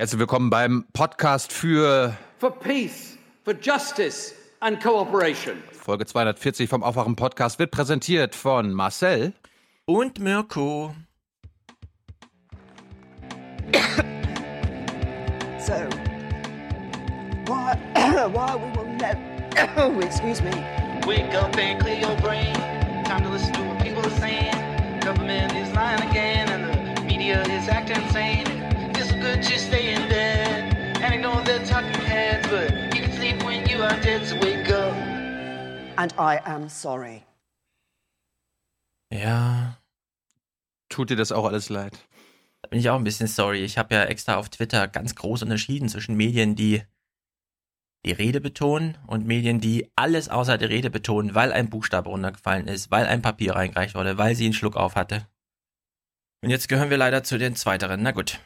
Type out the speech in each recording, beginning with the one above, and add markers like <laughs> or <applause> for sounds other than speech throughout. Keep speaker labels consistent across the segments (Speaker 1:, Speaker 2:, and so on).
Speaker 1: Herzlich willkommen beim Podcast für
Speaker 2: for peace, for justice and cooperation.
Speaker 1: Folge 240 vom Aufwachen Podcast wird präsentiert von Marcel
Speaker 3: und Mirko.
Speaker 4: so, why, <coughs> why we will never, oh, <coughs> excuse me.
Speaker 5: Wake up and clear your brain. Time to listen to what people are saying. Government is lying again, and the media is acting insane. To stay in bed and ignore the talking heads, but you can sleep when you are dead, so wake up.
Speaker 4: And I am sorry.
Speaker 3: Ja.
Speaker 1: Tut dir das auch alles leid?
Speaker 3: Da bin ich auch ein bisschen sorry. Ich habe ja extra auf Twitter ganz groß unterschieden zwischen Medien, die die Rede betonen und Medien, die alles außer der Rede betonen, weil ein Buchstabe runtergefallen ist, weil ein Papier reingereicht wurde, weil sie einen Schluck auf hatte. Und jetzt gehören wir leider zu den Zweiteren. Na gut.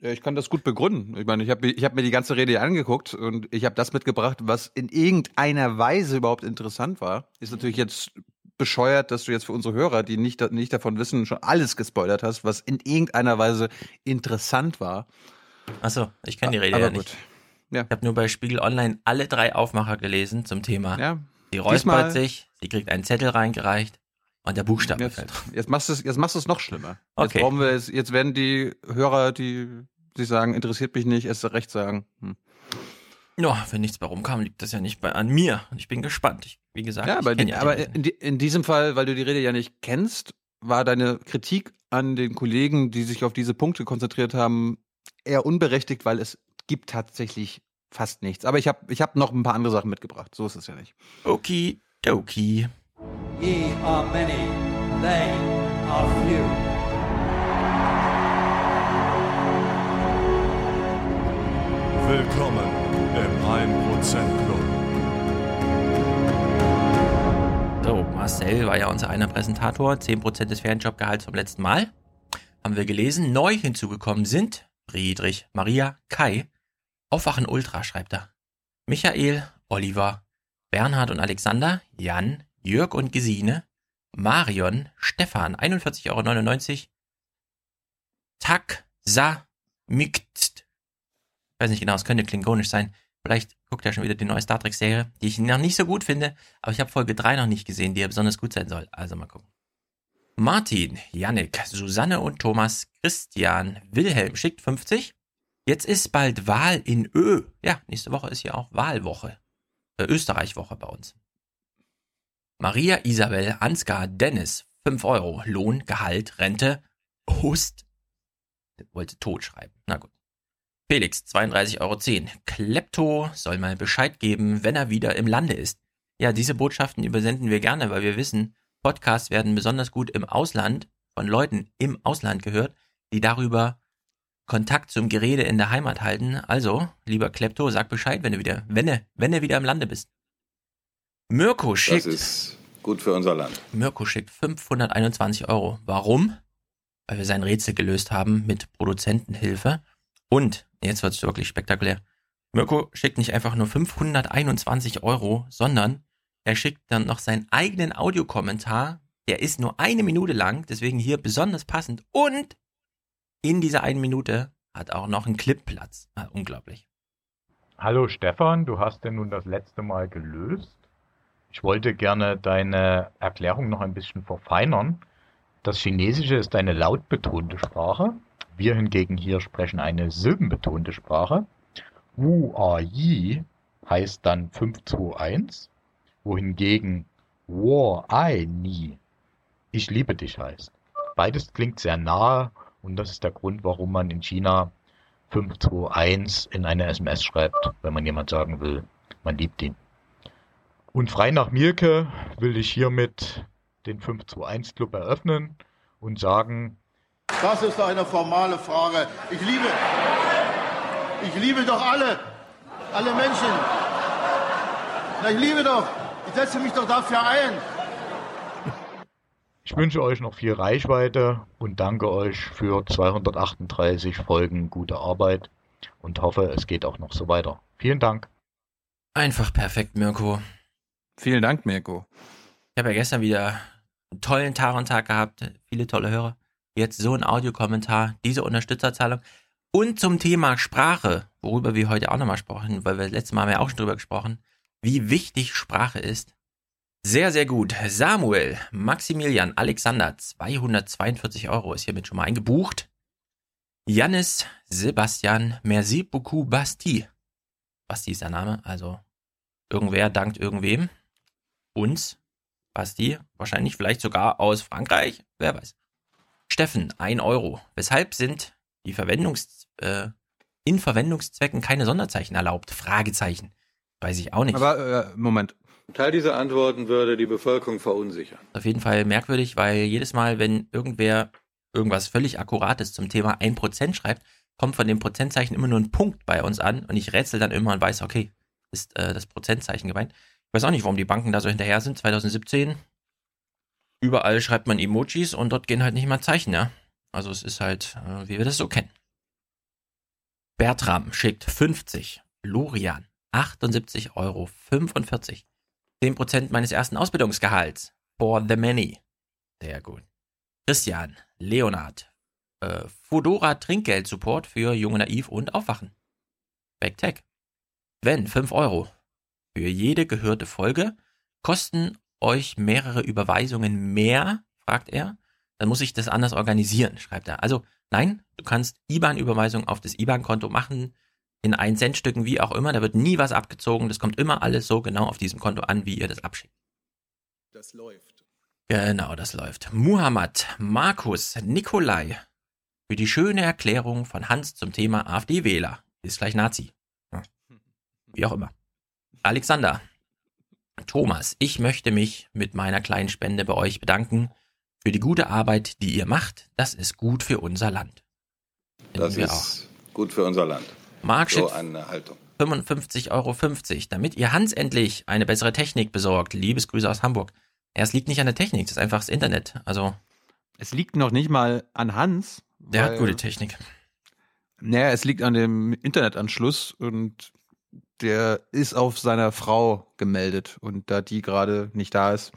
Speaker 1: Ja, ich kann das gut begründen. Ich meine, ich habe ich hab mir die ganze Rede angeguckt und ich habe das mitgebracht, was in irgendeiner Weise überhaupt interessant war. Ist natürlich jetzt bescheuert, dass du jetzt für unsere Hörer, die nicht, nicht davon wissen, schon alles gespoilert hast, was in irgendeiner Weise interessant war.
Speaker 3: Achso, ich kenne die Rede
Speaker 1: Aber
Speaker 3: ja
Speaker 1: gut.
Speaker 3: nicht.
Speaker 1: Ja.
Speaker 3: Ich habe nur bei Spiegel Online alle drei Aufmacher gelesen zum Thema.
Speaker 1: Ja,
Speaker 3: Sie räuspert
Speaker 1: Diesmal-
Speaker 3: sich, sie kriegt einen Zettel reingereicht und der Buchstabe
Speaker 1: jetzt,
Speaker 3: fällt. <laughs>
Speaker 1: jetzt machst du es, jetzt machst du es noch schlimmer.
Speaker 3: Okay.
Speaker 1: Jetzt brauchen wir es, jetzt werden die Hörer, die sich sagen, interessiert mich nicht, erst recht sagen. Hm.
Speaker 3: Ja, wenn nichts bei rumkam, liegt das ja nicht bei, an mir. Und ich bin gespannt. Ich, wie gesagt,
Speaker 1: Ja, aber, die,
Speaker 3: ja
Speaker 1: aber in, in diesem Fall, weil du die Rede ja nicht kennst, war deine Kritik an den Kollegen, die sich auf diese Punkte konzentriert haben, eher unberechtigt, weil es gibt tatsächlich fast nichts. Aber ich habe ich hab noch ein paar andere Sachen mitgebracht. So ist es ja nicht.
Speaker 3: Okidoki.
Speaker 6: Ye are many, they are few.
Speaker 7: Willkommen im 1% Club.
Speaker 3: So, Marcel war ja unser einer Präsentator. 10% des Ferienjobgehalts vom letzten Mal. Haben wir gelesen. Neu hinzugekommen sind Friedrich, Maria, Kai. Aufwachen Ultra, schreibt er. Michael, Oliver, Bernhard und Alexander, Jan, Jörg und Gesine, Marion, Stefan, 41,99 Euro. Tak, Sa, Mikt. Weiß nicht genau, es könnte klingonisch sein. Vielleicht guckt er schon wieder die neue Star Trek-Serie, die ich noch nicht so gut finde, aber ich habe Folge 3 noch nicht gesehen, die ja besonders gut sein soll. Also mal gucken. Martin, Yannick, Susanne und Thomas, Christian, Wilhelm schickt 50. Jetzt ist bald Wahl in Ö. Ja, nächste Woche ist ja auch Wahlwoche. Äh, Österreich-Woche bei uns. Maria, Isabel, Ansgar, Dennis, 5 Euro. Lohn, Gehalt, Rente. Der wollte tot schreiben. Na gut. Felix, 32,10 Euro. Klepto soll mal Bescheid geben, wenn er wieder im Lande ist. Ja, diese Botschaften übersenden wir gerne, weil wir wissen, Podcasts werden besonders gut im Ausland von Leuten im Ausland gehört, die darüber Kontakt zum Gerede in der Heimat halten. Also, lieber Klepto, sag Bescheid, wenn du wieder, wenn du, wenn du wieder im Lande bist. Mirko
Speaker 8: Das
Speaker 3: schickt,
Speaker 8: ist gut für unser Land.
Speaker 3: Mirko schickt 521 Euro. Warum? Weil wir sein Rätsel gelöst haben mit Produzentenhilfe. Und, jetzt wird's wirklich spektakulär. Mirko schickt nicht einfach nur 521 Euro, sondern er schickt dann noch seinen eigenen Audiokommentar. Der ist nur eine Minute lang, deswegen hier besonders passend. Und in dieser einen Minute hat auch noch ein Clip Platz. Ah, unglaublich.
Speaker 9: Hallo Stefan, du hast den nun das letzte Mal gelöst. Ich wollte gerne deine Erklärung noch ein bisschen verfeinern. Das Chinesische ist eine lautbetonte Sprache. Wir hingegen hier sprechen eine silbenbetonte Sprache. Wu A Yi heißt dann 521, wohingegen Wo Ai Ni ich liebe dich heißt. Beides klingt sehr nahe und das ist der Grund, warum man in China 521 in eine SMS schreibt, wenn man jemand sagen will, man liebt ihn. Und frei nach Mirke will ich hiermit den 521 Club eröffnen und sagen,
Speaker 10: Das ist eine formale Frage. Ich liebe, ich liebe doch alle, alle Menschen. Na, ich liebe doch. Ich setze mich doch dafür ein.
Speaker 9: ich wünsche euch noch viel Reichweite und danke euch für 238 Folgen gute Arbeit und hoffe, es geht auch noch so weiter. Vielen Dank.
Speaker 3: Einfach perfekt, Mirko.
Speaker 1: Vielen Dank, Mirko.
Speaker 3: Ich habe ja gestern wieder einen tollen Tag und Tag gehabt, viele tolle Hörer. Jetzt so ein Audiokommentar, diese Unterstützerzahlung. Und zum Thema Sprache, worüber wir heute auch nochmal sprechen, weil wir letztes Mal haben ja auch schon drüber gesprochen, wie wichtig Sprache ist. Sehr, sehr gut. Samuel, Maximilian, Alexander, 242 Euro ist hiermit schon mal eingebucht. Janis, Sebastian, merci beaucoup, Basti. Basti ist der Name, also irgendwer dankt irgendwem. Uns, Basti, wahrscheinlich vielleicht sogar aus Frankreich, wer weiß. Steffen, 1 Euro. Weshalb sind die Verwendungs, äh, in Verwendungszwecken keine Sonderzeichen erlaubt? Fragezeichen. Weiß ich auch nicht.
Speaker 1: Aber äh, Moment.
Speaker 8: Teil dieser Antworten würde die Bevölkerung verunsichern.
Speaker 3: Auf jeden Fall merkwürdig, weil jedes Mal, wenn irgendwer irgendwas völlig Akkurates zum Thema 1% schreibt, kommt von dem Prozentzeichen immer nur ein Punkt bei uns an und ich rätsel dann immer und weiß, okay, ist äh, das Prozentzeichen gemeint. Weiß auch nicht, warum die Banken da so hinterher sind. 2017, überall schreibt man Emojis und dort gehen halt nicht mal Zeichen, ja. Also es ist halt, äh, wie wir das so kennen. Bertram schickt 50. Lorian 78 Euro 45. 10% meines ersten Ausbildungsgehalts. For the many. Sehr gut. Christian, Leonard, äh, Fodora Trinkgeld-Support für Junge Naiv und Aufwachen. Backtech. Wenn 5 Euro. Für jede gehörte Folge kosten euch mehrere Überweisungen mehr, fragt er. Dann muss ich das anders organisieren, schreibt er. Also nein, du kannst IBAN-Überweisung auf das IBAN-Konto machen, in 1 Cent Stücken, wie auch immer. Da wird nie was abgezogen. Das kommt immer alles so genau auf diesem Konto an, wie ihr das abschickt.
Speaker 1: Das läuft.
Speaker 3: Genau, das läuft. Muhammad, Markus, Nikolai. Für die schöne Erklärung von Hans zum Thema AfD-Wähler. Ist gleich Nazi. Wie auch immer. Alexander. Thomas, ich möchte mich mit meiner kleinen Spende bei euch bedanken für die gute Arbeit, die ihr macht. Das ist gut für unser Land.
Speaker 8: Finden das ist auch. gut für unser Land.
Speaker 3: Mark
Speaker 8: so eine Haltung.
Speaker 3: 55,50 Euro, damit ihr Hans endlich eine bessere Technik besorgt. Liebesgrüße aus Hamburg. Ja, es liegt nicht an der Technik, das ist einfach das Internet. Also.
Speaker 1: Es liegt noch nicht mal an Hans.
Speaker 3: Der hat gute Technik.
Speaker 1: Naja, es liegt an dem Internetanschluss und der ist auf seiner Frau gemeldet. Und da die gerade nicht da ist,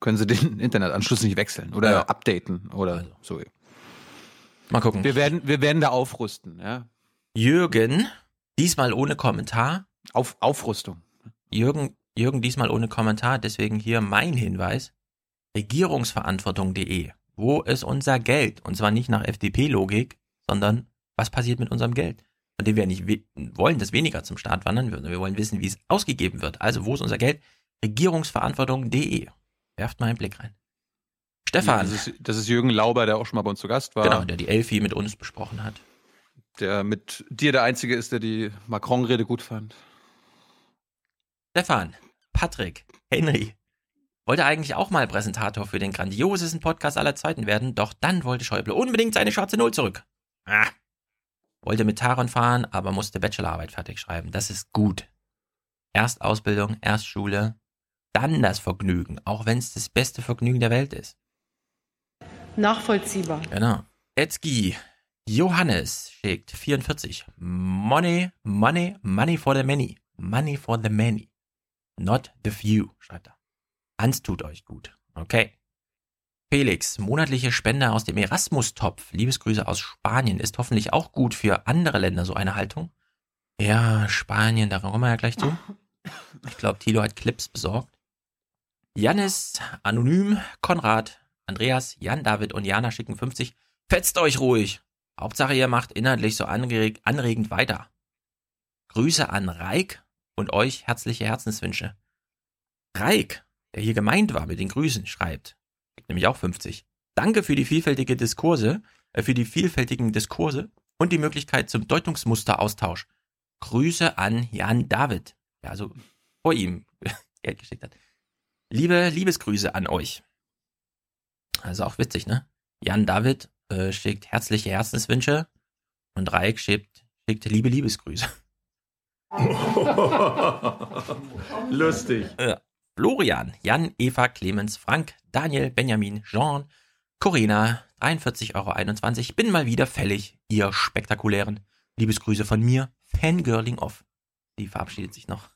Speaker 1: können sie den Internetanschluss nicht wechseln oder ja. updaten oder also. so.
Speaker 3: Mal gucken.
Speaker 1: Wir werden, wir werden da aufrüsten, ja.
Speaker 3: Jürgen, diesmal ohne Kommentar.
Speaker 1: Auf Aufrüstung.
Speaker 3: Jürgen, Jürgen, diesmal ohne Kommentar, deswegen hier mein Hinweis. Regierungsverantwortung.de. Wo ist unser Geld? Und zwar nicht nach FDP-Logik, sondern was passiert mit unserem Geld? Von dem wir nicht wollen, dass weniger zum Staat wandern würden. Wir wollen wissen, wie es ausgegeben wird. Also, wo ist unser Geld? Regierungsverantwortung.de. Werft mal einen Blick rein. Stefan.
Speaker 1: Ja, das, ist, das ist Jürgen Lauber, der auch schon mal bei uns zu Gast war.
Speaker 3: Genau, der die Elfi mit uns besprochen hat
Speaker 1: der mit dir der Einzige ist, der die Macron-Rede gut fand.
Speaker 3: Stefan, Patrick, Henry. Wollte eigentlich auch mal Präsentator für den grandiosesten Podcast aller Zeiten werden, doch dann wollte Schäuble unbedingt seine schwarze Null zurück. Ah. Wollte mit Taron fahren, aber musste Bachelorarbeit fertig schreiben. Das ist gut. Erst Ausbildung, erst Schule, dann das Vergnügen, auch wenn es das beste Vergnügen der Welt ist.
Speaker 11: Nachvollziehbar.
Speaker 3: Genau. Etzki, Johannes schickt 44. Money, money, money for the many. Money for the many. Not the few, schreibt er. Hans tut euch gut. Okay. Felix, monatliche Spende aus dem Erasmus-Topf. Liebesgrüße aus Spanien. Ist hoffentlich auch gut für andere Länder so eine Haltung. Ja, Spanien, da kommen wir ja gleich zu. <laughs> Ich glaube, Tilo hat Clips besorgt. Janis, Anonym, Konrad, Andreas, Jan, David und Jana schicken 50. Fetzt euch ruhig. Hauptsache, ihr macht inhaltlich so anreg anregend weiter. Grüße an Reik und euch herzliche Herzenswünsche. Reik, der hier gemeint war mit den Grüßen, schreibt, nämlich auch 50. Danke für die vielfältige Diskurse, äh, für die vielfältigen Diskurse und die Möglichkeit zum Deutungsmusteraustausch. Grüße an Jan David, der also vor ihm <laughs> Geld geschickt hat. Liebe Liebesgrüße an euch. Also auch witzig, ne? Jan David äh, schickt herzliche Herzenswünsche und Reik schickt, schickt liebe Liebesgrüße. <laughs> <laughs>
Speaker 1: Lustig.
Speaker 3: Ja. Florian, Jan, Eva, Clemens, Frank, Daniel, Benjamin, Jean, Corinna, 43,21 Euro. Bin mal wieder fällig, ihr spektakulären. Liebesgrüße von mir, Fangirling off. Die verabschiedet sich noch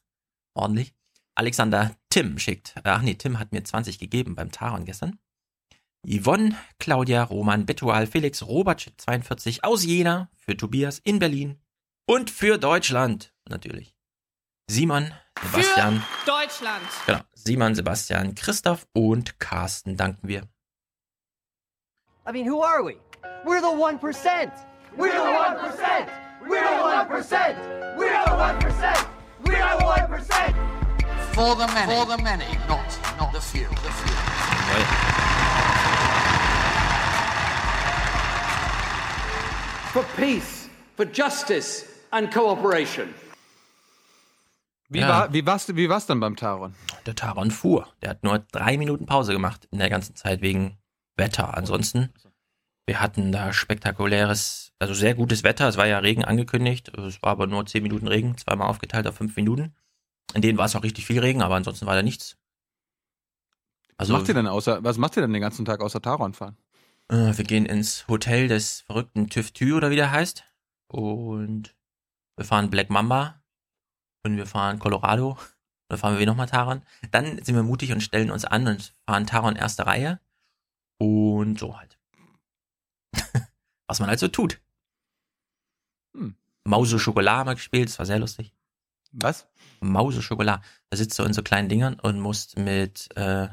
Speaker 3: ordentlich. Alexander Tim schickt, ach nee, Tim hat mir 20 gegeben beim Taron gestern. Yvonne, Claudia, Roman, Betual, Felix, Robert, 42 aus Jena, für Tobias in Berlin und für Deutschland natürlich. Simon, Sebastian.
Speaker 11: Für Deutschland.
Speaker 3: Genau. Simon, Sebastian, Christoph und Carsten danken wir.
Speaker 12: I mean, who are we? We're the 1%. We're the 1%. We're the 1%. We're the 1%. We're the 1%.
Speaker 2: For the many. For the many, not, not the few. The few.
Speaker 6: For peace, for justice and cooperation.
Speaker 1: Wie,
Speaker 3: Ja.
Speaker 1: war, wie, war's, wie war's dann beim Taron?
Speaker 3: Der Taron fuhr. Der hat nur drei Minuten Pause gemacht in der ganzen Zeit wegen Wetter. Ansonsten, wir hatten da spektakuläres, also sehr gutes Wetter. Es war ja Regen angekündigt. Es war aber nur zehn Minuten Regen, zweimal aufgeteilt auf fünf Minuten. In denen war es auch richtig viel Regen, aber ansonsten war da nichts.
Speaker 1: Was
Speaker 3: Also,
Speaker 1: macht ihr denn außer, was macht ihr denn den ganzen Tag außer Taron fahren?
Speaker 3: Äh, wir gehen ins Hotel des verrückten TÜV Tü oder wie der heißt. Und wir fahren Black Mamba. Und wir fahren Colorado. Dann fahren wir nochmal Taron. Dann sind wir mutig und stellen uns an und fahren Taron erste Reihe. Und so halt. <laughs> Was man halt so tut.
Speaker 1: Hm.
Speaker 3: Mause Schokolade haben wir gespielt, das war sehr lustig.
Speaker 1: Was?
Speaker 3: Mause Schokolade. Da sitzt du in so kleinen Dingern und musst mit äh,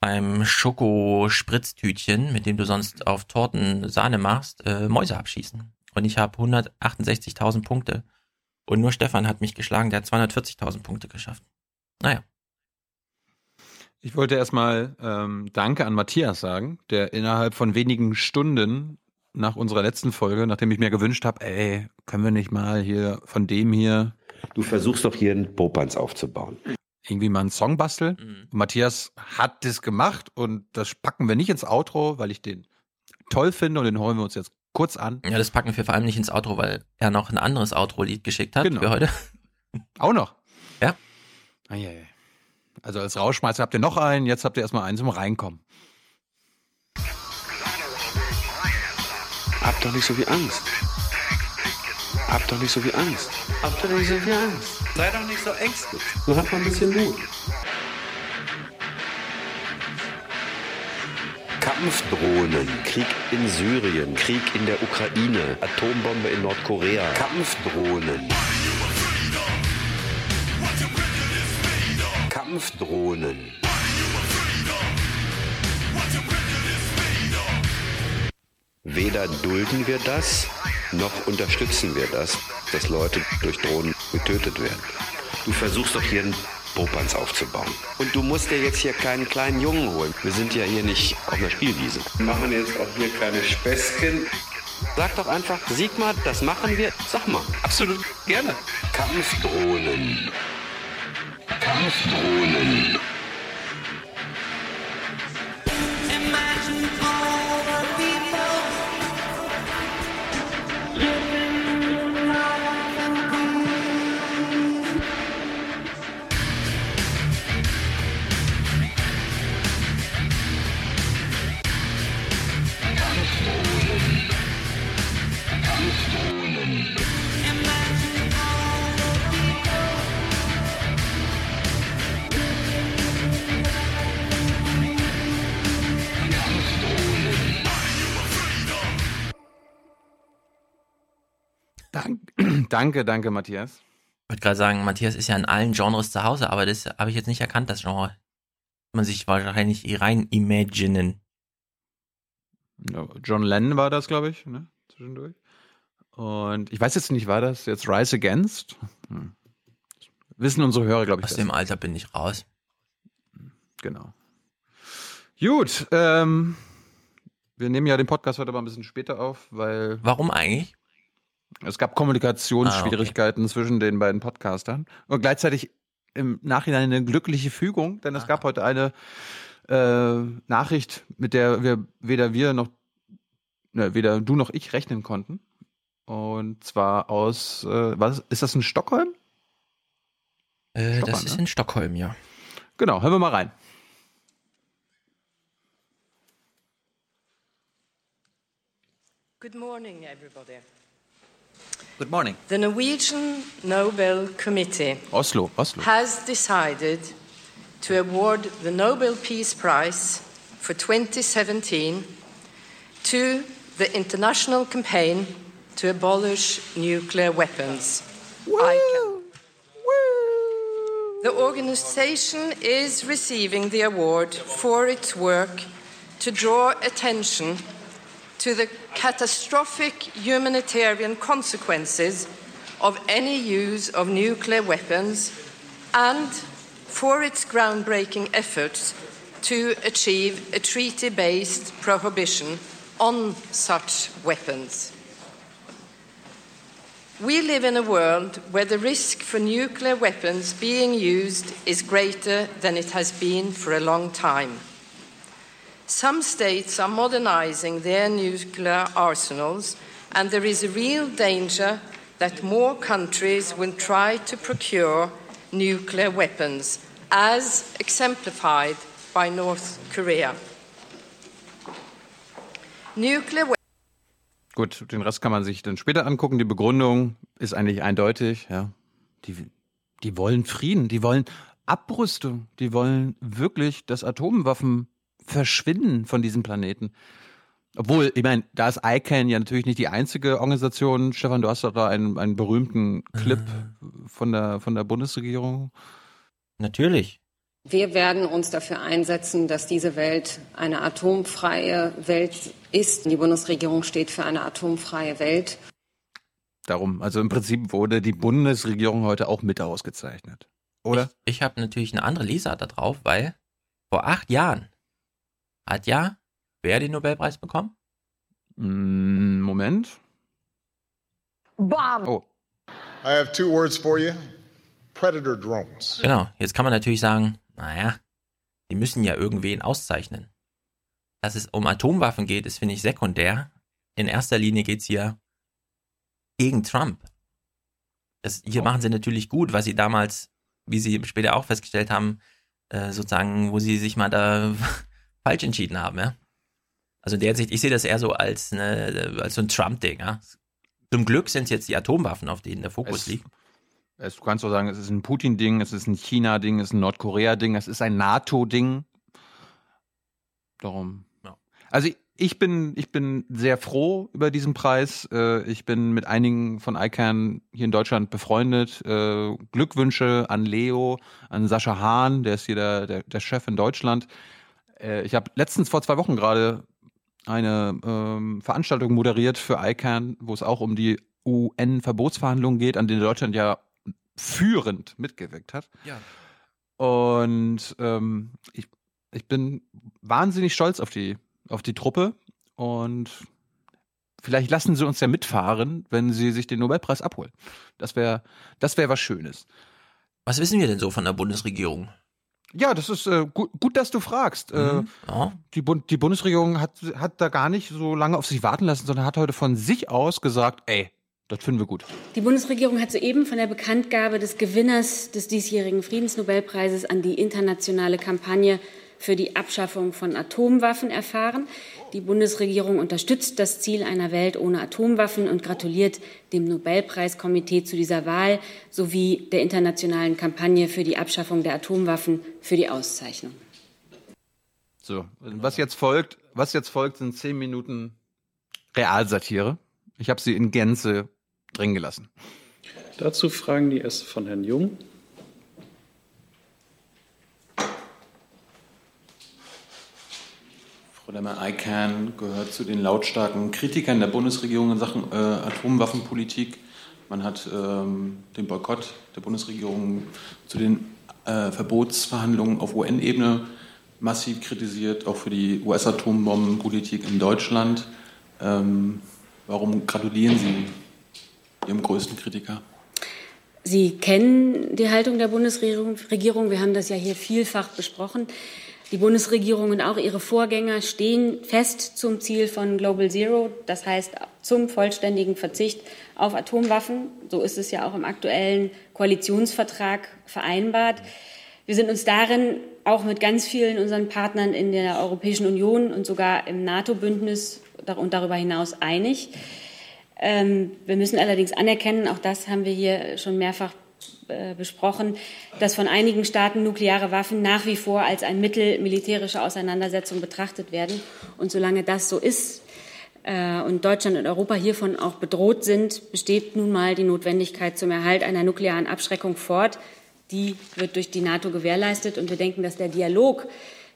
Speaker 3: einem Schokospritztütchen, mit dem du sonst auf Torten Sahne machst, äh, Mäuse abschießen. Und ich habe 168.000 Punkte. Und nur Stefan hat mich geschlagen, der hat 240.000 Punkte geschafft. Naja.
Speaker 1: Ich wollte erstmal ähm, Danke an Matthias sagen, der innerhalb von wenigen Stunden nach unserer letzten Folge, nachdem ich mir gewünscht habe, ey, können wir nicht mal hier von dem hier
Speaker 13: Du versuchst doch hier einen Popanz aufzubauen.
Speaker 1: irgendwie mal einen Song basteln.
Speaker 3: Mhm.
Speaker 1: Matthias hat das gemacht und das packen wir nicht ins Outro, weil ich den toll finde und den holen wir uns jetzt kurz an.
Speaker 3: Ja, das packen wir vor allem nicht ins Outro, weil er noch ein anderes Outro-Lied geschickt hat
Speaker 1: Genau.
Speaker 3: für heute.
Speaker 1: Auch noch.
Speaker 3: Ja.
Speaker 1: Eieiei. Also als Rauschmeister habt ihr noch einen, jetzt habt ihr erstmal einen zum Reinkommen.
Speaker 13: Hab doch nicht so viel Angst. Hab doch nicht so viel Angst. Hab doch nicht so viel Angst. Sei doch nicht so ängstlich. Nur hab mal ein bisschen Mut. Kampfdrohnen, Krieg in Syrien, Krieg in der Ukraine, Atombombe in Nordkorea, Kampfdrohnen. Kampfdrohnen. Weder dulden wir das, noch unterstützen wir das, dass Leute durch Drohnen getötet werden. Du versuchst doch hier einen Popanz aufzubauen. Und du musst dir jetzt hier keinen kleinen Jungen holen. Wir sind ja hier nicht auf einer Spielwiese. Wir machen jetzt auch hier keine Späßchen. Sag doch einfach, Sigmar, das machen wir. Sag mal. Absolut gerne. Kampfdrohnen. Kampfdrohnen.
Speaker 1: Dank, <clears throat> danke, danke, Matthias.
Speaker 3: Ich wollte gerade sagen, Matthias ist ja in allen Genres zu Hause, aber das habe ich jetzt nicht erkannt, das Genre. Man sich wahrscheinlich rein imaginen.
Speaker 1: John Lennon war das, glaube ich, ne? zwischendurch. Und ich weiß jetzt nicht, war das jetzt Rise Against? Hm. Wissen unsere Hörer, glaube ich.
Speaker 3: Aus
Speaker 1: das.
Speaker 3: dem Alter bin ich raus.
Speaker 1: Genau. Gut, ähm, wir nehmen ja den Podcast heute mal ein bisschen später auf, weil
Speaker 3: Warum eigentlich?
Speaker 1: Es gab Kommunikationsschwierigkeiten zwischen den beiden Podcastern und gleichzeitig im Nachhinein eine glückliche Fügung, denn es gab heute eine äh, Nachricht, mit der wir weder wir noch ne, weder du noch ich rechnen konnten. Und zwar aus, äh, was ist das in Stockholm?
Speaker 3: Äh, das ist
Speaker 1: ne?
Speaker 3: in Stockholm, ja.
Speaker 1: Genau, hören wir mal rein.
Speaker 14: Good morning, everybody.
Speaker 15: Good morning.
Speaker 14: The Norwegian Nobel Committee
Speaker 1: Oslo, Oslo.
Speaker 14: has decided to award the Nobel Peace Prize for 2017 to the international campaign to abolish nuclear weapons. ICAN. The organization is receiving the award for its work to draw attention to the catastrophic humanitarian consequences of any use of nuclear weapons and for its groundbreaking efforts to achieve a treaty based prohibition on such weapons. We live in a world where the risk for nuclear weapons being used is greater than it has been for a long time. Some states are modernizing their nuclear arsenals, and there is a real danger that more countries will try to procure nuclear weapons, as exemplified by North Korea. Nuclear
Speaker 1: Gut, den Rest kann man sich dann später angucken. Die Begründung ist eigentlich eindeutig. Ja, die, die wollen Frieden, die wollen Abrüstung, die wollen wirklich, dass Atomwaffen verschwinden von diesem Planeten. Obwohl, ich meine, da ist ICANN ja natürlich nicht die einzige Organisation. Stefan, du hast doch da einen, einen berühmten Clip äh. von der, von der Bundesregierung.
Speaker 3: Natürlich.
Speaker 11: Wir werden uns dafür einsetzen, dass diese Welt eine atomfreie Welt ist. Die Bundesregierung steht für eine atomfreie Welt.
Speaker 1: Darum, also im Prinzip wurde die Bundesregierung heute auch mit ausgezeichnet, oder?
Speaker 3: Ich, ich habe natürlich eine andere Lesart da drauf, weil vor acht Jahren hat ja wer den Nobelpreis bekommen?
Speaker 1: Mm, Moment.
Speaker 16: Bomb.
Speaker 1: Oh.
Speaker 17: I have two words for you. Predator drones.
Speaker 3: Genau, jetzt kann man natürlich sagen, naja, die müssen ja irgendwen auszeichnen. Dass es um Atomwaffen geht, ist, finde ich, sekundär. In erster Linie geht es hier gegen Trump. Das, hier oh. machen sie natürlich gut, weil sie damals, wie sie später auch festgestellt haben, äh, sozusagen, wo sie sich mal da falsch entschieden haben, ja. Also in der Hinsicht, ich sehe das eher so als, ne, als so ein Trump-Ding, ja. Zum Glück sind es jetzt die Atomwaffen, auf denen der Fokus
Speaker 1: es,
Speaker 3: liegt.
Speaker 1: Es, du kannst so sagen, es ist ein Putin-Ding, es ist ein China-Ding, es ist ein Nordkorea-Ding, es ist ein NATO-Ding. Darum. Ja. Also ich bin, ich bin sehr froh über diesen Preis. Äh, ich bin mit einigen von ICANN hier in Deutschland befreundet. Äh, Glückwünsche an Leo, an Sascha Hahn, der ist hier der, der, der Chef in Deutschland. Äh, ich habe letztens vor zwei Wochen gerade eine ähm, Veranstaltung moderiert für ICANN, wo es auch um die UN-Verbotsverhandlungen geht, an denen Deutschland ja führend mitgewirkt hat.
Speaker 3: Ja.
Speaker 1: Und ähm, ich, ich bin wahnsinnig stolz auf die, auf die Truppe und vielleicht lassen sie uns ja mitfahren, wenn sie sich den Nobelpreis abholen. Das wäre das wär was Schönes.
Speaker 3: Was wissen wir denn so von der Bundesregierung?
Speaker 1: Ja, das ist äh, gut, gut, dass du fragst. Äh, mhm. Äh, ja. die, Bund, die Bundesregierung hat, hat da gar nicht so lange auf sich warten lassen, sondern hat heute von sich aus gesagt, ey, das finden wir gut.
Speaker 18: Die Bundesregierung hat soeben von der Bekanntgabe des Gewinners des diesjährigen Friedensnobelpreises an die internationale Kampagne für die Abschaffung von Atomwaffen erfahren. Die Bundesregierung unterstützt das Ziel einer Welt ohne Atomwaffen und gratuliert dem Nobelpreiskomitee zu dieser Wahl sowie der internationalen Kampagne für die Abschaffung der Atomwaffen für die Auszeichnung.
Speaker 1: So, was jetzt folgt, was jetzt folgt, sind zehn Minuten Realsatire. Ich habe sie in Gänze drin gelassen.
Speaker 19: Dazu fragen die erste von Herrn Jung.
Speaker 20: Frau Lemmer, ICANN gehört zu den lautstarken Kritikern der Bundesregierung in Sachen äh, Atomwaffenpolitik. Man hat ähm, den Boykott der Bundesregierung zu den äh, Verbotsverhandlungen auf UN-Ebene massiv kritisiert, auch für die US-Atombombenpolitik in Deutschland. Ähm, warum gratulieren Sie Ihrem größten Kritiker?
Speaker 18: Sie kennen die Haltung der Bundesregierung. Wir haben das ja hier vielfach besprochen. Die Bundesregierung und auch ihre Vorgänger stehen fest zum Ziel von Global Zero, das heißt zum vollständigen Verzicht auf Atomwaffen. So ist es ja auch im aktuellen Koalitionsvertrag vereinbart. Wir sind uns darin auch mit ganz vielen unseren Partnern in der Europäischen Union und sogar im NATO-Bündnis und darüber hinaus einig. Ähm, wir müssen allerdings anerkennen, auch das haben wir hier schon mehrfach äh, besprochen, dass von einigen Staaten nukleare Waffen nach wie vor als ein Mittel militärischer Auseinandersetzung betrachtet werden. Und solange das so ist äh, und Deutschland und Europa hiervon auch bedroht sind, besteht nun mal die Notwendigkeit zum Erhalt einer nuklearen Abschreckung fort. Die wird durch die NATO gewährleistet. Und wir denken, dass der Dialog,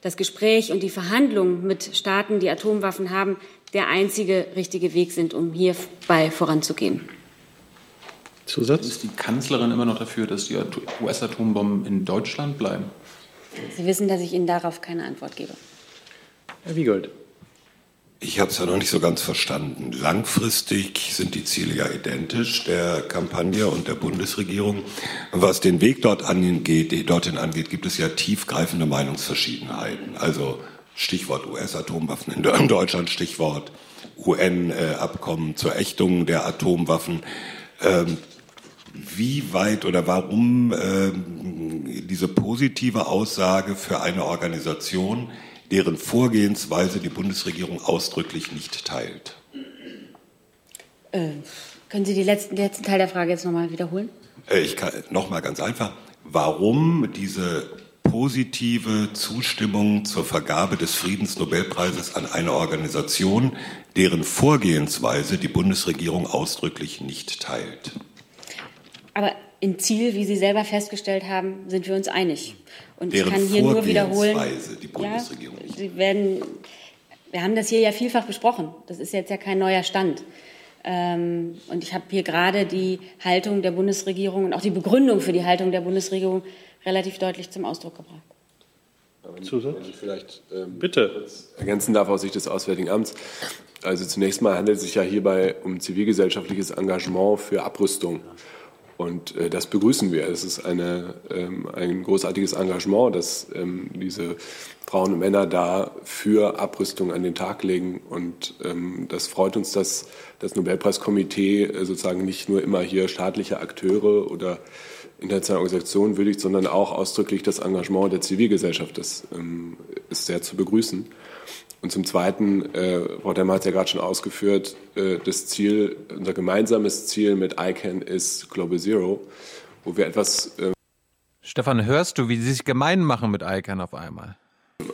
Speaker 18: das Gespräch und die Verhandlungen mit Staaten, die Atomwaffen haben, der einzige richtige Weg sind, um hierbei voranzugehen.
Speaker 20: Zusatz? Ist die Kanzlerin immer noch dafür, dass die US-Atombomben in Deutschland bleiben?
Speaker 18: Sie wissen, dass ich Ihnen darauf keine Antwort gebe.
Speaker 19: Herr Wiegold.
Speaker 16: Ich habe es ja noch nicht so ganz verstanden. Langfristig sind die Ziele ja identisch der Kampagne und der Bundesregierung. Was den Weg dort angeht, dorthin angeht, gibt es ja tiefgreifende Meinungsverschiedenheiten. Also Stichwort US-Atomwaffen in <laughs> Deutschland, Stichwort UN-Abkommen zur Ächtung der Atomwaffen. Wie weit oder warum ähm, diese positive Aussage für eine Organisation, deren Vorgehensweise die Bundesregierung ausdrücklich nicht teilt?
Speaker 18: Äh, können Sie die letzten, den letzten Teil der Frage jetzt nochmal wiederholen?
Speaker 16: Äh, ich kann nochmal ganz einfach. Warum diese positive Zustimmung zur Vergabe des Friedensnobelpreises an eine Organisation, deren Vorgehensweise die Bundesregierung ausdrücklich nicht teilt?
Speaker 18: Aber im Ziel, wie Sie selber festgestellt haben, sind wir uns einig. Und Deren ich kann hier nur wiederholen.
Speaker 16: Die Bundesregierung
Speaker 18: ja, Sie werden, wir haben das hier ja vielfach besprochen. Das ist jetzt ja kein neuer Stand. Ähm, und ich habe hier gerade die Haltung der Bundesregierung und auch die Begründung für die Haltung der Bundesregierung relativ deutlich zum Ausdruck gebracht.
Speaker 19: Zusatz?
Speaker 21: Wenn ich vielleicht
Speaker 19: ähm, Bitte.
Speaker 21: ergänzen darf aus Sicht des Auswärtigen Amts. Also zunächst mal handelt es sich ja hierbei um zivilgesellschaftliches Engagement für Abrüstung. Und äh, das begrüßen wir. Es ist eine, ähm, ein großartiges Engagement, das ähm, diese Frauen und Männer da für Abrüstung an den Tag legen. Und ähm, das freut uns, dass das Nobelpreiskomitee äh, sozusagen nicht nur immer hier staatliche Akteure oder internationale Organisationen würdigt, sondern auch ausdrücklich das Engagement der Zivilgesellschaft. Das ähm, ist sehr zu begrüßen. Und zum Zweiten, äh, Frau Demmer hat es ja gerade schon ausgeführt, äh, das Ziel, unser gemeinsames Ziel mit ICANN ist Global Zero, wo wir etwas. Äh,
Speaker 1: Stefan, hörst du, wie sie sich gemein machen mit ICANN auf einmal?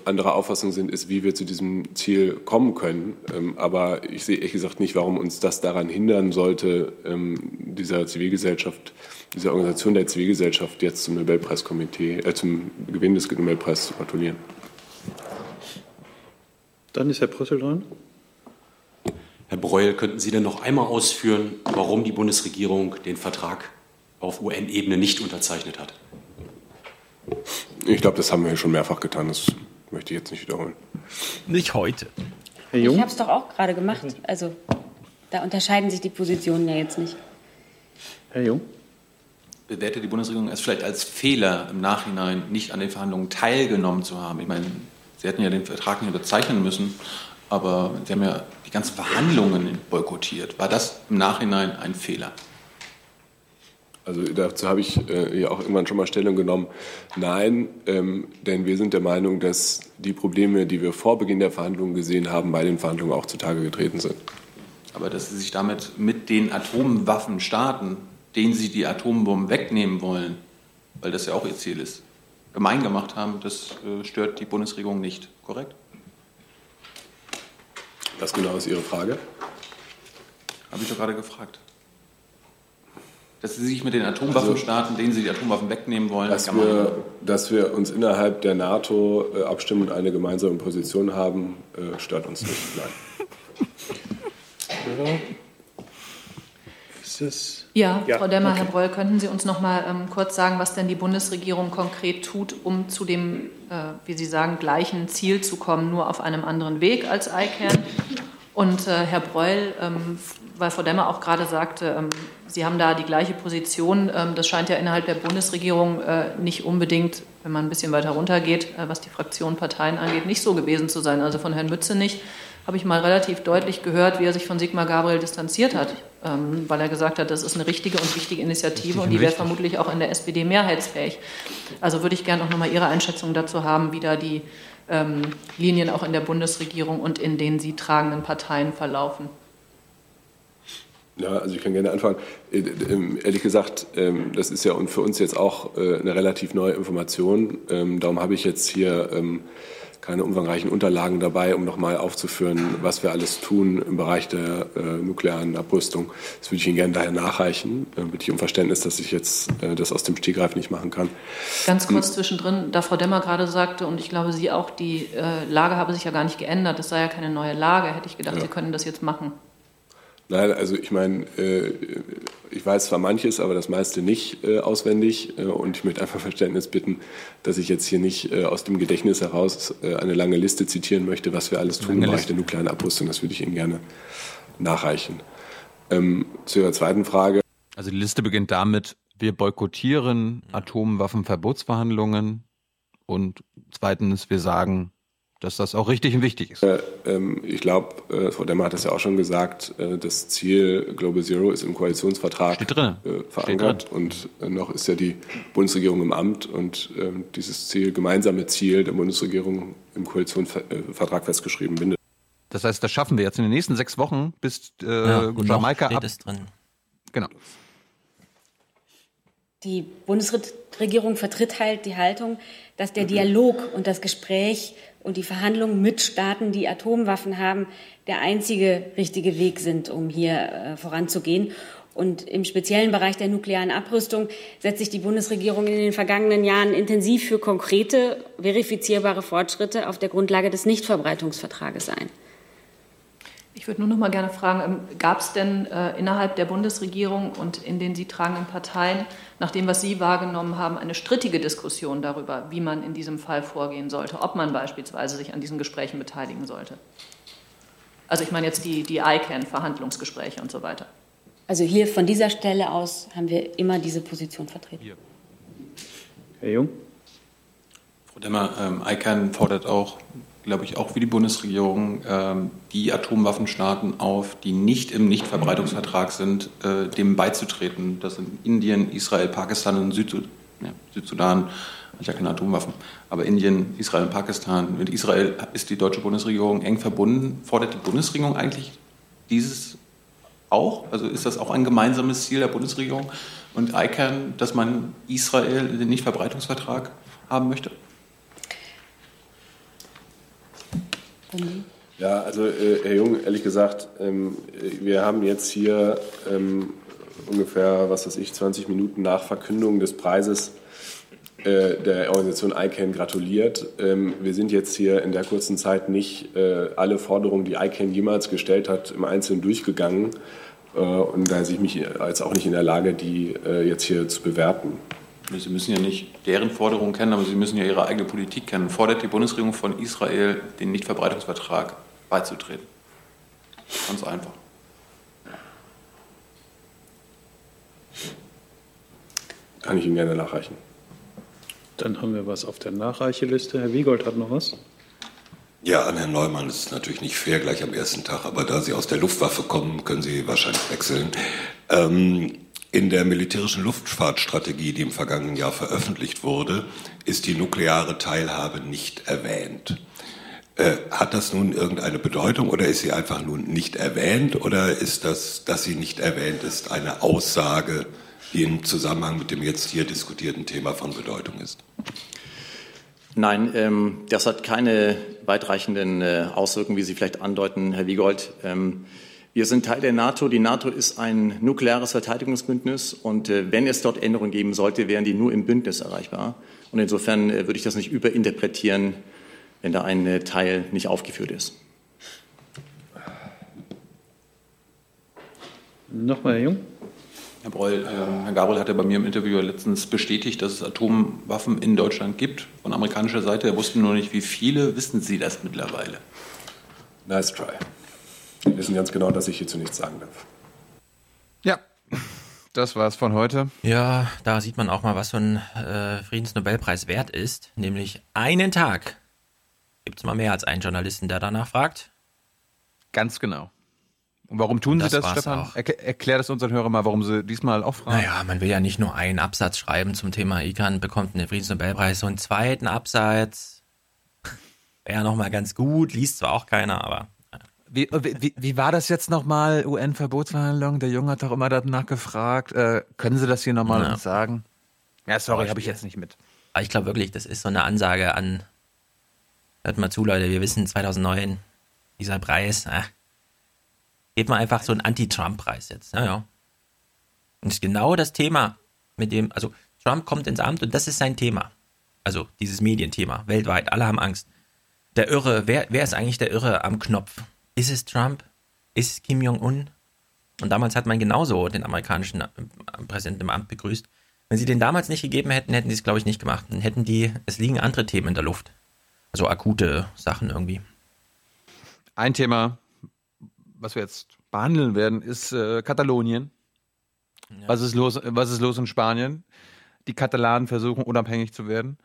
Speaker 21: Andere Auffassung sind, ist, wie wir zu diesem Ziel kommen können. Ähm, aber ich sehe ehrlich gesagt nicht, warum uns das daran hindern sollte, ähm, dieser Zivilgesellschaft, dieser Organisation der Zivilgesellschaft jetzt zum Nobelpreiskomitee, äh, zum Gewinn des Nobelpreises zu gratulieren.
Speaker 19: Dann ist Herr Brüssel dran.
Speaker 22: Herr Breuel, könnten Sie denn noch einmal ausführen, warum die Bundesregierung den Vertrag auf UN-Ebene nicht unterzeichnet hat?
Speaker 21: Ich glaube, das haben wir schon mehrfach getan. Das möchte ich jetzt nicht wiederholen.
Speaker 3: Nicht heute.
Speaker 18: Herr Jung? Ich habe es doch auch gerade gemacht. Also da unterscheiden sich die Positionen ja jetzt nicht.
Speaker 19: Herr Jung?
Speaker 20: Bewertet die Bundesregierung es vielleicht als Fehler im Nachhinein, nicht an den Verhandlungen teilgenommen zu haben? Ich meine, Sie hätten ja den Vertrag nicht unterzeichnen müssen, aber Sie haben ja die ganzen Verhandlungen boykottiert. War das im Nachhinein ein Fehler?
Speaker 21: Also dazu habe ich äh, ja auch irgendwann schon mal Stellung genommen. Nein, ähm, denn wir sind der Meinung, dass die Probleme, die wir vor Beginn der Verhandlungen gesehen haben, bei den Verhandlungen auch zutage getreten sind.
Speaker 20: Aber dass Sie sich damit mit den Atomwaffenstaaten, denen Sie die Atombomben wegnehmen wollen, weil das ja auch Ihr Ziel ist, gemein gemacht haben, das äh, stört die Bundesregierung nicht, korrekt?
Speaker 21: Was genau ist Ihre Frage?
Speaker 20: Habe ich doch gerade gefragt. Dass Sie sich mit den Atomwaffenstaaten, also, denen Sie die Atomwaffen wegnehmen wollen,
Speaker 21: dass wir, dass wir uns innerhalb der NATO äh, abstimmen und eine gemeinsame Position haben, äh, stört uns nicht. Nein.
Speaker 23: Ja, ja, Frau Demmer, okay. Herr Breul, könnten Sie uns noch mal ähm, kurz sagen, was denn die Bundesregierung konkret tut, um zu dem, äh, wie Sie sagen, gleichen Ziel zu kommen, nur auf einem anderen Weg als ICANN? Und äh, Herr Breul, ähm, weil Frau Demmer auch gerade sagte, ähm, Sie haben da die gleiche Position. Ähm, das scheint ja innerhalb der Bundesregierung äh, nicht unbedingt, wenn man ein bisschen weiter runtergeht, äh, was die Fraktionen, Parteien angeht, nicht so gewesen zu sein. Also von Herrn Mützenich habe ich mal relativ deutlich gehört, wie er sich von Sigmar Gabriel distanziert hat, ähm, weil er gesagt hat, das ist eine richtige und wichtige Initiative und die wäre vermutlich auch in der SPD mehrheitsfähig. Also würde ich gerne auch nochmal Ihre Einschätzung dazu haben, wie da die ähm, Linien auch in der Bundesregierung und in den sie tragenden Parteien verlaufen.
Speaker 21: Ja, also ich kann gerne anfangen. Äh, ähm, ehrlich gesagt, ähm, das ist ja für uns jetzt auch äh, eine relativ neue Information. Ähm, darum habe ich jetzt hier keine umfangreichen Unterlagen dabei, um nochmal aufzuführen, was wir alles tun im Bereich der äh, nuklearen Abrüstung. Das würde ich Ihnen gerne daher nachreichen. Äh, bitte ich um Verständnis, dass ich jetzt äh, das aus dem Stegreif nicht machen kann.
Speaker 23: Ganz kurz zwischendrin, da Frau Demmer gerade sagte, und ich glaube, Sie auch, die Lage habe sich ja gar nicht geändert. Es sei ja keine neue Lage. Hätte ich gedacht, ja. Sie können das jetzt machen.
Speaker 21: Nein, also ich meine, äh, ich weiß zwar manches, aber das meiste nicht äh, auswendig. Äh, und ich möchte einfach Verständnis bitten, dass ich jetzt hier nicht aus dem Gedächtnis heraus eine lange Liste zitieren möchte, was wir alles tun im Bereich der nuklearen Abrüstung. Das würde ich Ihnen gerne nachreichen. Ähm, zu Ihrer zweiten Frage.
Speaker 1: Also die Liste beginnt damit, wir boykottieren Atomwaffenverbotsverhandlungen. Und zweitens, wir sagen, dass das auch richtig und wichtig ist.
Speaker 21: Äh, ähm, ich glaube, äh, Frau Demmer hat das ja auch schon gesagt, äh, das Ziel Global Zero ist im Koalitionsvertrag äh, verankert und äh, noch ist ja die Bundesregierung im Amt und ähm, dieses Ziel, gemeinsame Ziel der Bundesregierung im Koalitionsvertrag äh, festgeschrieben bindet.
Speaker 1: Das heißt, das schaffen wir jetzt in den nächsten sechs Wochen, bis ja, Jamaika ab.
Speaker 3: Drin.
Speaker 1: Genau.
Speaker 18: Die Bundesregierung vertritt halt die Haltung, dass der Dialog und das Gespräch und die Verhandlungen mit Staaten, die Atomwaffen haben, der einzige richtige Weg sind, um hier äh, voranzugehen. Und im speziellen Bereich der nuklearen Abrüstung setzt sich die Bundesregierung in den vergangenen Jahren intensiv für konkrete, verifizierbare Fortschritte auf der Grundlage des Nichtverbreitungsvertrages ein.
Speaker 23: Ich würde nur noch mal gerne fragen, ähm, gab es denn äh, innerhalb der Bundesregierung und in den sie tragenden Parteien, nach dem, was Sie wahrgenommen haben, eine strittige Diskussion darüber, wie man in diesem Fall vorgehen sollte, ob man beispielsweise sich an diesen Gesprächen beteiligen sollte? Also ich meine jetzt die, die ICANN-Verhandlungsgespräche und so weiter.
Speaker 18: Also hier von dieser Stelle aus haben wir immer diese Position vertreten. Hier.
Speaker 19: Herr Jung?
Speaker 20: Frau Demmer, ähm, ICANN fordert auch glaube ich, auch wie die Bundesregierung ähm, die Atomwaffenstaaten auf, die nicht im Nichtverbreitungsvertrag sind, äh, dem beizutreten. Das sind Indien, Israel, Pakistan und Südsud ja, Südsudan. Ich ja keine Atomwaffen. Aber Indien, Israel und Pakistan. Mit Israel ist die deutsche Bundesregierung eng verbunden. Fordert die Bundesregierung eigentlich dieses auch? Also ist das auch ein gemeinsames Ziel der Bundesregierung und ICANN, dass man Israel in den Nichtverbreitungsvertrag haben möchte?
Speaker 21: Ja, also äh, Herr Jung, ehrlich gesagt, ähm, wir haben jetzt hier ähm, ungefähr, was weiß ich, 20 Minuten nach Verkündung des Preises äh, der Organisation ICANN gratuliert. Ähm, wir sind jetzt hier in der kurzen Zeit nicht äh, alle Forderungen, die ICANN jemals gestellt hat, im Einzelnen durchgegangen. Äh, und da sehe ich mich als auch nicht in der Lage, die jetzt hier zu bewerten.
Speaker 20: Sie müssen ja nicht deren Forderungen kennen, aber Sie müssen ja Ihre eigene Politik kennen. Fordert die Bundesregierung von Israel, den Nichtverbreitungsvertrag beizutreten? Ganz einfach.
Speaker 21: Kann ich Ihnen gerne nachreichen.
Speaker 19: Dann haben wir was auf der Nachreicheliste. Herr Wiegold hat noch was.
Speaker 16: Ja, an Herrn Neumann ist es natürlich nicht fair gleich am ersten Tag, aber da Sie aus der Luftwaffe kommen, können Sie wahrscheinlich wechseln. Ähm, in der militärischen Luftfahrtstrategie, die im vergangenen Jahr veröffentlicht wurde, ist die nukleare Teilhabe nicht erwähnt. Äh, hat das nun irgendeine Bedeutung oder ist sie einfach nun nicht erwähnt oder ist das, dass sie nicht erwähnt ist, eine Aussage, die im Zusammenhang mit dem jetzt hier diskutierten Thema von Bedeutung ist?
Speaker 15: Nein, ähm, das hat keine weitreichenden äh, Auswirkungen, wie Sie vielleicht andeuten, Herr Wiegold. Ähm, wir sind Teil der NATO. Die NATO ist ein nukleares Verteidigungsbündnis und äh, wenn es dort Änderungen geben sollte, wären die nur im Bündnis erreichbar. Und insofern äh, würde ich das nicht überinterpretieren, wenn da ein äh, Teil nicht aufgeführt ist.
Speaker 19: Nochmal, Herr Jung.
Speaker 20: Herr Breul, Herr Gabriel hat ja bei mir im Interview letztens bestätigt, dass es Atomwaffen in Deutschland gibt, von amerikanischer Seite. Er wusste nur nicht, wie viele. Wissen Sie das mittlerweile?
Speaker 21: Nice try. Wir wissen ganz genau, dass ich hierzu nichts sagen darf.
Speaker 1: Ja, das war's von heute.
Speaker 3: Ja, da sieht man auch mal, was so ein äh, Friedensnobelpreis wert ist. Nämlich einen Tag. Gibt es mal mehr als einen Journalisten, der danach fragt?
Speaker 1: Ganz genau. Und warum tun Sie das, das Stefan? Er, erklär das unseren Hörern mal, warum Sie diesmal auch fragen.
Speaker 3: Naja, man will ja nicht nur einen Absatz schreiben zum Thema ICANN bekommt einen Friedensnobelpreis, so einen zweiten Absatz wäre ja nochmal ganz gut, liest zwar auch keiner, aber
Speaker 1: Wie, wie, wie war das jetzt nochmal, UN-Verbotsverhandlungen? Der Junge hat doch immer danach gefragt. Äh, können Sie das hier nochmal
Speaker 3: Ja.
Speaker 1: sagen? Ja, sorry, habe ich jetzt nicht mit.
Speaker 3: Aber ich glaube wirklich, das ist so eine Ansage an, hört mal zu, Leute, wir wissen 2009, dieser Preis, ah, gebt mal einfach so einen Anti-Trump-Preis jetzt. Ja, ja. Und das ist genau das Thema, mit dem, also Trump kommt ins Amt und das ist sein Thema. Also dieses Medienthema, weltweit, alle haben Angst. Der Irre, wer, wer ist eigentlich der Irre am Knopf? Ist es Trump? Ist es Kim Jong-un? Und damals hat man genauso den amerikanischen äh, Präsidenten im Amt begrüßt. Wenn sie den damals nicht gegeben hätten, hätten sie es, glaube ich, nicht gemacht. Dann hätten die, es liegen andere Themen in der Luft. Also akute Sachen irgendwie.
Speaker 1: Ein Thema, was wir jetzt behandeln werden, ist äh, Katalonien. Was, ist los, was ist los in Spanien? Die Katalanen versuchen unabhängig zu werden.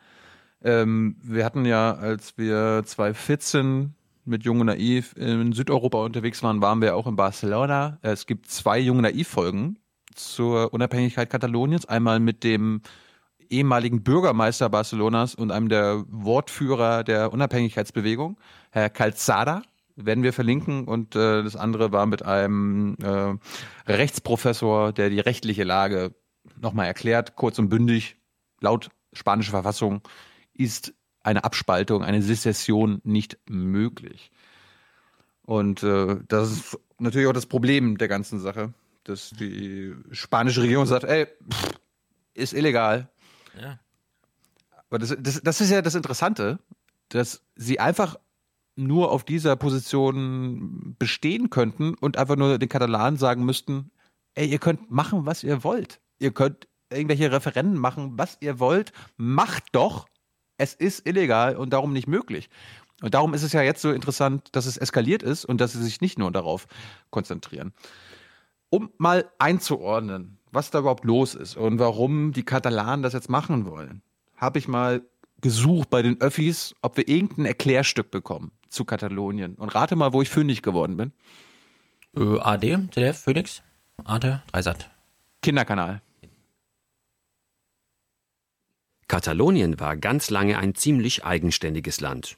Speaker 1: Ähm, wir hatten ja, als wir 2014 mit Jung und Naiv in Südeuropa unterwegs waren, waren wir auch in Barcelona. Es gibt zwei Jung und Naiv-Folgen zur Unabhängigkeit Kataloniens. Einmal mit dem ehemaligen Bürgermeister Barcelonas und einem der Wortführer der Unabhängigkeitsbewegung, Herr Calzada, werden wir verlinken. Und äh, das andere war mit einem äh, Rechtsprofessor, der die rechtliche Lage nochmal erklärt, kurz und bündig. Laut spanischer Verfassung ist eine Abspaltung, eine Sezession nicht möglich. Und äh, das ist natürlich auch das Problem der ganzen Sache, dass die spanische Regierung sagt, ey, pff, ist illegal.
Speaker 3: Ja.
Speaker 1: Aber das, das, das ist ja das Interessante, dass sie einfach nur auf dieser Position bestehen könnten und einfach nur den Katalanen sagen müssten, ey, ihr könnt machen, was ihr wollt. Ihr könnt irgendwelche Referenden machen, was ihr wollt. Macht doch. Es ist illegal und darum nicht möglich. Und darum ist es ja jetzt so interessant, dass es eskaliert ist und dass sie sich nicht nur darauf konzentrieren. Um mal einzuordnen, was da überhaupt los ist und warum die Katalanen das jetzt machen wollen, habe ich mal gesucht bei den Öffis, ob wir irgendein Erklärstück bekommen zu Katalonien. Und rate mal, wo ich fündig geworden bin.
Speaker 3: Äh, AD, ZDF, Phoenix, Arte, Dreisat.
Speaker 1: Kinderkanal.
Speaker 24: Katalonien war ganz lange ein ziemlich eigenständiges Land.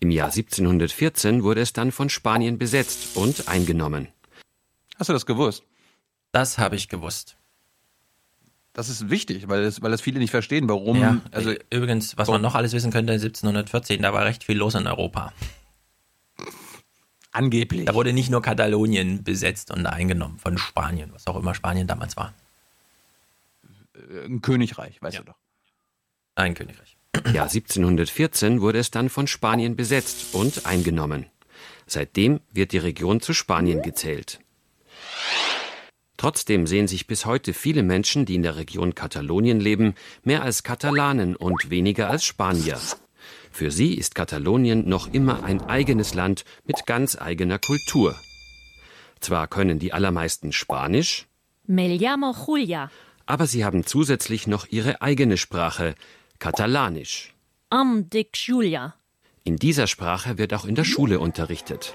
Speaker 24: Im Jahr 1714 wurde es dann von Spanien besetzt und eingenommen.
Speaker 1: Hast du das gewusst?
Speaker 3: Das habe ich gewusst.
Speaker 1: Das ist wichtig, weil das, weil das viele nicht verstehen, warum.
Speaker 3: Ja,
Speaker 1: also,
Speaker 3: übrigens, was man noch alles wissen könnte, 1714, da war recht viel los in Europa.
Speaker 1: Angeblich.
Speaker 3: Da wurde nicht nur Katalonien besetzt und eingenommen von Spanien, was auch immer Spanien damals war.
Speaker 1: ein Königreich, weißt
Speaker 3: Ja.
Speaker 1: du doch.
Speaker 3: Ein Königreich.
Speaker 24: Ja, 1714 wurde es dann von Spanien besetzt und eingenommen. Seitdem wird die Region zu Spanien gezählt. Trotzdem sehen sich bis heute viele Menschen, die in der Region Katalonien leben, mehr als Katalanen und weniger als Spanier. Für sie ist Katalonien noch immer ein eigenes Land mit ganz eigener Kultur. Zwar können die allermeisten Spanisch,
Speaker 25: Me llamo Julia.
Speaker 24: aber sie haben zusätzlich noch ihre eigene Sprache, Katalanisch.
Speaker 25: Am dic Julia.
Speaker 24: In dieser Sprache wird auch in der Schule unterrichtet.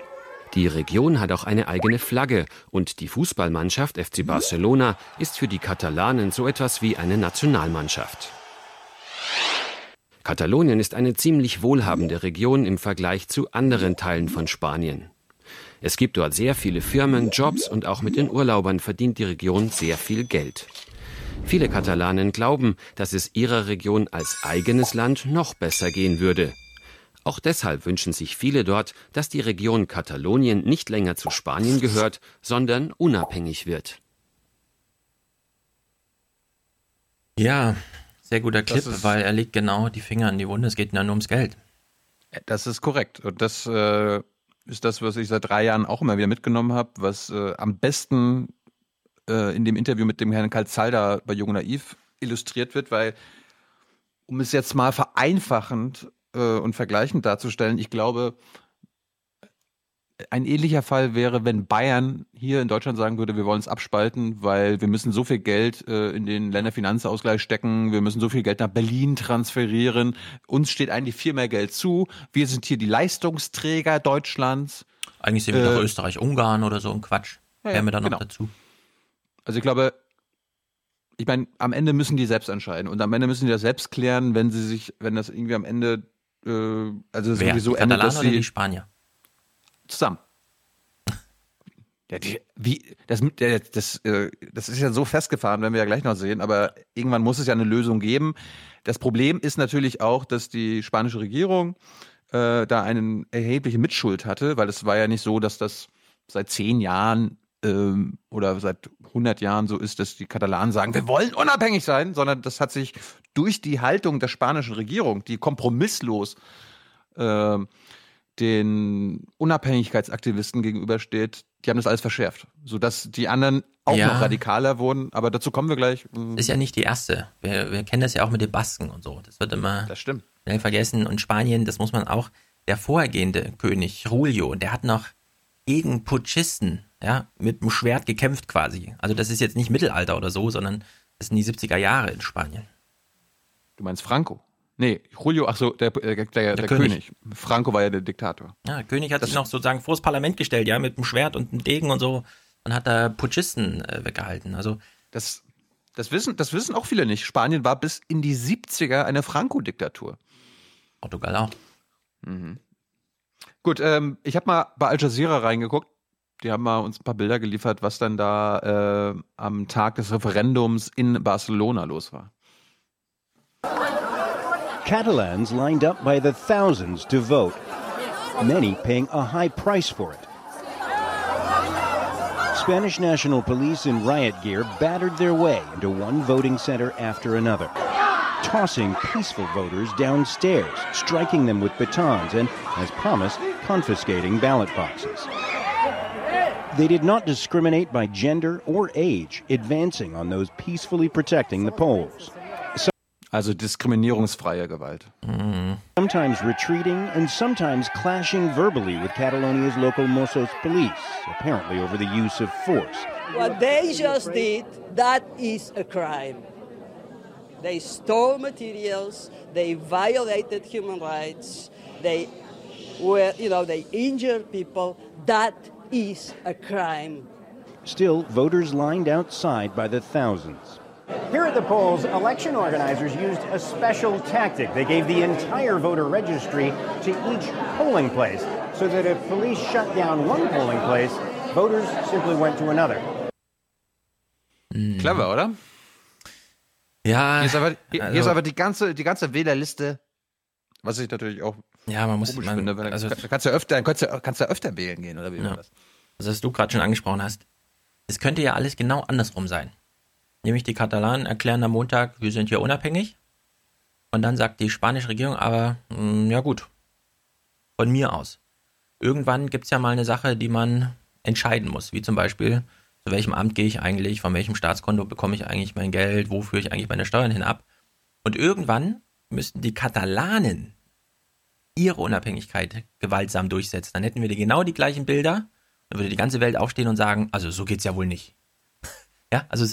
Speaker 24: Die Region hat auch eine eigene Flagge und die Fußballmannschaft FC Barcelona ist für die Katalanen so etwas wie eine Nationalmannschaft. Katalonien ist eine ziemlich wohlhabende Region im Vergleich zu anderen Teilen von Spanien. Es gibt dort sehr viele Firmen, Jobs und auch mit den Urlaubern verdient die Region sehr viel Geld. Viele Katalanen glauben, dass es ihrer Region als eigenes Land noch besser gehen würde. Auch deshalb wünschen sich viele dort, dass die Region Katalonien nicht länger zu Spanien gehört, sondern unabhängig wird.
Speaker 3: Ja, sehr guter Clip,
Speaker 1: ist-
Speaker 3: weil er legt genau die Finger in die Wunde. Es geht ja nur ums Geld.
Speaker 1: Das ist korrekt. Und das äh, ist das, was ich seit drei Jahren auch immer wieder mitgenommen habe, was äh, am besten äh, in dem Interview mit dem Herrn Calzalda bei Jung Naiv illustriert wird, weil, um es jetzt mal vereinfachend äh, und vergleichend darzustellen, ich glaube, ein ähnlicher Fall wäre, wenn Bayern hier in Deutschland sagen würde, wir wollen es abspalten, weil wir müssen so viel Geld äh, in den Länderfinanzausgleich stecken, wir müssen so viel Geld nach Berlin transferieren, uns steht eigentlich viel mehr Geld zu, wir sind hier die Leistungsträger Deutschlands.
Speaker 3: Eigentlich sind wir doch
Speaker 1: Äh,
Speaker 3: Österreich, Ungarn oder so ein Quatsch.
Speaker 1: Ja,
Speaker 3: Wären wir dann noch
Speaker 1: genau.
Speaker 3: dazu.
Speaker 1: Also ich glaube, ich meine, am Ende müssen die selbst entscheiden und am Ende müssen die das selbst klären, wenn sie sich, wenn das irgendwie am Ende, äh, also
Speaker 3: Wer?
Speaker 1: sowieso
Speaker 3: die
Speaker 1: endet, dass
Speaker 3: oder die
Speaker 1: sie
Speaker 3: Spanier?
Speaker 1: zusammen. <laughs> Ja, die, wie, das, das, äh, das ist ja so festgefahren, werden wir ja gleich noch sehen, aber irgendwann muss es ja eine Lösung geben. Das Problem ist natürlich auch, dass die spanische Regierung äh, da eine erhebliche Mitschuld hatte, weil es war ja nicht so, dass das seit zehn Jahren ähm, oder seit 100 Jahren so ist, dass die Katalanen sagen, wir wollen unabhängig sein, sondern das hat sich durch die Haltung der spanischen Regierung, die kompromisslos äh, den Unabhängigkeitsaktivisten gegenübersteht, die haben das alles verschärft, sodass die anderen auch ja. noch radikaler wurden. Aber dazu kommen wir gleich.
Speaker 3: Ist ja nicht die erste. Wir, wir kennen das ja auch mit den Basken und so. Das wird immer
Speaker 1: das
Speaker 3: schnell vergessen. Und Spanien, das muss man auch. Der vorhergehende König Julio, der hat noch gegen Putschisten, ja, mit dem Schwert gekämpft quasi. Also das ist jetzt nicht Mittelalter oder so, sondern das sind die 70er Jahre in Spanien.
Speaker 1: Du meinst Franco? Nee, Julio, ach so, der, der, der, der, der König. König. Franco war ja der Diktator.
Speaker 3: Ja, der König hat das sich noch sozusagen vors Parlament gestellt, ja, mit einem Schwert und einem Degen und so und hat da Putschisten äh, weggehalten. Also
Speaker 1: das, das, wissen, das wissen auch viele nicht. Spanien war bis in die 70er eine Franco-Diktatur.
Speaker 3: Portugal auch.
Speaker 1: Mhm. Gut, ähm, ich habe mal bei Al Jazeera reingeguckt. Die haben mal uns ein paar Bilder geliefert, was dann da äh, am Tag des Referendums in Barcelona los war.
Speaker 26: Catalans lined up by the thousands to vote, many paying a high price for it. Spanish National Police in riot gear battered their way into one voting center after another, tossing peaceful voters downstairs, striking them with batons, and, as promised, confiscating ballot boxes. They did not discriminate by gender or age, advancing on those peacefully protecting the polls.
Speaker 1: Also diskriminierungsfreie Gewalt.
Speaker 26: Mhm. Sometimes retreating and sometimes clashing verbally with Catalonia's local Mossos police, apparently over the use of force.
Speaker 27: What they just did, that is a crime. They stole materials, they violated human rights, they were, you know, they injured people. That is a crime.
Speaker 26: Still, voters lined outside by the thousands.
Speaker 28: Here at the polls, election organizers used a special tactic. They gave the entire voter registry to each polling place so that if police shut down one polling place, voters simply went to another. Mm.
Speaker 1: Clever, oder?
Speaker 3: Ja.
Speaker 1: Hier ist aber, hier, also, hier ist aber die ganze, die ganze Wählerliste, was ich natürlich auch
Speaker 3: ja, man muss, man,
Speaker 1: finde, also, kannst du öfter, kannst du, kannst du öfter wählen gehen, oder wie ja. das?
Speaker 3: Also, was du gerade schon angesprochen hast, es könnte ja alles genau andersrum sein. Nämlich die Katalanen erklären am Montag, wir sind hier unabhängig. Und dann sagt die spanische Regierung, aber mh, hm, ja gut, von mir aus. Irgendwann gibt es ja mal eine Sache, die man entscheiden muss, wie zum Beispiel, zu welchem Amt gehe ich eigentlich, von welchem Staatskonto bekomme ich eigentlich mein Geld, wo führe ich eigentlich meine Steuern hin ab. Und irgendwann müssten die Katalanen ihre Unabhängigkeit gewaltsam durchsetzen. Dann hätten wir genau die gleichen Bilder, dann würde die ganze Welt aufstehen und sagen, also so geht's ja wohl nicht. <laughs> ja, also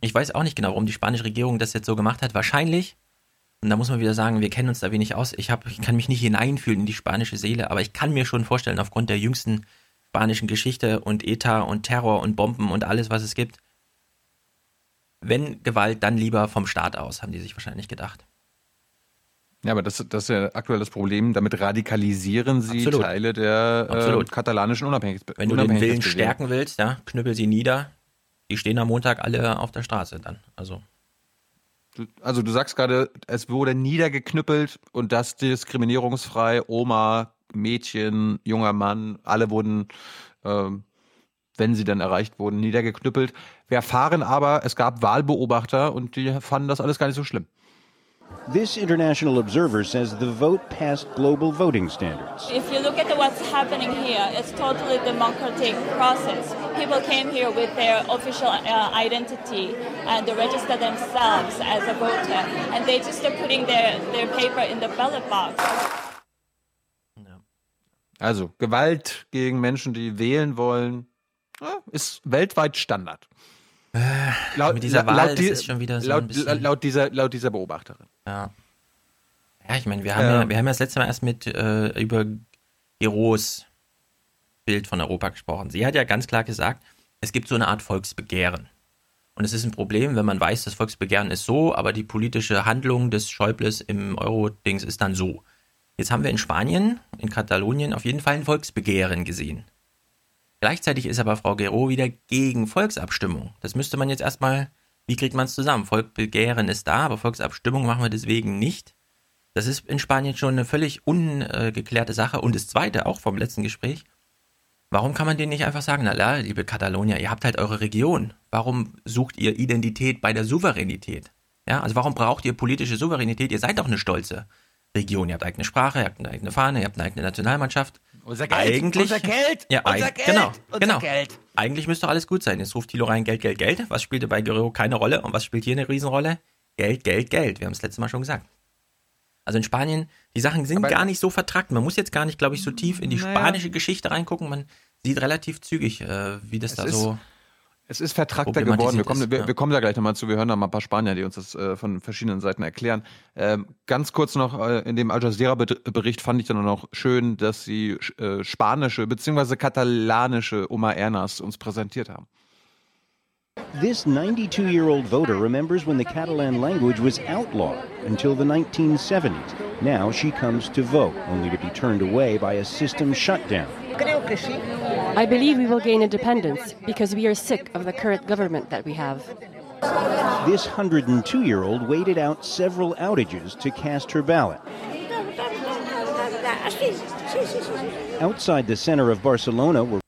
Speaker 3: ich weiß auch nicht genau, warum die spanische Regierung das jetzt so gemacht hat. Wahrscheinlich, und da muss man wieder sagen, wir kennen uns da wenig aus. Ich, hab, ich kann mich nicht hineinfühlen in die spanische Seele, aber ich kann mir schon vorstellen, aufgrund der jüngsten spanischen Geschichte und ETA und Terror und Bomben und alles, was es gibt, wenn Gewalt, dann lieber vom Staat aus, haben die sich wahrscheinlich gedacht.
Speaker 1: Ja, aber das, das ist ja aktuell das Problem. Damit radikalisieren sie Absolut. Teile der äh, katalanischen Unabhängigkeit.
Speaker 3: Wenn du den Willen stärken willst, ja, knüppel sie nieder, die stehen am Montag alle auf der Straße dann. Also.
Speaker 1: Also du sagst gerade, es wurde niedergeknüppelt und das diskriminierungsfrei. Oma, Mädchen, junger Mann, alle wurden, ähm, wenn sie dann erreicht wurden, niedergeknüppelt. Wir erfahren aber, es gab Wahlbeobachter und die fanden das alles gar nicht so schlimm.
Speaker 26: This international observer says the vote passed global voting standards.
Speaker 29: If you look at what's happening here, it's totally democratic process. People came here with their official uh, identity and they register themselves as a voter, and they just are putting their, their paper in the ballot box.
Speaker 1: Also Gewalt gegen Menschen, die wählen wollen, ist weltweit Standard.
Speaker 3: Äh, laut, mit dieser Wahl, laut, die, ist schon wieder so
Speaker 1: laut, laut, dieser, laut dieser Beobachterin.
Speaker 3: Ja. Ja, ich meine, wir haben ja, ja, wir haben ja das letzte Mal erst mit äh, über Geros Bild von Europa gesprochen. Sie hat ja ganz klar gesagt, es gibt so eine Art Volksbegehren. Und es ist ein Problem, wenn man weiß, das Volksbegehren ist so, aber die politische Handlung des Schäubles im Euro-Dings ist dann so. Jetzt haben wir in Spanien, in Katalonien auf jeden Fall ein Volksbegehren gesehen. Gleichzeitig ist aber Frau Gero wieder gegen Volksabstimmung. Das müsste man jetzt erstmal, wie kriegt man es zusammen? Volkbegehren ist da, aber Volksabstimmung machen wir deswegen nicht. Das ist in Spanien schon eine völlig ungeklärte Sache. Und das Zweite, auch vom letzten Gespräch, warum kann man denen nicht einfach sagen, na ja, liebe Katalonier, ihr habt halt eure Region. Warum sucht ihr Identität bei der Souveränität? Ja, also warum braucht ihr politische Souveränität? Ihr seid doch eine stolze Region. Ihr habt eigene Sprache, ihr habt eine eigene Fahne, ihr habt eine eigene Nationalmannschaft.
Speaker 30: Unser Geld,
Speaker 3: eigentlich,
Speaker 30: unser Geld,
Speaker 3: ja,
Speaker 30: unser Geld,
Speaker 3: genau,
Speaker 30: unser
Speaker 3: genau.
Speaker 30: Geld.
Speaker 3: Eigentlich müsste doch alles gut sein. Jetzt ruft Thilo rein, Geld, Geld, Geld. Was spielte bei Guerrero keine Rolle und was spielt hier eine Riesenrolle? Geld, Geld, Geld. Wir haben es letztes Mal schon gesagt. Also in Spanien, die Sachen sind
Speaker 1: Aber-
Speaker 3: gar nicht so vertrackt. Man muss jetzt gar nicht, glaube ich, so tief in die
Speaker 1: Naja.
Speaker 3: spanische Geschichte reingucken. Man sieht relativ zügig, äh, wie das
Speaker 1: Es
Speaker 3: da so.
Speaker 1: Es ist vertrackter
Speaker 3: problematisiert
Speaker 1: geworden. Wir kommen,
Speaker 3: ist,
Speaker 1: wir,
Speaker 3: ja.
Speaker 1: wir kommen da gleich nochmal zu. Wir hören da mal ein paar Spanier, die uns das äh, von verschiedenen Seiten erklären. Ähm, ganz kurz noch, äh, in dem Al Jazeera-Bericht fand ich dann noch schön, dass sie äh, spanische bzw. katalanische Oma Ernas uns präsentiert haben.
Speaker 26: This 92 year old voter remembers when the Catalan language was outlawed until the 1970s. Now she comes to vote, only to be turned away by a system shutdown.
Speaker 31: I believe we will gain independence because we are sick of the current government that we have.
Speaker 26: This 102 year old waited out several outages to cast her ballot. Outside the center of Barcelona were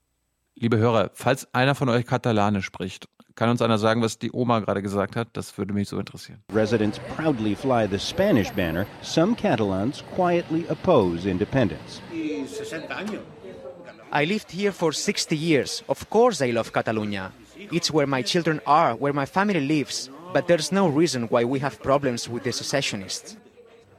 Speaker 1: Liebe Hörer, falls einer von euch Katalanisch spricht, kann uns einer sagen, was die Oma gerade gesagt hat? Das würde mich so interessieren.
Speaker 26: residents proudly fly the Spanish banner, some Catalans quietly oppose independence.
Speaker 32: I lived here for 60 years. Of course, I love Catalonia. It's where my children are, where my family lives. But there's no reason why we have problems with the secessionists.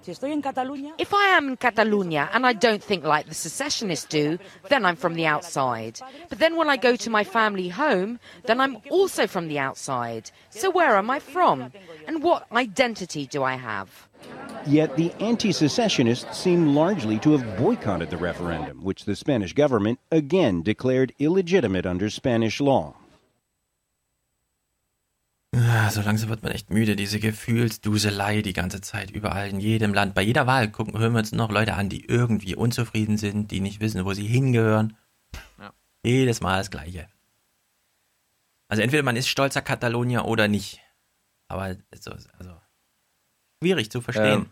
Speaker 33: If I am in Catalonia and I don't think like the secessionists do, then I'm from the outside. But then when I go to my family home, then I'm also from the outside. So where am I from? And what identity do I have?
Speaker 26: Yet the anti secessionists seem largely to have boycotted the referendum, which the Spanish government again declared illegitimate under Spanish law.
Speaker 3: Ah, So langsam wird man echt müde, diese Gefühlsduselei die ganze Zeit, überall, in jedem Land. Bei jeder Wahl gucken, hören wir uns noch Leute an, die irgendwie unzufrieden sind, die nicht wissen, wo sie hingehören.
Speaker 1: Ja.
Speaker 3: Jedes Mal das Gleiche. Also entweder man ist stolzer Katalonier oder nicht. Aber so, also schwierig zu verstehen.
Speaker 1: Ähm,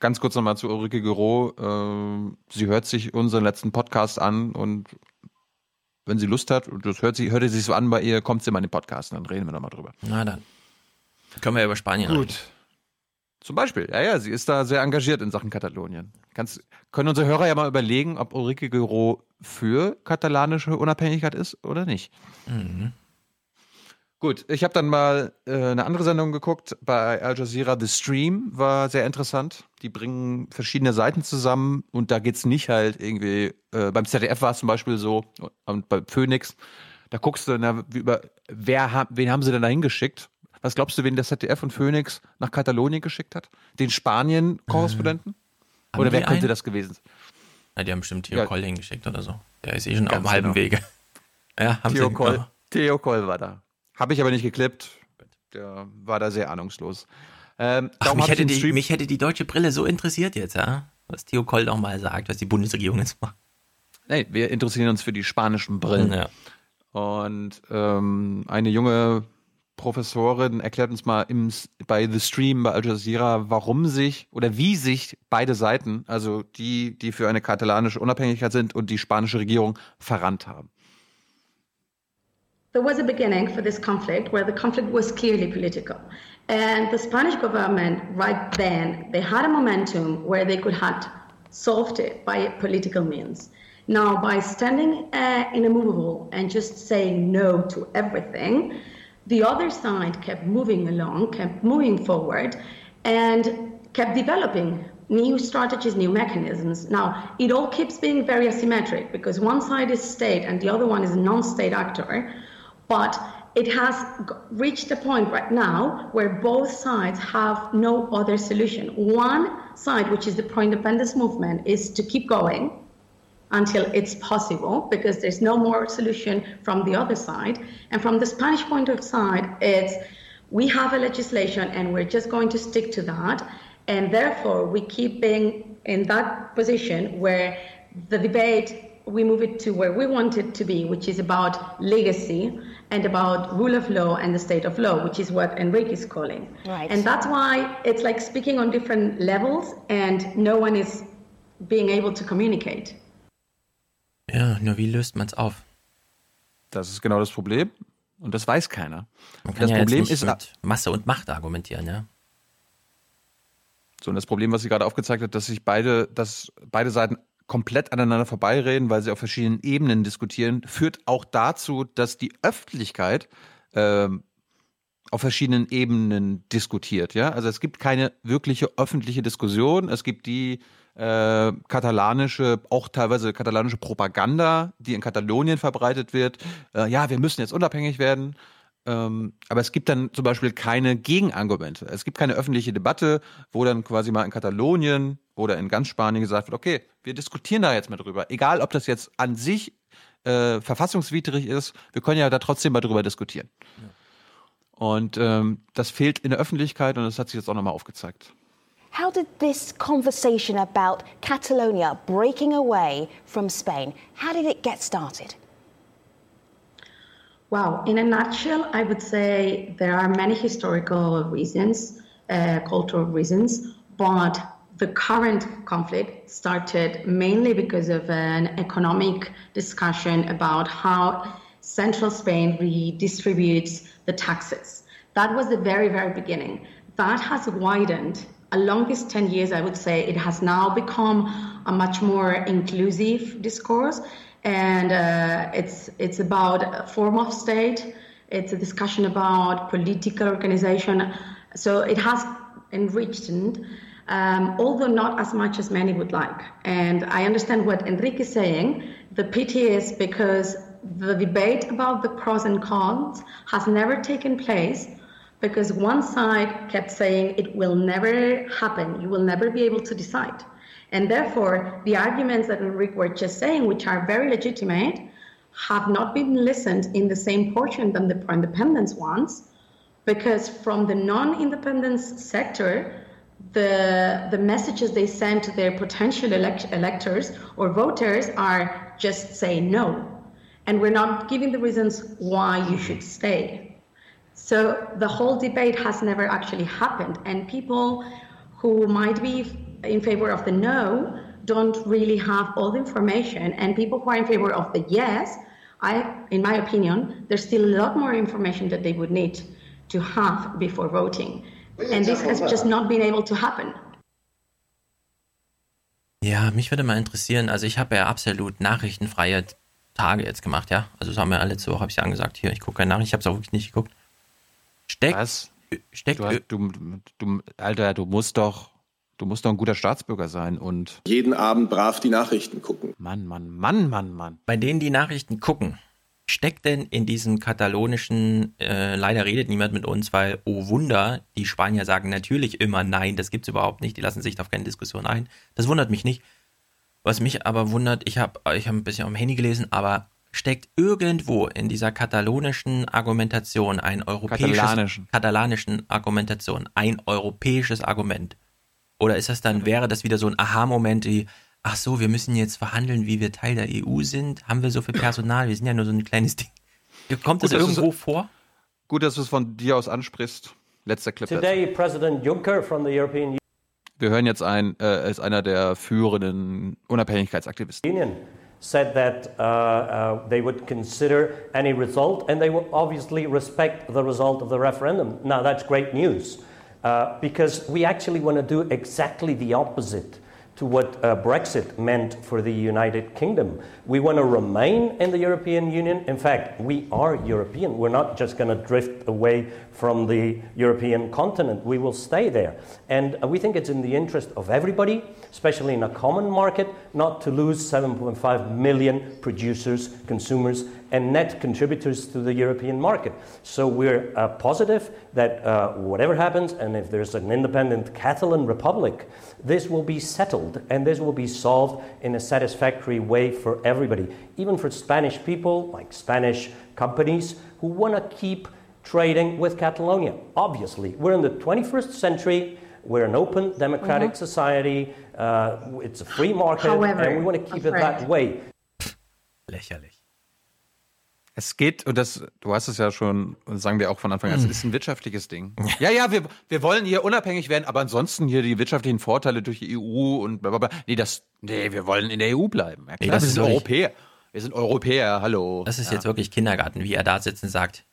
Speaker 1: ganz kurz nochmal zu Ulrike Gero. Ähm, sie hört sich unseren letzten Podcast an und wenn sie Lust hat, und das hört sie, hört sich so an bei ihr, kommt sie mal in den Podcast und dann reden wir nochmal drüber.
Speaker 3: Na dann. Können wir über Spanien
Speaker 1: Gut.
Speaker 3: reden.
Speaker 1: Zum Beispiel, ja, ja, sie ist da sehr engagiert in Sachen Katalonien. Kannst, können unsere Hörer ja mal überlegen, ob Ulrike Gero für katalanische Unabhängigkeit ist oder nicht.
Speaker 3: Mhm.
Speaker 1: Gut, ich habe dann mal äh, eine andere Sendung geguckt bei Al Jazeera. The Stream war sehr interessant. Die bringen verschiedene Seiten zusammen und da geht's nicht halt irgendwie, äh, beim ZDF war es zum Beispiel so und bei Phoenix, da guckst du, wie über, wer, wen haben sie denn da hingeschickt? Was glaubst du, wen das ZDF und Phoenix nach Katalonien geschickt hat? Den Spanien-Korrespondenten?
Speaker 3: Haben
Speaker 1: Oder wer könnte
Speaker 3: einen?
Speaker 1: das gewesen sein?
Speaker 3: Na, die haben bestimmt Theo
Speaker 1: Ja.
Speaker 3: Koll hingeschickt oder so. Der ist eh schon auf
Speaker 1: Ganz
Speaker 3: halben
Speaker 1: genau.
Speaker 3: Wege. <laughs> Ja, haben
Speaker 1: Theo
Speaker 3: sie
Speaker 1: Koll. Theo Koll war da. Habe ich aber nicht geklippt. Der war da sehr ahnungslos. Ähm,
Speaker 3: Ach, mich, hätte die, mich hätte die deutsche Brille so interessiert jetzt, ja? Was Theo Koll noch mal sagt, was die Bundesregierung jetzt macht.
Speaker 1: Nee, wir interessieren uns für die spanischen Brillen.
Speaker 3: Ja.
Speaker 1: Und ähm, eine junge Professorin erklärt uns mal im, bei The Stream bei Al Jazeera, warum sich oder wie sich beide Seiten, also die, die für eine katalanische Unabhängigkeit sind und die spanische Regierung, verrannt haben.
Speaker 34: There was a beginning for this conflict where the conflict was clearly political. And the Spanish government, right then, they had a momentum where they could have solved it by political means. Now, by standing uh, immovable and just saying no to everything, the other side kept moving along, kept moving forward, and kept developing new strategies, new mechanisms. Now, it all keeps being very asymmetric because one side is state and the other one is a non state actor. But it has reached a point right now where both sides have no other solution. One side, which is the pro independence movement, is to keep going until it's possible because there's no more solution from the other side. And from the Spanish point of side, it's we have a legislation and we're just going to stick to that. And therefore, we keep being in that position where the debate we move it to where we want it to be, which is about legacy and about rule of law and the state of law, which is what Enrique is calling.
Speaker 30: Right.
Speaker 34: And that's why it's like speaking on different levels and no one is being able to communicate.
Speaker 3: Ja, nur wie löst man es auf?
Speaker 1: Das ist genau das Problem. Und das weiß keiner.
Speaker 3: Man kann
Speaker 1: das
Speaker 3: ja
Speaker 1: Problem
Speaker 3: jetzt nicht
Speaker 1: ist,
Speaker 3: mit Masse und Macht argumentieren, ja.
Speaker 1: So, und das Problem, was sie gerade aufgezeigt hat, dass sich beide, dass beide Seiten komplett aneinander vorbeireden, weil sie auf verschiedenen Ebenen diskutieren, führt auch dazu, dass die Öffentlichkeit ähm, auf verschiedenen Ebenen diskutiert. Ja, also es gibt keine wirkliche öffentliche Diskussion. Es gibt die äh, katalanische, auch teilweise katalanische Propaganda, die in Katalonien verbreitet wird. Äh, ja, wir müssen jetzt unabhängig werden. Ähm, aber es gibt dann zum Beispiel keine Gegenargumente. Es gibt keine öffentliche Debatte, wo dann quasi mal in Katalonien oder in ganz Spanien gesagt wird, okay, wir diskutieren da jetzt mal drüber. Egal, ob das jetzt an sich äh, verfassungswidrig ist, wir können ja da trotzdem mal drüber diskutieren. Und ähm, das fehlt in der Öffentlichkeit und das hat sich jetzt auch nochmal aufgezeigt.
Speaker 30: How did this conversation about Catalonia breaking away from Spain, how did it get started?
Speaker 34: Wow, in a nutshell, I would say there are many historical reasons, uh, cultural reasons, but the current conflict started mainly because of an economic discussion about how central Spain redistributes the taxes. That was the very, very beginning. That has widened. Along these 10 years, I would say it has now become a much more inclusive discourse and uh, it's it's about a form of state. It's a discussion about political organization. So it has enriched, um, although not as much as many would like. And I understand what Enrique is saying. The pity is because the debate about the pros and cons has never taken place because one side kept saying it will never happen. You will never be able to decide. And therefore, the arguments that Enrique were just saying, which are very legitimate, have not been listened in the same portion than the pro-independence ones, because from the non-independence sector, the the messages they send to their potential elect- electors or voters are just say no, and we're not giving the reasons why you should stay. So the whole debate has never actually happened, and people who might be in favor of the no don't really have all the information, and people who are in favor of the yes, I, in my opinion, there's still a lot more information that they would need to have before voting, and this has just not been able to happen.
Speaker 3: Ja, mich würde mal interessieren, also ich habe ja absolut nachrichtenfreie Tage jetzt gemacht, ja. Also das haben wir letzte Woche, habe ich ja angesagt, hier, ich gucke keine Nachricht, ich habe es auch wirklich nicht geguckt. Steckt,
Speaker 1: Was?
Speaker 3: steckt,
Speaker 1: Du, hast- du, du, Alter, du musst doch, du musst doch ein guter Staatsbürger sein und
Speaker 35: Jeden Abend brav die Nachrichten gucken.
Speaker 1: Mann, Mann, Mann, Mann, Mann.
Speaker 3: bei denen die Nachrichten gucken, steckt denn in diesem katalonischen, äh, leider redet niemand mit uns, weil, oh Wunder, die Spanier sagen natürlich immer nein, das gibt's überhaupt nicht, die lassen sich auf keine Diskussion ein. Das wundert mich nicht. Was mich aber wundert, ich habe ich hab ein bisschen am Handy gelesen, aber steckt irgendwo in dieser katalonischen Argumentation ein europäisches
Speaker 1: Katalanischen.
Speaker 3: katalanischen Argumentation ein europäisches Argument? Oder ist das dann wäre das wieder so ein Aha-Moment wie ach so, wir müssen jetzt verhandeln, wie wir Teil der EU sind? Haben wir so viel Personal? Wir sind ja nur so ein kleines Ding. Kommt das
Speaker 1: Gut, dass
Speaker 3: irgendwo
Speaker 1: es-
Speaker 3: vor?
Speaker 1: Gut, dass du es von dir aus ansprichst. Letzter Clip. dazu.
Speaker 36: Today, President Juncker from the European
Speaker 1: Wir hören jetzt ein, äh, ist einer der führenden Unabhängigkeitsaktivisten.
Speaker 36: Union said that uh, uh, they would consider any result and they will obviously respect the result of the referendum. Now, that's great news uh, because we actually want to do exactly the opposite to what uh, Brexit meant for the United Kingdom. We want to remain in the European Union. In fact, we are European. We're not just going to drift away from the European continent. We will stay there. And uh, we think it's in the interest of everybody, especially in a common market, not to lose 7.5 million producers, consumers, and net contributors to the European market. So we're uh, positive that uh, whatever happens, and if there's an independent Catalan republic, this will be settled and this will be solved in a satisfactory way for everybody, even for Spanish people, like Spanish companies, who want to keep trading with Catalonia. Obviously, we're in the 21st century. We're an open, democratic
Speaker 34: Mhm.
Speaker 36: society. Uh, it's a free market,
Speaker 34: However,
Speaker 36: and we want to keep it that way.
Speaker 3: Lächerlich.
Speaker 1: Es geht, und das, du hast es ja schon, sagen wir auch von Anfang an, es
Speaker 3: Hm.
Speaker 1: ist ein wirtschaftliches Ding. Ja, ja, wir, wir wollen hier unabhängig werden, aber ansonsten hier die wirtschaftlichen Vorteile durch die EU und bla bla bla. Nee, das, nee, wir wollen in der EU bleiben. Ja,
Speaker 3: Nee,
Speaker 1: klar,
Speaker 3: das
Speaker 1: wir sind Europäer. Wir sind Europäer, hallo.
Speaker 3: Das ist
Speaker 1: ja.
Speaker 3: jetzt wirklich Kindergarten, wie er da sitzt und sagt,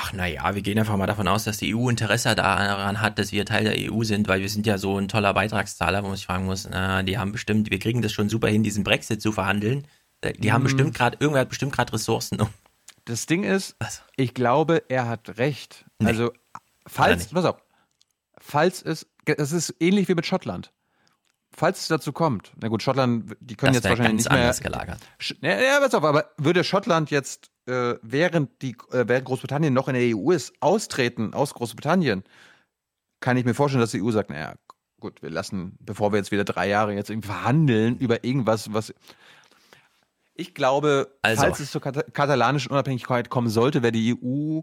Speaker 3: ach naja, wir gehen einfach mal davon aus, dass die EU Interesse daran hat, dass wir Teil der EU sind, weil wir sind ja so ein toller Beitragszahler, wo man sich fragen muss, na, die haben bestimmt, wir kriegen das schon super hin, diesen Brexit zu verhandeln. Die haben
Speaker 1: Mhm.
Speaker 3: bestimmt gerade, irgendwer hat bestimmt gerade Ressourcen. um-
Speaker 1: Das Ding ist, ich glaube, er hat recht. Also, falls, pass auf, falls es, es ist ähnlich wie mit Schottland. Falls es dazu kommt, na gut, Schottland, die können
Speaker 3: Das
Speaker 1: jetzt wahrscheinlich
Speaker 3: ganz
Speaker 1: nicht mehr.
Speaker 3: anders gelagert.
Speaker 1: Ja, pass auf, aber würde Schottland jetzt, äh, während, die, äh, während Großbritannien noch in der EU ist, austreten aus Großbritannien, kann ich mir vorstellen, dass die EU sagt, naja, gut, wir lassen, bevor wir jetzt wieder drei Jahre jetzt irgendwie verhandeln über irgendwas, was. Ich glaube,
Speaker 3: Also.
Speaker 1: falls es zur Kata katalanischen Unabhängigkeit kommen sollte, wäre die EU,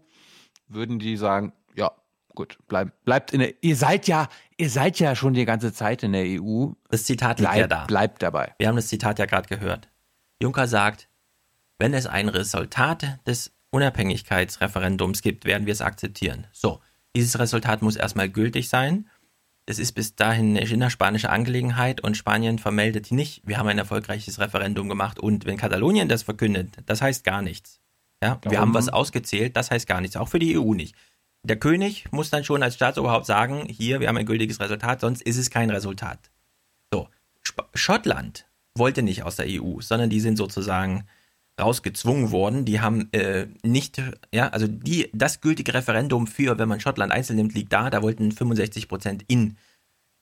Speaker 1: würden die sagen, ja, gut, bleib, bleibt in der, ihr seid ja, ihr seid ja schon die ganze Zeit in der EU.
Speaker 3: Das Zitat liegt
Speaker 1: Bleib-
Speaker 3: ja da.
Speaker 1: Bleibt dabei.
Speaker 3: Wir haben das Zitat ja gerade gehört. Juncker sagt, wenn es ein Resultat des Unabhängigkeitsreferendums gibt, werden wir es akzeptieren. So, dieses Resultat muss erstmal gültig sein. Es ist bis dahin eine innerspanische Angelegenheit und Spanien vermeldet nicht, wir haben ein erfolgreiches Referendum gemacht und wenn Katalonien das verkündet, das heißt gar nichts. Ja, wir
Speaker 1: Darum-
Speaker 3: haben was ausgezählt, das heißt gar nichts, auch für die EU nicht. Der König muss dann schon als Staatsoberhaupt sagen, hier, wir haben ein gültiges Resultat, sonst ist es kein Resultat. So, Sp Schottland wollte nicht aus der EU, sondern die sind sozusagen rausgezwungen worden. Die haben äh, nicht, ja, also die, das gültige Referendum für, wenn man Schottland einzeln nimmt, liegt da. Da wollten 65 Prozent in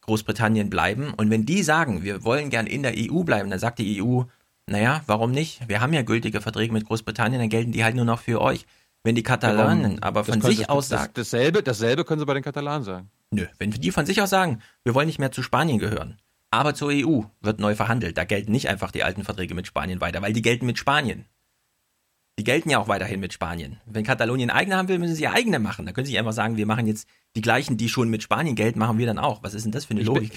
Speaker 3: Großbritannien bleiben. Und wenn die sagen, wir wollen gern in der EU bleiben, dann sagt die EU, naja, warum nicht? Wir haben ja gültige Verträge mit Großbritannien, dann gelten die halt nur noch für euch. Wenn die Katalanen aber
Speaker 1: Das
Speaker 3: von sich
Speaker 1: sie-
Speaker 3: aus
Speaker 1: das,
Speaker 3: sagen,
Speaker 1: Dasselbe, dasselbe können sie bei den Katalanen sagen.
Speaker 3: Nö, wenn die von sich aus sagen, wir wollen nicht mehr zu Spanien gehören, aber zur EU wird neu verhandelt, da gelten nicht einfach die alten Verträge mit Spanien weiter, weil die gelten mit Spanien. Die gelten ja auch weiterhin mit Spanien. Wenn Katalonien eigene haben will, müssen sie eigene machen. Da können sie nicht einfach sagen, wir machen jetzt die gleichen, die schon mit Spanien gelten, machen wir dann auch. Was ist denn das für eine
Speaker 1: Ich
Speaker 3: Logik?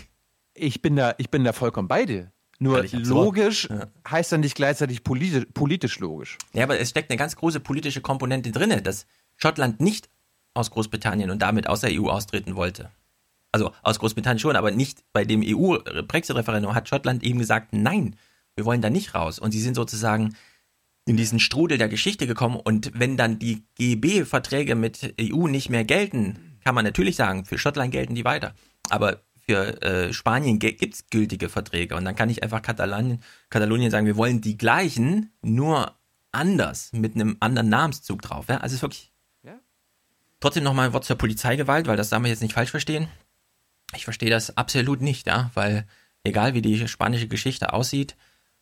Speaker 1: Bin, ich, bin da, ich bin da vollkommen bei dir. Nur logisch heißt dann nicht gleichzeitig politisch, politisch logisch.
Speaker 3: Ja, aber es steckt eine ganz große politische Komponente drinne, dass Schottland nicht aus Großbritannien und damit aus der EU austreten wollte. Also aus Großbritannien schon, aber nicht bei dem EU-Brexit-Referendum hat Schottland eben gesagt, nein, wir wollen da nicht raus. Und sie sind sozusagen in diesen Strudel der Geschichte gekommen. Und wenn dann die GB-Verträge mit EU nicht mehr gelten, kann man natürlich sagen, für Schottland gelten die weiter. Aber für äh, Spanien gibt es gültige Verträge. Und dann kann ich einfach Katalonien, Katalonien sagen, wir wollen die gleichen, nur anders, mit einem anderen Namenszug drauf. Ja? Also es ist wirklich. Trotzdem nochmal ein Wort zur Polizeigewalt, weil das darf man jetzt nicht falsch verstehen. Ich verstehe das absolut nicht, ja, weil egal wie die spanische Geschichte aussieht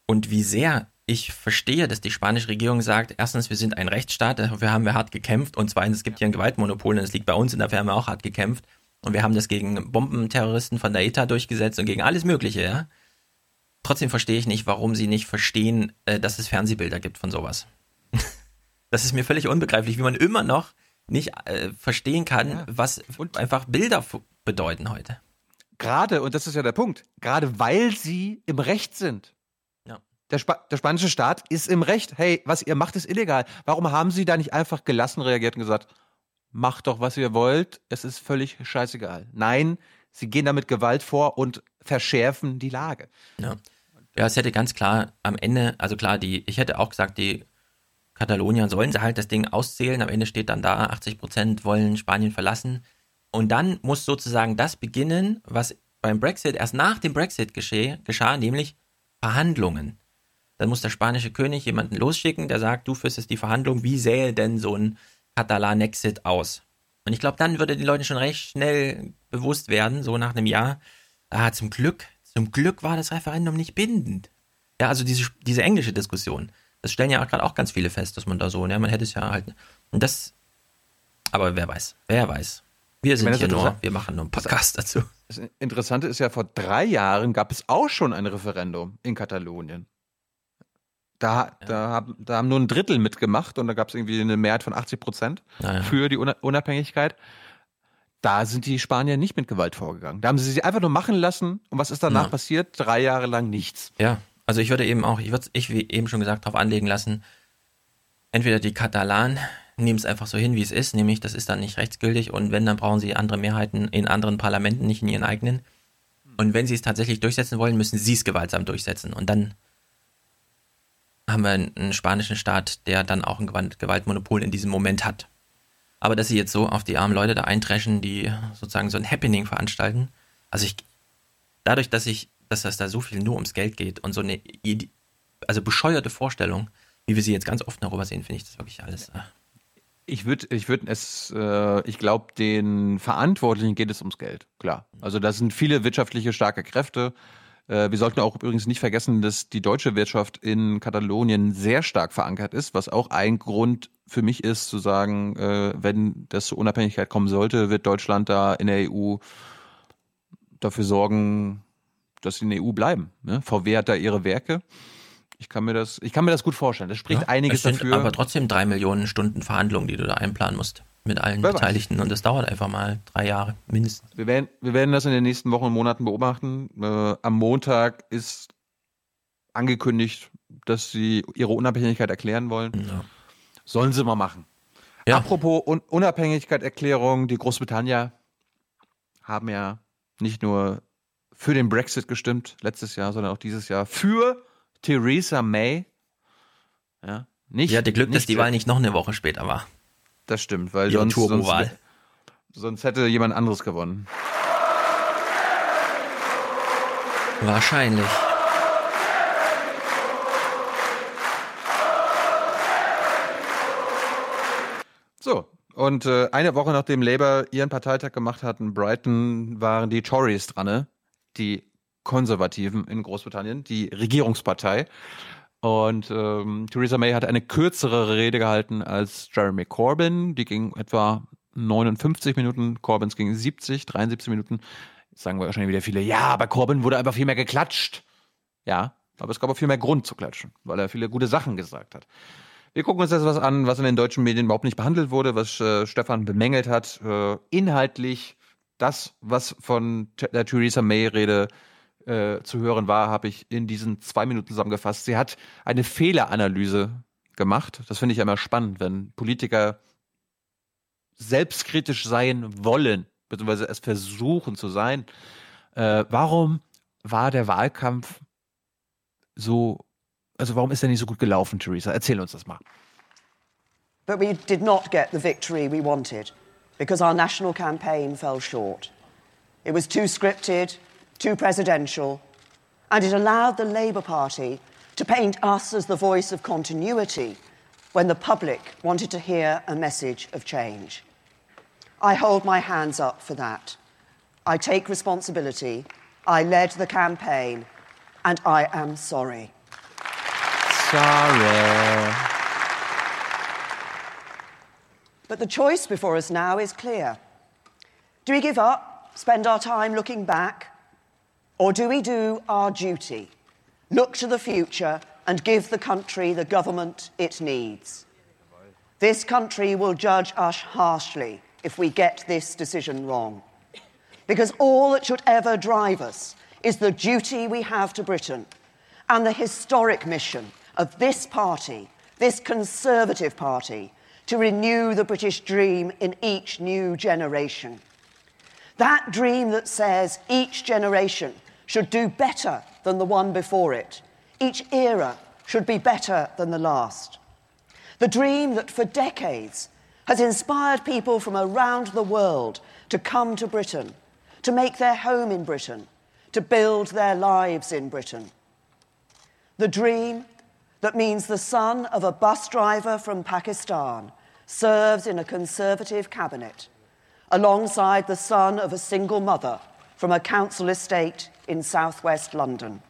Speaker 3: und wie sehr ich verstehe, dass die spanische Regierung sagt, erstens, wir sind ein Rechtsstaat, dafür haben wir hart gekämpft und zweitens, es gibt hier ein Gewaltmonopol und es liegt bei uns und dafür haben wir auch hart gekämpft und wir haben das gegen Bombenterroristen von der ETA durchgesetzt und gegen alles Mögliche, ja. Trotzdem verstehe ich nicht, warum sie nicht verstehen, äh, dass es Fernsehbilder gibt von sowas. <laughs> das ist mir völlig unbegreiflich, wie man immer noch nicht äh, verstehen kann, was einfach Bilder bedeuten heute.
Speaker 1: Gerade, und das ist ja der Punkt, gerade weil sie im Recht sind.
Speaker 3: Ja.
Speaker 1: Der, Spa der spanische Staat ist im Recht. Hey, was ihr macht, ist illegal. Warum haben sie da nicht einfach gelassen reagiert und gesagt, macht doch, was ihr wollt, es ist völlig scheißegal. Nein, sie gehen da mit Gewalt vor und verschärfen die Lage.
Speaker 3: Ja. Ja, es hätte ganz klar am Ende, also klar, die, ich hätte auch gesagt, die Katalonier sollen sie halt das Ding auszählen. Am Ende steht dann da, 80 Prozent wollen Spanien verlassen. Und dann muss sozusagen das beginnen, was beim Brexit erst nach dem Brexit gescheh, geschah, nämlich Verhandlungen. Dann muss der spanische König jemanden losschicken, der sagt, du führst jetzt die Verhandlung, wie sähe denn so ein Katalan-Exit aus? Und ich glaube, dann würde den Leuten schon recht schnell bewusst werden, so nach einem Jahr, ah, zum Glück, zum Glück war das Referendum nicht bindend. Ja, also diese, diese englische Diskussion. Das stellen ja gerade auch ganz viele fest, dass man da so, ja, man hätte es ja halt. Und das, aber wer weiß, wer weiß. Wir sind
Speaker 1: meine,
Speaker 3: hier nur, wir machen nur einen Podcast dazu.
Speaker 1: Das Interessante ist ja, vor drei Jahren gab es auch schon ein Referendum in Katalonien. Da, da, haben, da haben nur ein Drittel mitgemacht und da gab es irgendwie eine Mehrheit von 80 Prozent
Speaker 3: Ja, ja.
Speaker 1: für die Una- Unabhängigkeit. Da sind die Spanier nicht mit Gewalt vorgegangen. Da haben sie sie einfach nur machen lassen. Und was ist danach
Speaker 3: Ja.
Speaker 1: passiert? Drei Jahre lang nichts.
Speaker 3: Ja, Also ich würde eben auch, ich würde ich wie eben schon gesagt, darauf anlegen lassen, entweder die Katalanen nehmen es einfach so hin, wie es ist, nämlich das ist dann nicht rechtsgültig und wenn, dann brauchen sie andere Mehrheiten in anderen Parlamenten, nicht in ihren eigenen. Und wenn sie es tatsächlich durchsetzen wollen, müssen sie es gewaltsam durchsetzen. Und dann haben wir einen spanischen Staat, der dann auch ein Gewaltmonopol in diesem Moment hat. Aber dass sie jetzt so auf die armen Leute da eintreschen, die sozusagen so ein Happening veranstalten, also ich, dadurch, dass ich, dass das da so viel nur ums Geld geht und so eine, also bescheuerte Vorstellung, wie wir sie jetzt ganz oft darüber sehen, finde ich das wirklich alles. Äh,
Speaker 1: ich würde, ich würde es, äh, ich glaube, den Verantwortlichen geht es ums Geld, klar. Also da sind viele wirtschaftliche starke Kräfte. Äh, wir sollten auch übrigens nicht vergessen, dass die deutsche Wirtschaft in Katalonien sehr stark verankert ist, was auch ein Grund für mich ist, zu sagen, äh, wenn das zur Unabhängigkeit kommen sollte, wird Deutschland da in der EU dafür sorgen, dass sie in der EU bleiben. Ne? VW hat da ihre Werke. Ich kann mir das, ich kann mir das gut vorstellen. Das spricht ja, einiges
Speaker 3: es sind
Speaker 1: dafür.
Speaker 3: Aber trotzdem drei Millionen Stunden Verhandlungen, die du da einplanen musst mit allen Wer Beteiligten. Weiß. Und das dauert einfach mal drei Jahre mindestens.
Speaker 1: Wir werden, wir werden das in den nächsten Wochen und Monaten beobachten. Äh, am Montag ist angekündigt, dass sie ihre Unabhängigkeit erklären wollen. Ja. Sollen sie mal machen. Ja. Apropos Un Unabhängigkeit-Erklärung, die Großbritannier haben ja nicht nur für den Brexit gestimmt letztes Jahr, sondern auch dieses Jahr für Theresa May.
Speaker 3: Ja, nicht, die hatte Glück, dass die Wahl nicht noch eine Woche später war.
Speaker 1: Das stimmt, weil sonst, sonst, sonst hätte jemand anderes gewonnen.
Speaker 3: Wahrscheinlich.
Speaker 1: So, und äh, eine Woche nachdem Labour ihren Parteitag gemacht hatten, Brighton waren die Tories dran, ne? Die Konservativen in Großbritannien, die Regierungspartei. Und ähm, Theresa May hat eine kürzere Rede gehalten als Jeremy Corbyn. Die ging etwa 59 Minuten, Corbyns ging 70, 73 Minuten. Jetzt sagen wir wahrscheinlich wieder viele, ja, bei Corbyn wurde einfach viel mehr geklatscht. Ja, aber es gab auch viel mehr Grund zu klatschen, weil er viele gute Sachen gesagt hat. Wir gucken uns jetzt was an, was in den deutschen Medien überhaupt nicht behandelt wurde, was äh, Stefan bemängelt hat. Äh, inhaltlich das, was von der Theresa May-Rede äh, zu hören war, habe ich in diesen zwei Minuten zusammengefasst. Sie hat eine Fehleranalyse gemacht. Das finde ich immer spannend, wenn Politiker selbstkritisch sein wollen, beziehungsweise es versuchen zu sein. Äh, warum war der Wahlkampf so, also warum ist er nicht so gut gelaufen, Theresa? Erzähl uns das mal.
Speaker 37: But we did not get the victory we wanted because our national campaign fell short. It was too scripted, too presidential, and it allowed the Labour Party to paint us as the voice of continuity when the public wanted to hear a message of change. I hold my hands up for that. I take responsibility. I led the campaign, and I am sorry.
Speaker 1: Sorry.
Speaker 37: But the choice before us now is clear. Do we give up, spend our time looking back, or do we do our duty, look to the future, and give the country the government it needs? This country will judge us harshly if we get this decision wrong. Because all that should ever drive us is the duty we have to Britain and the historic mission of this party, this Conservative Party, to renew the British dream in each new generation. That dream that says each generation should do better than the one before it. Each era should be better than the last. The dream that for decades has inspired people from around the world to come to Britain, to make their home in Britain, to build their lives in Britain. The dream that means the son of a bus driver from Pakistan serves in a conservative cabinet alongside the son of a single mother from a council estate in southwest London.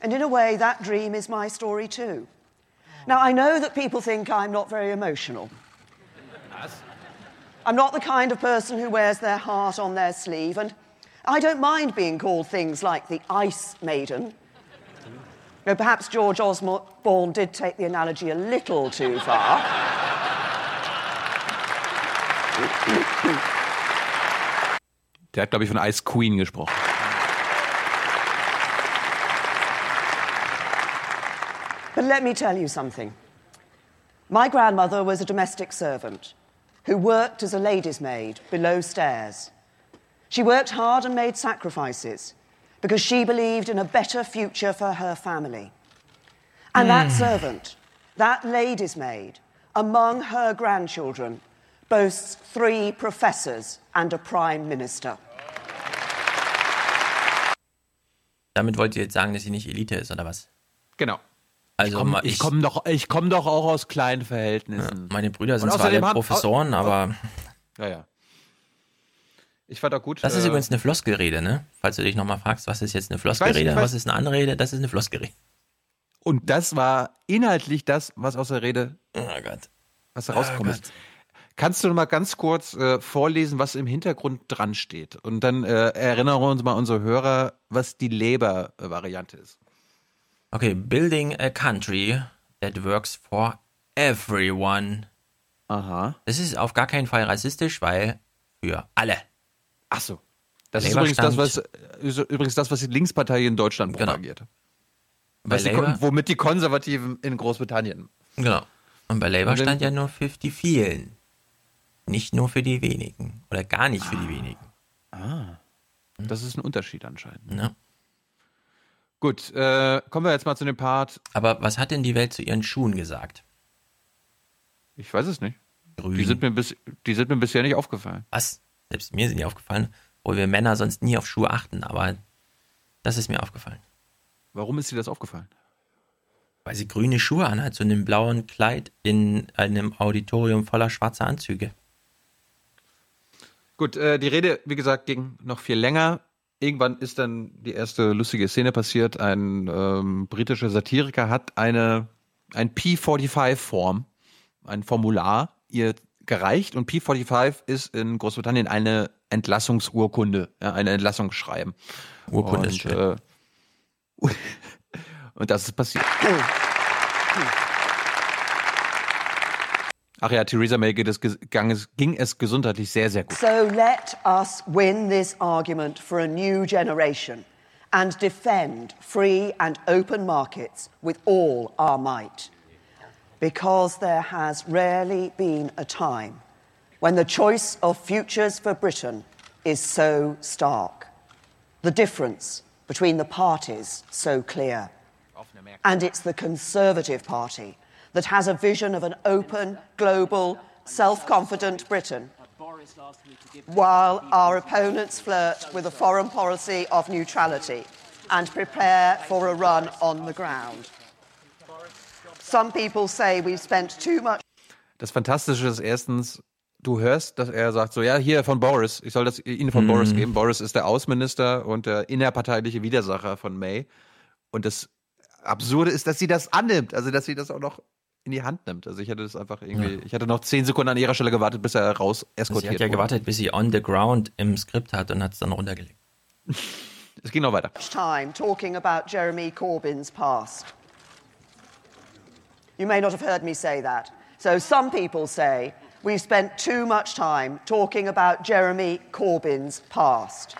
Speaker 37: And in a way, that dream is my story too. Now, I know that people think I'm not very emotional. I'm not the kind of person who wears their heart on their sleeve, and I don't mind being called things like the Ice Maiden. Perhaps George Osborne did take the analogy a little too far.
Speaker 1: Der hat, glaube ich, von Ice Queen gesprochen.
Speaker 37: let me tell you something. My grandmother was a domestic servant who worked as a lady's maid below stairs. She worked hard and made sacrifices because she believed in a better future for her family. And that
Speaker 38: Hmm.
Speaker 37: servant, that lady's maid, among her grandchildren, boasts three professors and a prime minister.
Speaker 3: Damit wollt ihr jetzt sagen, dass sie nicht Elite ist, oder was?
Speaker 1: Genau.
Speaker 3: Also
Speaker 1: ich komme ich komm doch, ich komm doch auch aus kleinen Verhältnissen.
Speaker 3: meine Brüder sind zwar alle
Speaker 1: haben-
Speaker 3: Professoren, aber
Speaker 1: Ja, ja. Ich fand auch gut.
Speaker 3: das ist
Speaker 1: äh,
Speaker 3: übrigens eine Floskelrede, ne? Falls du dich nochmal fragst, was ist jetzt eine Floskelrede,
Speaker 1: weiß.
Speaker 3: was ist eine Anrede, das ist eine Floskelrede.
Speaker 1: Und das war inhaltlich das, was aus der Rede,
Speaker 3: oh Gott.
Speaker 1: was rausgekommen ist. Kannst du noch mal ganz kurz äh, vorlesen, was im Hintergrund dran steht? Und dann äh, erinnern uns mal unsere Hörer, was die Labour-Variante ist.
Speaker 3: Okay, building a country that works for everyone.
Speaker 1: Aha.
Speaker 3: Das ist auf gar keinen Fall rassistisch, weil für alle.
Speaker 1: Ach so. Das ist übrigens das, was,
Speaker 3: stand-
Speaker 1: ist übrigens das, was die Linkspartei in Deutschland
Speaker 3: Genau.
Speaker 1: propagiert. Was die, womit die Konservativen in Großbritannien.
Speaker 3: Genau. Und bei Labour
Speaker 1: Und
Speaker 3: stand ja nur für die vielen. Nicht nur für die wenigen. Oder gar nicht für die wenigen.
Speaker 1: Ah. Das ist ein Unterschied anscheinend.
Speaker 3: Ja.
Speaker 1: Gut, äh, kommen wir jetzt mal zu dem Part.
Speaker 3: Aber was hat denn die Welt zu ihren Schuhen gesagt?
Speaker 1: Ich weiß es nicht.
Speaker 3: Grün.
Speaker 1: Die sind, mir bis, die sind mir bisher nicht aufgefallen.
Speaker 3: Was? Selbst mir sind die aufgefallen, wo wir Männer sonst nie auf Schuhe achten, aber das ist mir aufgefallen.
Speaker 1: Warum ist dir das aufgefallen?
Speaker 3: Weil sie grüne Schuhe anhat, so in einem blauen Kleid in einem Auditorium voller schwarzer Anzüge.
Speaker 1: Gut, äh, die Rede, wie gesagt, ging noch viel länger. Irgendwann ist dann die erste lustige Szene passiert. Ein ähm, britischer Satiriker hat eine ein P45-Form, ein Formular, ihr gereicht und P45 ist in Großbritannien eine Entlassungsurkunde, ja, ein Entlassungsschreiben.
Speaker 3: Urkunde
Speaker 1: und,
Speaker 3: ist schön.
Speaker 1: äh, <laughs> und das ist passiert. Ach ja, Theresa May geht es, ging, es, ging es gesundheitlich sehr, sehr gut.
Speaker 37: So let us win this argument for a new generation and defend free and open markets with all our might. Because there has rarely been a time when the choice of futures for Britain is so stark, the difference between the parties so clear. And it's the Conservative Party that has a vision of an open, global, self confident Britain, while our opponents flirt with a foreign policy of neutrality and prepare for a run on the ground. Some people say we've spent too much.
Speaker 1: Das Fantastische ist erstens, du hörst, dass er sagt so, ja, hier von Boris, ich soll das Ihnen von Boris
Speaker 3: Mhm.
Speaker 1: geben. Boris ist der Außenminister und der innerparteiliche Widersacher von May. Und das Absurde ist, dass sie das annimmt, also dass sie das auch noch in die Hand nimmt. Also ich hätte das einfach irgendwie,
Speaker 3: Ja.
Speaker 1: ich hätte noch zehn Sekunden an ihrer Stelle gewartet, bis er raus
Speaker 3: Sie
Speaker 1: eskortiert
Speaker 3: hat ja
Speaker 1: wurde.
Speaker 3: gewartet, bis sie on the ground im Skript hat und hat es dann runtergelegt. <laughs>
Speaker 1: Es ging noch weiter.
Speaker 37: time talking about Jeremy Corbyn's past. You may not have heard me say that. So some people say we've spent too much time talking about Jeremy Corbyn's past.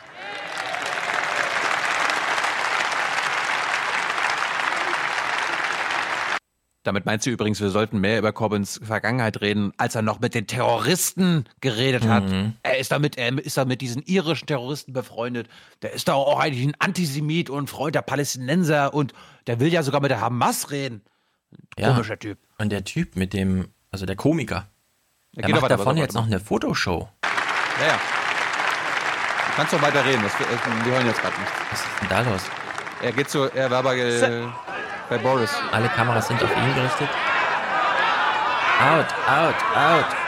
Speaker 1: Damit meint sie übrigens, wir sollten mehr über Corbyns Vergangenheit reden, als er noch mit den Terroristen geredet hat.
Speaker 3: Mhm.
Speaker 1: Er ist damit, er ist da mit diesen irischen Terroristen befreundet. Der ist da auch eigentlich ein Antisemit und Freund der Palästinenser und der will ja sogar mit der Hamas reden. Komischer Typ.
Speaker 3: Und der Typ mit dem, also der Komiker,
Speaker 1: Ja,
Speaker 3: der
Speaker 1: geht doch
Speaker 3: macht
Speaker 1: weiter,
Speaker 3: davon jetzt noch eine Fotoshow.
Speaker 1: Ja, ja. Du kannst doch weiter reden, das, wir hören jetzt gerade nicht.
Speaker 3: Was ist denn da los?
Speaker 1: Er geht zu, er war bei, äh, bei Boris.
Speaker 3: Alle Kameras sind auf ihn gerichtet. Out, out, out.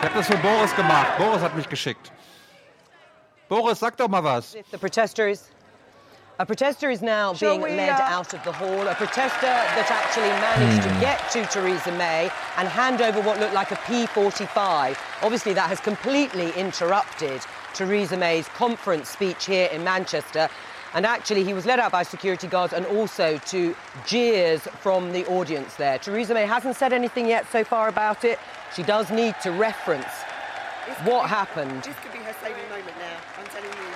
Speaker 1: Ich habe das für Boris gemacht. Boris hat mich geschickt. Boris, sag doch mal was.
Speaker 38: The protesters. A protester is now
Speaker 37: Shall
Speaker 38: being
Speaker 37: we,
Speaker 38: led
Speaker 37: uh,
Speaker 38: out of the hall. A protester that actually managed to get to Theresa May and hand over what looked like a P45. Obviously, that has completely interrupted Theresa May's conference speech here in Manchester. And actually, he was led out by security guards and also to jeers from the audience there. Theresa May hasn't said anything yet so far about it. She does need to reference what happened.
Speaker 37: This could be her saving moment now. I'm telling you.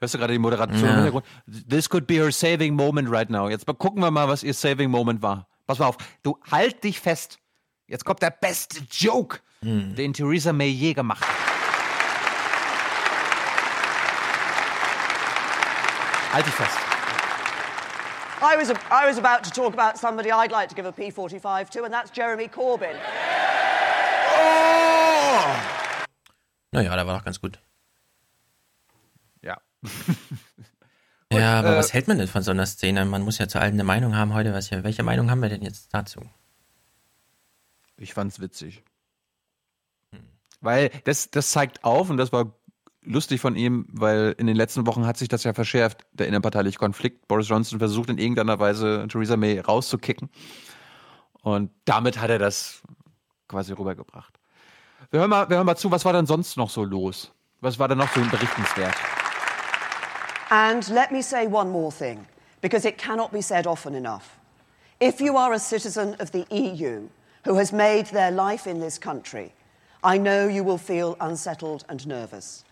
Speaker 1: Hörst du gerade die Moderation
Speaker 3: Ja.
Speaker 1: im Hintergrund? This could be her saving moment right now. Jetzt mal gucken wir mal, was ihr saving moment war. Pass mal auf. Du halt dich fest. Jetzt kommt der beste Joke, hm. den Theresa May je gemacht hat. Halt dich fest.
Speaker 37: I was, I was about to talk about somebody I'd like to give a P45 to, and that's Jeremy Corbyn.
Speaker 3: Naja, der war doch ganz gut.
Speaker 1: Ja. <laughs>
Speaker 3: Ja, aber
Speaker 1: äh,
Speaker 3: was hält man denn von so einer Szene? Man muss ja zu allen eine Meinung haben heute. Was, welche Meinung haben wir denn jetzt dazu?
Speaker 1: Ich fand's witzig. Weil das, das zeigt auf, und das war lustig von ihm, weil in den letzten Wochen hat sich das ja verschärft, der innerparteiliche Konflikt. Boris Johnson versucht in irgendeiner Weise Theresa May rauszukicken. Und damit hat er das quasi rübergebracht. Wir hören mal, wir hören mal zu, was war denn sonst noch so los? Was war denn noch so berichtenswert?
Speaker 37: And let me say one more thing, because it cannot be said often enough. If you are a citizen of the EU who has made their life in this country, I know you will feel unsettled and nervous.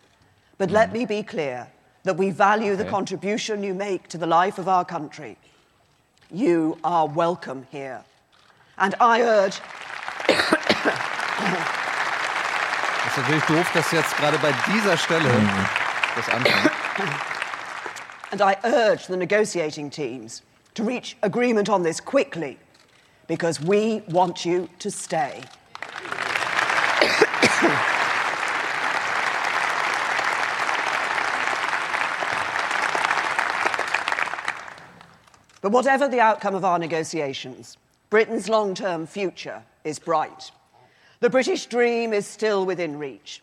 Speaker 37: But let me be clear that we value the contribution you make to the life of our country. You are welcome here. And I urge
Speaker 1: Das ist natürlich doof, dass jetzt gerade bei dieser Stelle mhm. das anfängt. <coughs>
Speaker 37: And I urge the negotiating teams to reach agreement on this quickly because we want you to stay. <coughs> <coughs> but whatever the outcome of our negotiations, Britain's long term future is bright. The British dream is still within reach.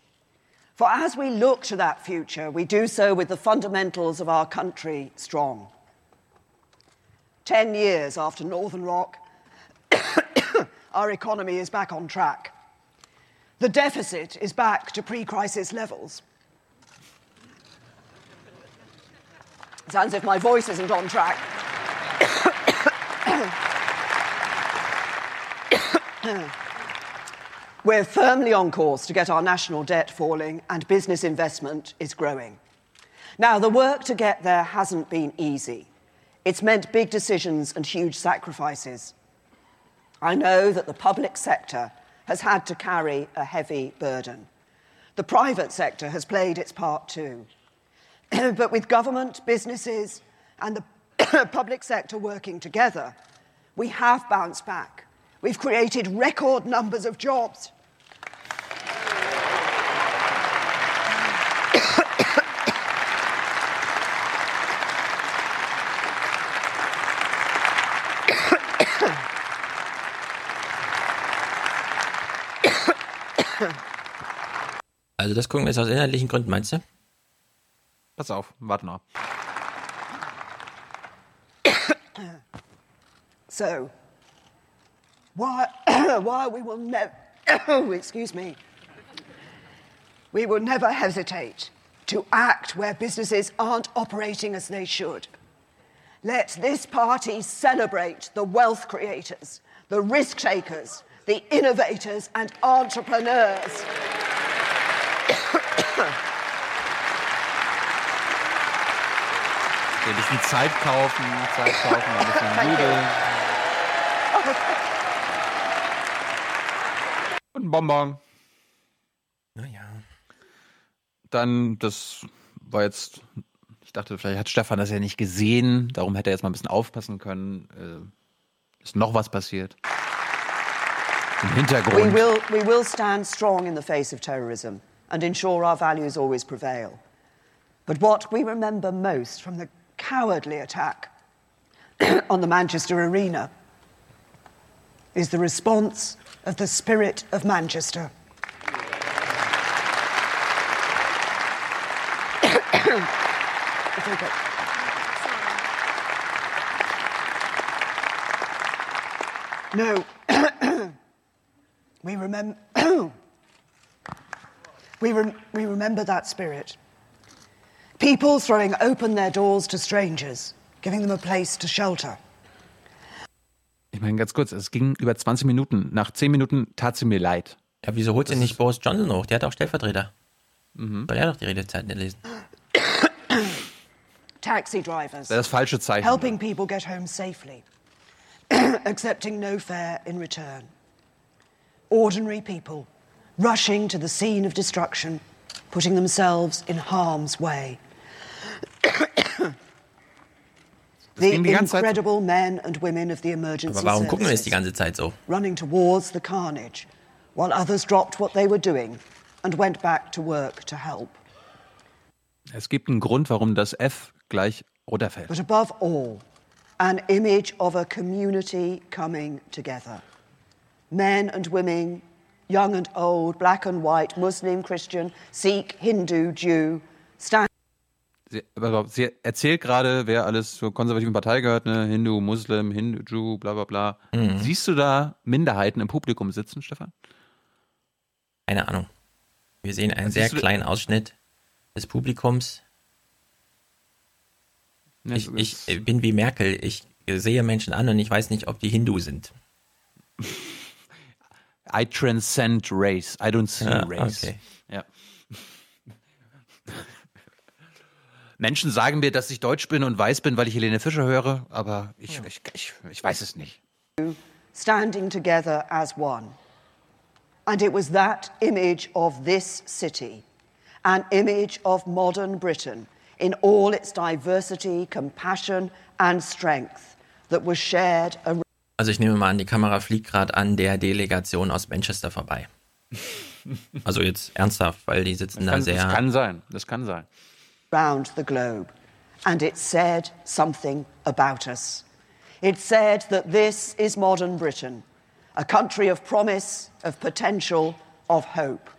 Speaker 37: For as we look to that future, we do so with the fundamentals of our country strong. Ten years after Northern Rock, <coughs> our economy is back on track. The deficit is back to pre crisis levels. Sounds as if my voice isn't on track. We're firmly on course to get our national debt falling and business investment is growing. Now, the work to get there hasn't been easy. It's meant big decisions and huge sacrifices. I know that the public sector has had to carry a heavy burden. The private sector has played its part too. <clears throat> but with government, businesses, and the <coughs> public sector working together, we have bounced back. We've created record numbers of jobs.
Speaker 3: Also das gucken wir jetzt aus inhaltlichen Gründen, meinst du?
Speaker 1: Pass auf, warte noch.
Speaker 37: So, why, <clears throat> why we will never, <clears throat> excuse me, we will never hesitate to act where businesses aren't operating as they should. Let this party celebrate the wealth creators, the risk takers, the innovators, and entrepreneurs.
Speaker 1: Ein bisschen Zeit kaufen, Zeit kaufen, ein bisschen. <laughs> Bonbon.
Speaker 3: Naja.
Speaker 1: Dann, das war jetzt, ich dachte, vielleicht hat Stefan das ja nicht gesehen, darum hätte er jetzt mal ein bisschen aufpassen können. Äh, ist noch was passiert? Im
Speaker 37: We
Speaker 1: Hintergrund.
Speaker 37: will, we will stand strong in the face of terrorism and ensure our values always prevail. But what we remember most from the cowardly attack <clears throat> on the Manchester Arena is the response of the spirit of Manchester. No. <coughs> we remember. <coughs> we, rem- we remember that spirit. People throwing open their doors to strangers, giving them a place to shelter.
Speaker 1: Meine, ganz kurz, es ging über 20 Minuten. Nach 10 Minuten tat sie mir leid.
Speaker 3: Ja, wieso holt sie nicht Boris Johnson hoch? Der hat auch Stellvertreter.
Speaker 1: Mhm.
Speaker 3: Soll er doch die Redezeiten lesen? <coughs>
Speaker 37: Taxi drivers.
Speaker 1: Das ist das falsche Zeichen.
Speaker 37: Helping people get home safely, <coughs> accepting no fare in return. Ordinary people rushing to the scene of destruction, putting themselves in harm's way. <coughs> the
Speaker 3: ging die ganze Zeit-
Speaker 37: incredible men and women of the emergency
Speaker 3: Aber warum gucken wir es
Speaker 37: services
Speaker 3: die ganze Zeit so?
Speaker 37: running towards the carnage, while others dropped what they were doing and went back to work to help.
Speaker 1: Es gibt einen Grund, warum das F gleich runterfällt.
Speaker 37: But above all, an image of a community coming together. Men and women, young and old, black and white, Muslim, Christian, Sikh, Hindu, Jew, stand
Speaker 1: Sie, aber sie erzählt gerade, wer alles zur konservativen Partei gehört, ne? Hindu, Muslim, Hindu, Jew, bla bla bla.
Speaker 3: Mhm.
Speaker 1: Siehst du da Minderheiten im Publikum sitzen, Stefan?
Speaker 3: Keine Ahnung. Wir sehen einen sehr
Speaker 1: siehst du-
Speaker 3: kleinen Ausschnitt des Publikums.
Speaker 1: Ja,
Speaker 3: Ich, ich bin wie Merkel. Ich sehe Menschen an und ich weiß nicht, ob die Hindu sind. <laughs>
Speaker 1: I transcend race. I don't see
Speaker 3: Ja,
Speaker 1: race.
Speaker 3: okay.
Speaker 1: Ja. Menschen sagen mir, dass ich deutsch bin und weiß bin, weil ich Helene Fischer höre, aber ich, ich, ich, ich weiß es nicht.
Speaker 37: standing together as one. And it was that image of this city, an image of modern Britain in all its diversity, compassion, and strength, that was shared.
Speaker 3: Also ich nehme mal an, die Kamera fliegt gerade an der Delegation aus Manchester vorbei. <laughs> Also jetzt ernsthaft, weil die sitzen da
Speaker 1: Kann,
Speaker 3: sehr.
Speaker 1: das kann sein. Das kann sein.
Speaker 37: Round the globe. And it said something about us. It said that this is modern Britain, a country of promise, of potential, of hope.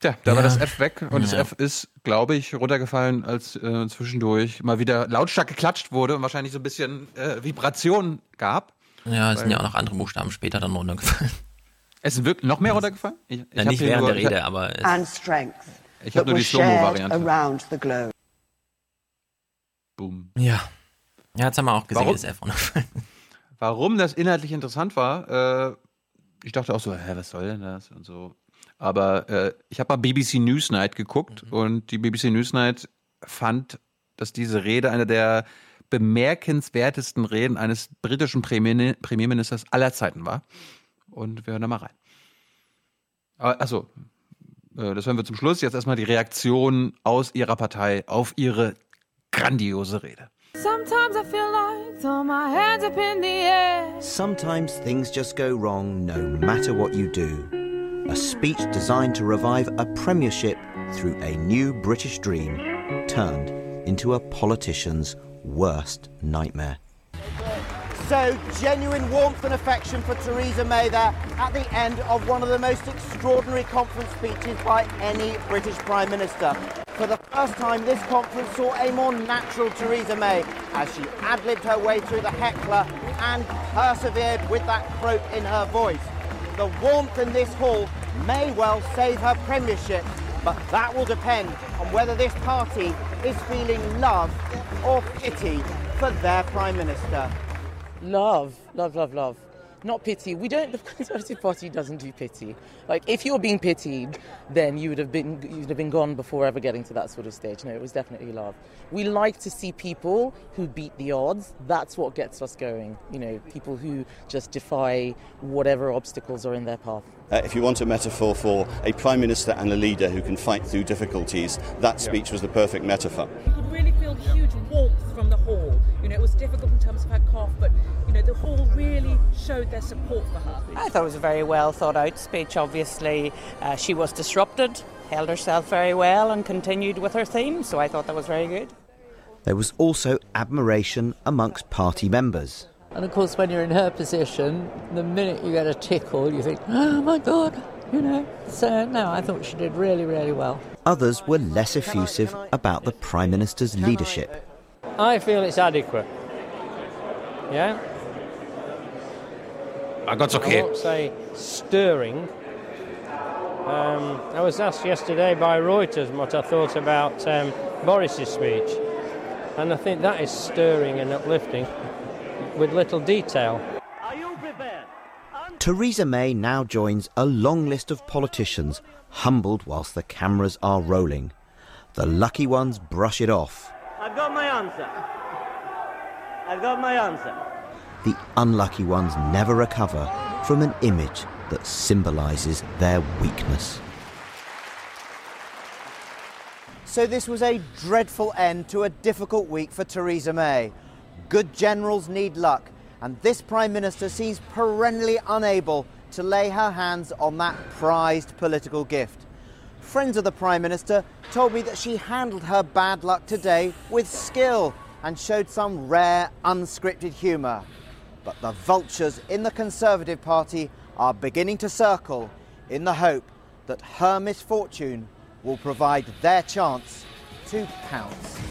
Speaker 1: Tja, da war
Speaker 3: Ja.
Speaker 1: das F weg und das
Speaker 3: Ja.
Speaker 1: F ist, glaube ich, runtergefallen, als äh, zwischendurch mal wieder lautstark geklatscht wurde und wahrscheinlich so ein bisschen äh, Vibration gab.
Speaker 3: ja, es sind ja auch noch andere Buchstaben später dann runtergefallen.
Speaker 1: Es sind wirklich noch mehr runtergefallen? Ich,
Speaker 3: Na,
Speaker 1: hab
Speaker 3: nicht während
Speaker 1: nur,
Speaker 3: der
Speaker 1: ich
Speaker 3: Rede, <laughs> aber es,
Speaker 37: And strength
Speaker 1: Ich hab
Speaker 37: that
Speaker 1: nur die Slow-Mo-Variante.
Speaker 37: globe.
Speaker 1: Boom.
Speaker 3: ja. Ja, jetzt haben wir auch gesehen,
Speaker 1: Warum?
Speaker 3: das F.
Speaker 1: Warum das inhaltlich interessant war, äh, ich dachte auch so, hä, was soll denn das und so. Aber äh, ich habe mal BBC Newsnight geguckt
Speaker 3: Mhm.
Speaker 1: und die BBC Newsnight fand, dass diese Rede eine der bemerkenswertesten Reden eines britischen Premier Premierministers aller Zeiten war. Und wir hören da mal rein. Aber, achso, äh, das hören wir zum Schluss. Jetzt erstmal die Reaktion aus ihrer Partei auf ihre grandiose Rede.
Speaker 39: Sometimes I feel like throw my hands up in the air.
Speaker 40: Sometimes things just go wrong no matter what you do. A speech designed to revive a premiership through a new British dream turned into a politician's worst nightmare.
Speaker 41: So, genuine warmth and affection for Theresa May there at the end of one of the most extraordinary conference speeches by any British Prime Minister. For the first time, this conference saw a more natural Theresa May as she ad libbed her way through the heckler and persevered with that croak in her voice. The warmth in this hall may well save her premiership, but that will depend on whether this party is feeling love or pity for their Prime Minister.
Speaker 42: Love, love, love, love. Not pity. We don't. <laughs> The Conservative Party doesn't do pity. Like, if you're being pitied, then you would have been you'd have been gone before ever getting to that sort of stage. No, it was definitely love. We like to see people who beat the odds. That's what gets us going. You know, people who just defy whatever obstacles are in their path.
Speaker 43: Uh, if you want a metaphor for a prime minister and a leader who can fight through difficulties, that speech was the perfect metaphor.
Speaker 44: You could really feel huge warmth from the hall. You know, it was difficult in terms of her cough, but you know, the hall really showed their support for her.
Speaker 45: I thought it was a very well thought out speech. Obviously, uh, she was disrupted, held herself very well, and continued with her theme, so I thought that was very good.
Speaker 40: There was also admiration amongst party members.
Speaker 46: And of course, when you're in her position, the minute you get a tickle, you think, oh my God, you know. So, no, I thought she did really, really well.
Speaker 40: Others were less effusive about the Prime Minister's leadership.
Speaker 47: I feel it's adequate. Yeah?
Speaker 1: My God's
Speaker 47: I
Speaker 1: okay.
Speaker 47: won't say stirring. Um, I was asked yesterday by Reuters what I thought about um, Boris's speech, and I think that is stirring and uplifting with little detail.
Speaker 40: Theresa May now joins a long list of politicians humbled whilst the cameras are rolling. The lucky ones brush it off.
Speaker 48: I've got my answer. I've got my answer.
Speaker 40: The unlucky ones never recover from an image that symbolises their weakness.
Speaker 41: So this was a dreadful end to a difficult week for Theresa May. Good generals need luck, and this Prime Minister seems perennially unable to lay her hands on that prized political gift. Friends of the Prime Minister told me that she handled her bad luck today with skill and showed some rare, unscripted humour. But the vultures in the Conservative Party are beginning to circle in the hope that her misfortune will provide their chance to pounce.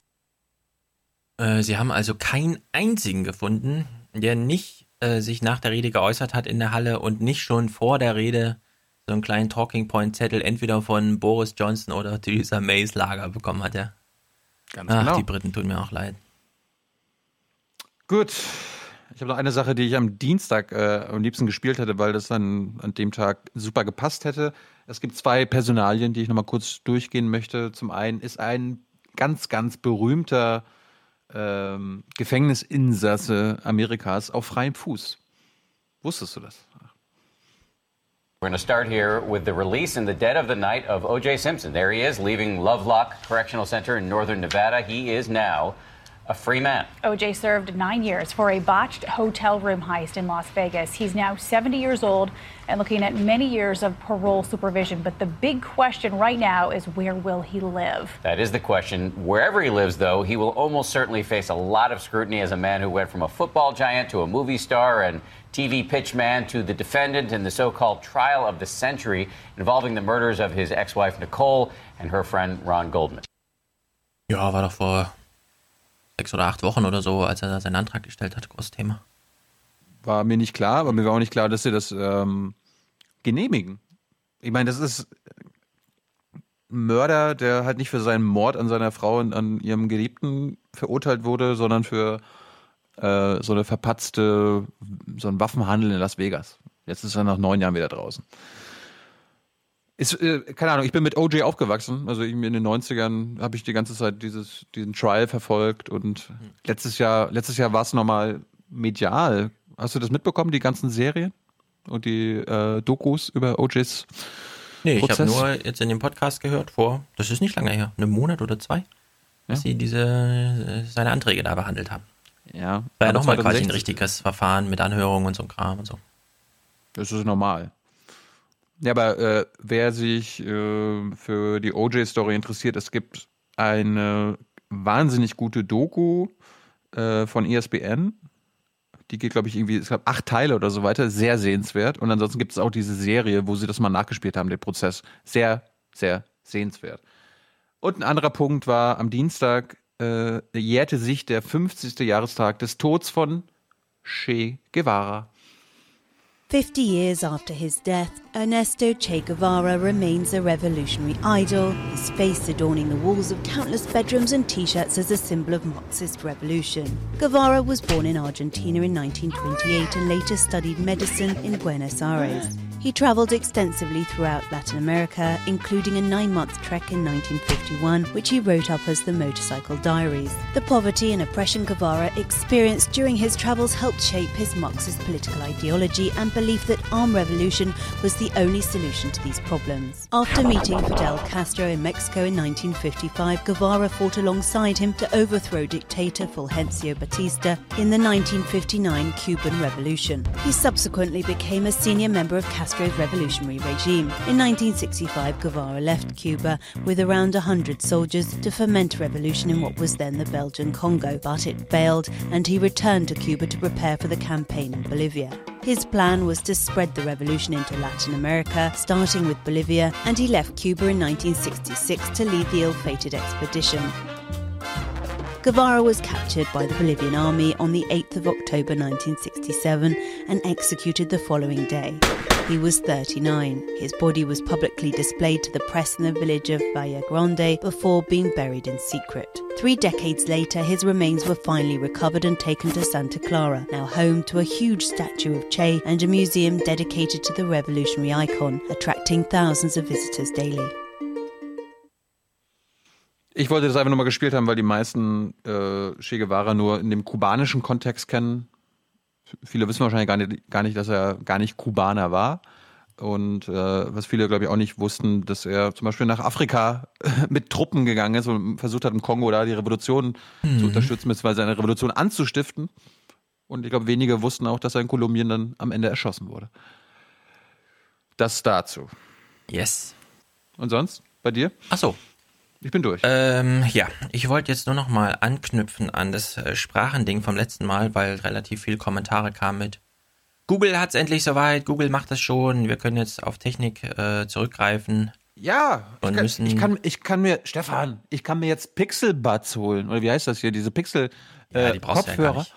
Speaker 3: Äh, sie haben also keinen einzigen gefunden, der nicht äh, sich nach der Rede geäußert hat in der Halle und nicht schon vor der Rede so einen kleinen Talking Point Zettel entweder von Boris Johnson oder <laughs> Theresa Mays Lager bekommen hat, ja.
Speaker 1: Ganz
Speaker 3: Ach,
Speaker 1: genau.
Speaker 3: die Briten tun mir auch leid.
Speaker 1: Gut. Ich habe noch eine Sache, die ich am Dienstag äh, am liebsten gespielt hätte, weil das dann an dem Tag super gepasst hätte. Es gibt zwei Personalien, die ich nochmal kurz durchgehen möchte. Zum einen ist ein ganz, ganz berühmter ähm, Gefängnisinsasse Amerikas auf freiem Fuß. Wusstest du das?
Speaker 49: We're going to start here with the release in the dead of the night of O.J. Simpson. There he is, leaving Lovelock Correctional Center in northern Nevada. He is now a free man.
Speaker 50: OJ served nine years for a botched hotel room heist in Las Vegas. He's now 70 years old and looking at many years of parole supervision. But the big question right now is where will he live?
Speaker 49: That is the question. Wherever he lives, though, he will almost certainly face a lot of scrutiny as a man who went from a football giant to a movie star and TV pitchman to the defendant in the so called trial of the century involving the murders of his ex wife Nicole and her friend Ron Goldman.
Speaker 3: Ja, war doch vor sechs oder acht Wochen oder so, als er seinen Antrag gestellt hat, großes Thema.
Speaker 1: War mir nicht klar, aber mir war auch nicht klar, dass sie das ähm, genehmigen. Ich meine, das ist ein Mörder, der halt nicht für seinen Mord an seiner Frau und an ihrem Geliebten verurteilt wurde, sondern für äh, so eine verpatzte, so ein Waffenhandel in Las Vegas. Jetzt ist er nach neun Jahren wieder draußen. Ist, äh, keine Ahnung, ich bin mit OJ aufgewachsen. Also in den 90ern habe ich die ganze Zeit dieses, diesen Trial verfolgt und letztes Jahr, letztes Jahr war es nochmal medial. Hast du das mitbekommen, die ganzen Serien und die äh, Dokus über OJs?
Speaker 3: Nee, ich habe nur jetzt in dem Podcast gehört vor, das ist nicht lange her, einen Monat oder zwei, dass sie diese äh, seine Anträge da behandelt haben.
Speaker 1: Ja.
Speaker 3: War ja nochmal quasi ein
Speaker 1: 2016
Speaker 3: richtiges Verfahren mit Anhörungen und so Kram und so.
Speaker 1: Das ist normal. Ja, aber äh, wer sich äh, für die OJ-Story interessiert, es gibt eine wahnsinnig gute Doku äh, von ESPN. Die geht, glaube ich, irgendwie, es gab acht Teile oder so weiter, sehr sehenswert. Und ansonsten gibt es auch diese Serie, wo sie das mal nachgespielt haben, den Prozess. Sehr, sehr sehenswert. Und ein anderer Punkt war, am Dienstag äh, jährte sich der 50. Jahrestag des Todes von Che Guevara.
Speaker 51: 50 years after his death, Ernesto Che Guevara remains a revolutionary idol, his face adorning the walls of countless bedrooms and t shirts as a symbol of Marxist revolution. Guevara was born in Argentina in 1928 and later studied medicine in Buenos Aires. He travelled extensively throughout Latin America, including a nine month trek in 1951, which he wrote up as the Motorcycle Diaries. The poverty and oppression Guevara experienced during his travels helped shape his Marxist political ideology and belief that armed revolution was the only solution to these problems. After meeting Fidel Castro in Mexico in 1955, Guevara fought alongside him to overthrow dictator Fulgencio Batista in the 1959 Cuban Revolution. He subsequently became a senior member of Castro's revolutionary regime. In 1965, Guevara left Cuba with around 100 soldiers to foment a revolution in what was then the Belgian Congo, but it failed and he returned to Cuba to prepare for the campaign in Bolivia. His plan was to spread the revolution into Latin America, starting with Bolivia, and he left Cuba in 1966 to lead the ill fated expedition. Guevara was captured by the Bolivian army on the 8th of October 1967 and executed the following day. He was 39. His body was publicly displayed to the press in the village of Valle Grande before being buried in secret. Three decades later, his remains were finally recovered and taken to Santa Clara, now home to a huge statue of Che and a museum dedicated to the revolutionary icon, attracting thousands of visitors daily.
Speaker 1: Ich wollte das einfach nochmal gespielt haben, weil die meisten äh, Che Guevara nur in dem kubanischen Kontext kennen. Viele wissen wahrscheinlich gar nicht, gar nicht dass er gar nicht Kubaner war. Und äh, was viele, glaube ich, auch nicht wussten, dass er zum Beispiel nach Afrika <laughs> mit Truppen gegangen ist und versucht hat, im Kongo da die Revolution
Speaker 3: Mhm.
Speaker 1: zu unterstützen, beziehungsweise eine Revolution anzustiften. Und ich glaube, wenige wussten auch, dass er in Kolumbien dann am Ende erschossen wurde. Das dazu.
Speaker 3: Yes.
Speaker 1: Und sonst? Bei dir?
Speaker 3: Ach so.
Speaker 1: Ich bin durch.
Speaker 3: Ähm, ja, ich wollte jetzt nur noch mal anknüpfen an das äh, Sprachending vom letzten Mal, weil relativ viele Kommentare kamen mit Google hat's endlich soweit, Google macht das schon, wir können jetzt auf Technik äh, zurückgreifen.
Speaker 1: Ja,
Speaker 3: Und
Speaker 1: ich kann,
Speaker 3: müssen-
Speaker 1: ich, kann, ich kann mir, Stefan, ich kann mir jetzt Pixel-Buds holen. Oder wie heißt das hier? Diese Pixel
Speaker 3: Ja,
Speaker 1: äh,
Speaker 3: die brauchst du ja gar
Speaker 1: Kopfhörer.
Speaker 3: nicht.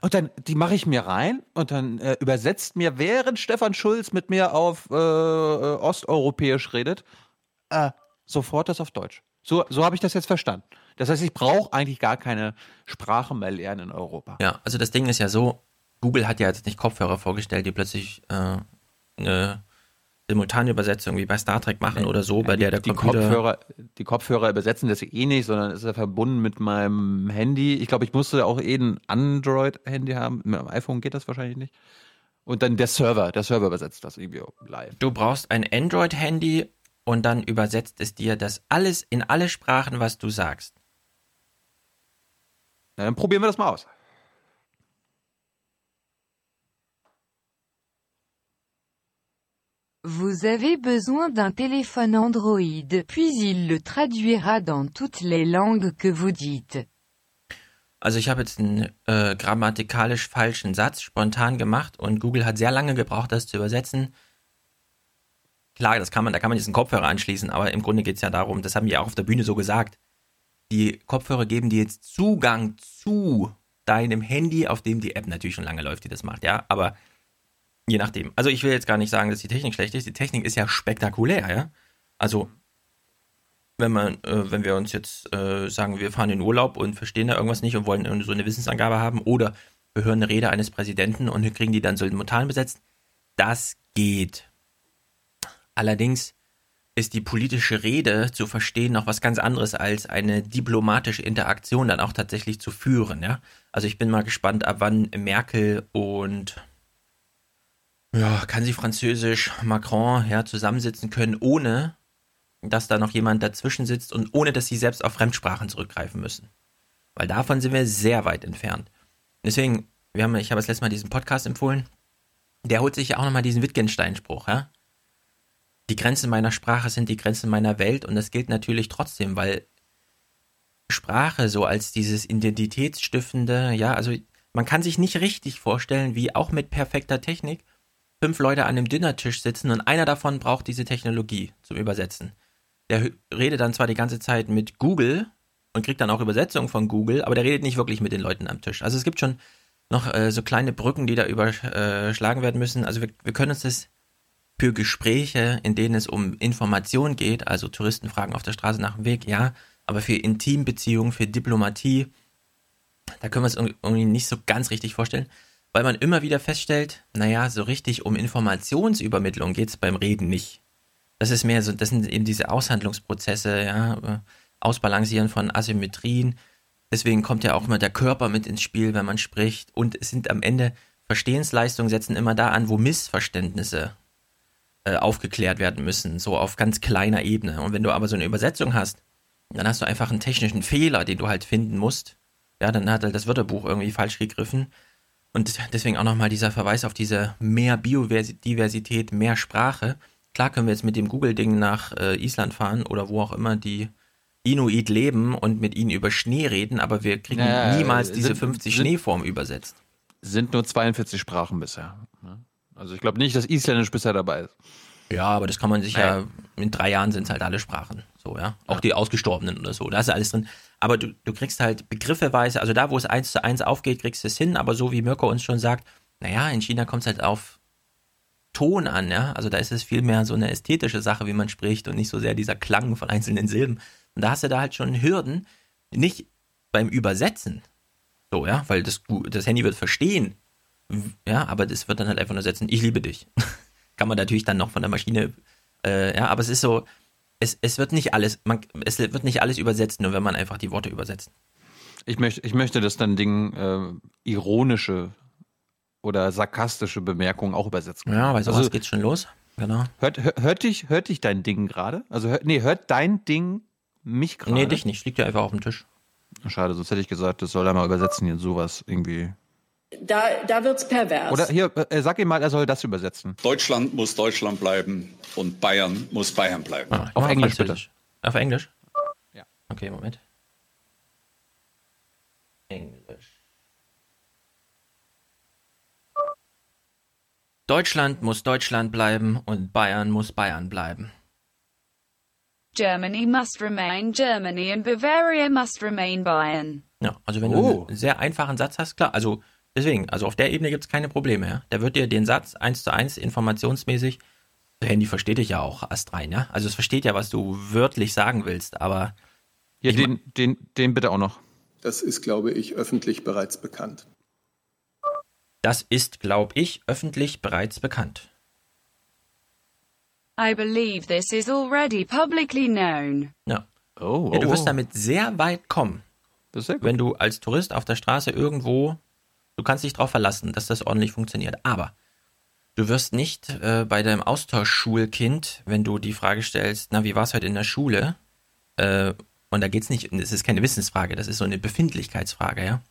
Speaker 1: und dann, die mache ich mir rein und dann äh, übersetzt mir, während Stefan Schulz mit mir auf äh, äh, Osteuropäisch redet, äh, sofort das auf Deutsch. So, so habe ich das jetzt verstanden. Das heißt, ich brauche eigentlich gar keine Sprache mehr lernen in Europa.
Speaker 3: Ja, also das Ding ist ja so, Google hat ja jetzt nicht Kopfhörer vorgestellt, die plötzlich äh, eine simultane Übersetzung wie bei Star Trek machen oder so, bei der der
Speaker 1: die
Speaker 3: Computer...
Speaker 1: Kopfhörer, die Kopfhörer übersetzen das eh nicht, sondern es ist ja verbunden mit meinem Handy. Ich glaube, ich musste auch eh ein Android-Handy haben. Mit dem iPhone geht das wahrscheinlich nicht. Und dann der Server, der Server übersetzt das irgendwie live.
Speaker 3: Du brauchst ein Android-Handy und dann übersetzt es dir das alles in alle Sprachen, was du sagst.
Speaker 1: Na, dann probieren wir das mal aus.
Speaker 52: Vous avez besoin d'un téléphone Android, puis il le traduira dans toutes les langues que vous dites.
Speaker 3: Also ich habe jetzt einen äh, grammatikalisch falschen Satz spontan gemacht und Google hat sehr lange gebraucht, das zu übersetzen. Klar, das kann man, da kann man jetzt einen Kopfhörer anschließen, aber im Grunde geht es ja darum, das haben die auch auf der Bühne so gesagt. Die Kopfhörer geben dir jetzt Zugang zu deinem Handy, auf dem die App natürlich schon lange läuft, die das macht, ja, aber je nachdem. Also ich will jetzt gar nicht sagen, dass die Technik schlecht ist. Die Technik ist ja spektakulär, ja. Also wenn man, äh, wenn wir uns jetzt äh, sagen, wir fahren in Urlaub und verstehen da irgendwas nicht und wollen so eine Wissensangabe haben oder wir hören eine Rede eines Präsidenten und wir kriegen die dann simultan besetzt, das geht. Allerdings ist die politische Rede zu verstehen noch was ganz anderes als eine diplomatische Interaktion dann auch tatsächlich zu führen, ja. Also ich bin mal gespannt, ab wann Merkel und ja, kann sie Französisch, Macron, ja, zusammensitzen können, ohne dass da noch jemand dazwischen sitzt und ohne dass sie selbst auf Fremdsprachen zurückgreifen müssen. Weil davon sind wir sehr weit entfernt. Deswegen, wir haben, ich habe das letzte Mal diesen Podcast empfohlen, der holt sich ja auch nochmal diesen Wittgenstein-Spruch, ja. Die Grenzen meiner Sprache sind die Grenzen meiner Welt und das gilt natürlich trotzdem, weil Sprache so als dieses identitätsstiftende, ja, also man kann sich nicht richtig vorstellen, wie auch mit perfekter Technik fünf Leute an einem Dinnertisch sitzen und einer davon braucht diese Technologie zum Übersetzen. Der redet dann zwar die ganze Zeit mit Google und kriegt dann auch Übersetzungen von Google, aber der redet nicht wirklich mit den Leuten am Tisch. Also es gibt schon noch äh, so kleine Brücken, die da überschlagen werden müssen. Also wir, wir können uns das für Gespräche, in denen es um Information geht, also Touristen fragen auf der Straße nach dem Weg, ja, aber für Intimbeziehungen, für Diplomatie, da können wir es irgendwie nicht so ganz richtig vorstellen, weil man immer wieder feststellt, naja, so richtig um Informationsübermittlung geht es beim Reden nicht. Das ist mehr so, das sind eben diese Aushandlungsprozesse, ja, Ausbalancieren von Asymmetrien. Deswegen kommt ja auch immer der Körper mit ins Spiel, wenn man spricht. Und es sind am Ende Verstehensleistungen setzen immer da an, wo Missverständnisse äh, aufgeklärt werden müssen, so auf ganz kleiner Ebene. Und wenn du aber so eine Übersetzung hast, dann hast du einfach einen technischen Fehler, den du halt finden musst. Ja, dann hat halt das Wörterbuch irgendwie falsch gegriffen. Und deswegen auch nochmal dieser Verweis auf diese mehr Biodiversität, mehr Sprache. Klar können wir jetzt mit dem Google-Ding nach äh, Island fahren oder wo auch immer die Inuit leben und mit ihnen über Schnee reden, aber wir kriegen
Speaker 1: Naja,
Speaker 3: niemals diese
Speaker 1: sind-
Speaker 3: 50
Speaker 1: sind-
Speaker 3: Schneeform übersetzt.
Speaker 1: Sind nur 42 Sprachen bisher. Also ich glaube nicht, dass Isländisch bisher dabei ist.
Speaker 3: Ja, aber das kann man sich ja, in drei Jahren sind es halt alle Sprachen. So, ja. Auch die Ausgestorbenen oder so. Da ist ja alles drin. Aber du, du kriegst halt begriffelweise, also da, wo es eins zu eins aufgeht, kriegst du es hin, aber so wie Mirko uns schon sagt, naja, in China kommt es halt auf Ton an, ja. Also da ist es viel mehr so eine ästhetische Sache, wie man spricht und nicht so sehr dieser Klang von <laughs> einzelnen Silben. Und da hast du da halt schon Hürden, nicht beim Übersetzen. So, ja, weil das, das Handy wird verstehen. Ja, aber das wird dann halt einfach nur setzen, ich liebe dich. <laughs> Kann man natürlich dann noch von der Maschine, äh, ja, aber es ist so, es, es wird nicht alles, man, es wird nicht alles übersetzt, nur wenn man einfach die Worte übersetzt.
Speaker 1: Ich möchte, ich möchte, dass dein Ding äh, ironische oder sarkastische Bemerkungen auch übersetzen
Speaker 3: kann. Ja, weil sowas also, geht's schon los. Genau.
Speaker 1: Hört, hört, hört, dich, hört dich dein Ding gerade? Also, hört, nee, hört dein Ding mich gerade?
Speaker 3: Nee, dich nicht. Liegt ja einfach auf dem Tisch.
Speaker 1: Schade, sonst hätte ich gesagt, das soll er mal übersetzen hier sowas irgendwie.
Speaker 53: Da, da wird's pervers.
Speaker 1: Oder hier, äh, sag ihm mal, er soll das übersetzen.
Speaker 54: Deutschland muss Deutschland bleiben und Bayern muss Bayern bleiben.
Speaker 3: Ah, auf Englisch bitte. Auf Englisch? Ja. Okay, Moment. Englisch. Deutschland muss Deutschland bleiben und Bayern muss Bayern bleiben.
Speaker 52: Germany must remain Germany and Bavaria must remain Bayern.
Speaker 3: Ja, also wenn oh. du einen sehr einfachen Satz hast, klar, also deswegen, also auf der Ebene gibt es keine Probleme, ja. Der wird dir den Satz eins zu eins informationsmäßig, das Handy versteht dich ja auch erst rein, ja. Also es versteht ja, was du wörtlich sagen willst, aber.
Speaker 1: Ja, den, den, den bitte auch noch.
Speaker 54: Das ist, glaube ich, öffentlich bereits bekannt.
Speaker 3: Das ist, glaube ich, öffentlich bereits bekannt.
Speaker 52: I believe this is already publicly known.
Speaker 3: Ja. Oh, ja, du wirst oh. damit sehr weit kommen. Wenn du als Tourist auf der Straße irgendwo, du kannst dich darauf verlassen, dass das ordentlich funktioniert. Aber du wirst nicht äh, bei deinem Austauschschulkind, wenn du die Frage stellst, na, wie war es heute in der Schule? Äh, und da geht es nicht, es ist keine Wissensfrage, das ist so eine Befindlichkeitsfrage, ja.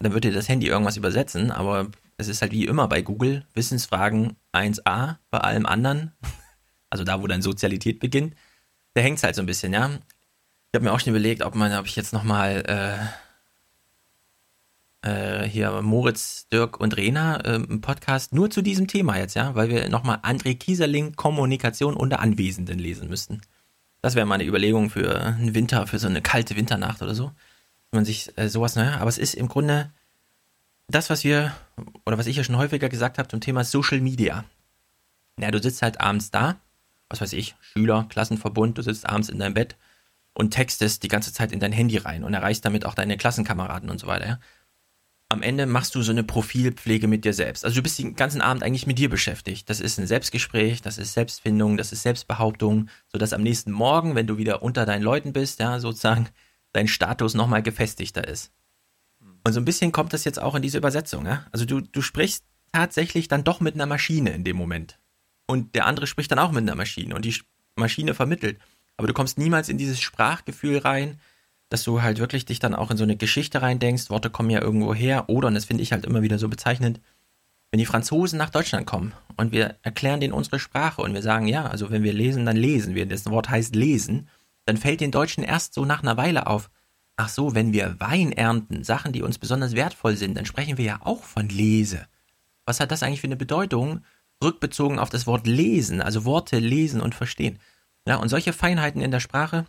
Speaker 3: Dann wird dir das Handy irgendwas übersetzen, aber es ist halt wie immer bei Google, Wissensfragen 1a, bei allem anderen, <laughs> also da, wo deine Sozialität beginnt, da hängt es halt so ein bisschen, ja. Ich habe mir auch schon überlegt, ob man, ob ich jetzt nochmal äh, äh, hier Moritz, Dirk und Rena äh, im Podcast nur zu diesem Thema jetzt, ja, weil wir nochmal André Kieserling Kommunikation unter Anwesenden lesen müssten. Das wäre mal eine Überlegung für einen Winter, für so eine kalte Winternacht oder so. Wenn man sich äh, sowas, naja, aber es ist im Grunde das, was wir, oder was ich ja schon häufiger gesagt habe zum Thema Social Media. Ja, du sitzt halt abends da, was weiß ich, Schüler, Klassenverbund, du sitzt abends in deinem Bett und textest die ganze Zeit in dein Handy rein und erreichst damit auch deine Klassenkameraden und so weiter. Ja? Am Ende machst du so eine Profilpflege mit dir selbst. Also du bist den ganzen Abend eigentlich mit dir beschäftigt. Das ist ein Selbstgespräch, das ist Selbstfindung, das ist Selbstbehauptung, sodass am nächsten Morgen, wenn du wieder unter deinen Leuten bist, ja, sozusagen dein Status nochmal gefestigter ist. Und so ein bisschen kommt das jetzt auch in diese Übersetzung. Ja? Also du, du sprichst tatsächlich dann doch mit einer Maschine in dem Moment. Und der andere spricht dann auch mit einer Maschine und die Maschine vermittelt. Aber du kommst niemals in dieses Sprachgefühl rein, dass du halt wirklich dich dann auch in so eine Geschichte reindenkst. Worte kommen ja irgendwo her. Oder, und das finde ich halt immer wieder so bezeichnend, wenn die Franzosen nach Deutschland kommen und wir erklären denen unsere Sprache und wir sagen, ja, also wenn wir lesen, dann lesen wir. Das Wort heißt lesen. Dann fällt den Deutschen erst so nach einer Weile auf, ach so, wenn wir Wein ernten, Sachen, die uns besonders wertvoll sind, dann sprechen wir ja auch von Lese. Was hat das eigentlich für eine Bedeutung? Rückbezogen auf das Wort lesen, also Worte lesen und verstehen. Ja, und solche Feinheiten in der Sprache,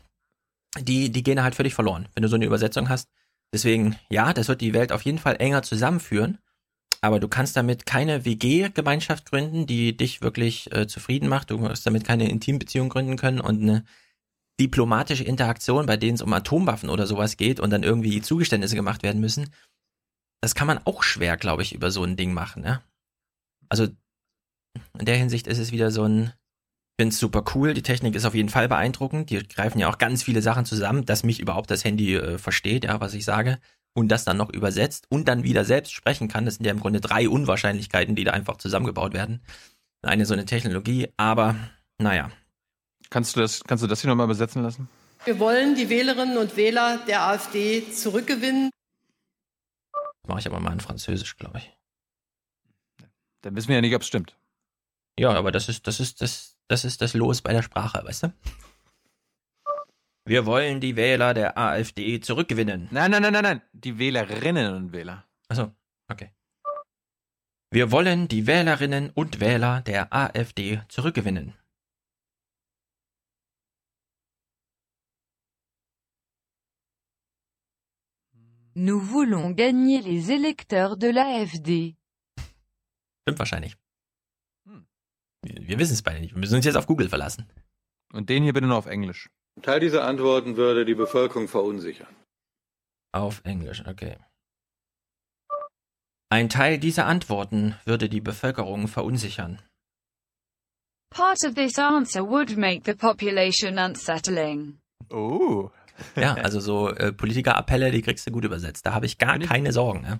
Speaker 3: die, die gehen halt völlig verloren, wenn du so eine Übersetzung hast. Deswegen, ja, das wird die Welt auf jeden Fall enger zusammenführen, aber du kannst damit keine WG-Gemeinschaft gründen, die dich wirklich äh, zufrieden macht. Du wirst damit keine Intimbeziehung gründen können und eine diplomatische Interaktion, bei denen es um Atomwaffen oder sowas geht und dann irgendwie Zugeständnisse gemacht werden müssen, das kann man auch schwer, glaube ich, über so ein Ding machen. Ja? Also in der Hinsicht ist es wieder so ein, finde es super cool. Die Technik ist auf jeden Fall beeindruckend. Die greifen ja auch ganz viele Sachen zusammen, dass mich überhaupt das Handy äh, versteht, ja, was ich sage, und das dann noch übersetzt und dann wieder selbst sprechen kann. Das sind ja im Grunde drei Unwahrscheinlichkeiten, die da einfach zusammengebaut werden. Eine so eine Technologie, aber naja,
Speaker 1: Kannst du das, kannst du das hier nochmal übersetzen lassen?
Speaker 53: Wir wollen die Wählerinnen und Wähler der AfD zurückgewinnen.
Speaker 3: Das mache ich aber mal in Französisch, glaube ich.
Speaker 1: Dann wissen wir ja nicht, ob es stimmt.
Speaker 3: Ja, aber das ist, das ist, das, das ist das Los bei der Sprache, weißt du? Wir wollen die Wähler der AfD zurückgewinnen.
Speaker 1: Nein, nein, nein, nein, nein. Die Wählerinnen und Wähler.
Speaker 3: Achso, okay. Wir wollen die Wählerinnen und Wähler der AfD zurückgewinnen.
Speaker 52: Nous voulons gagner les électeurs de l'AfD.
Speaker 3: Stimmt wahrscheinlich. Wir wissen es beide nicht. Wir müssen uns jetzt auf Google verlassen.
Speaker 1: Und den hier bitte nur auf Englisch.
Speaker 55: Teil dieser Antworten würde die Bevölkerung verunsichern.
Speaker 3: Auf Englisch, okay. Ein Teil dieser Antworten würde die Bevölkerung verunsichern.
Speaker 52: Part of this answer would make the population unsettling.
Speaker 1: Oh.
Speaker 3: Ja, also so äh, Politikerappelle, die kriegst du gut übersetzt. Da habe ich gar keine Sorgen. Ja?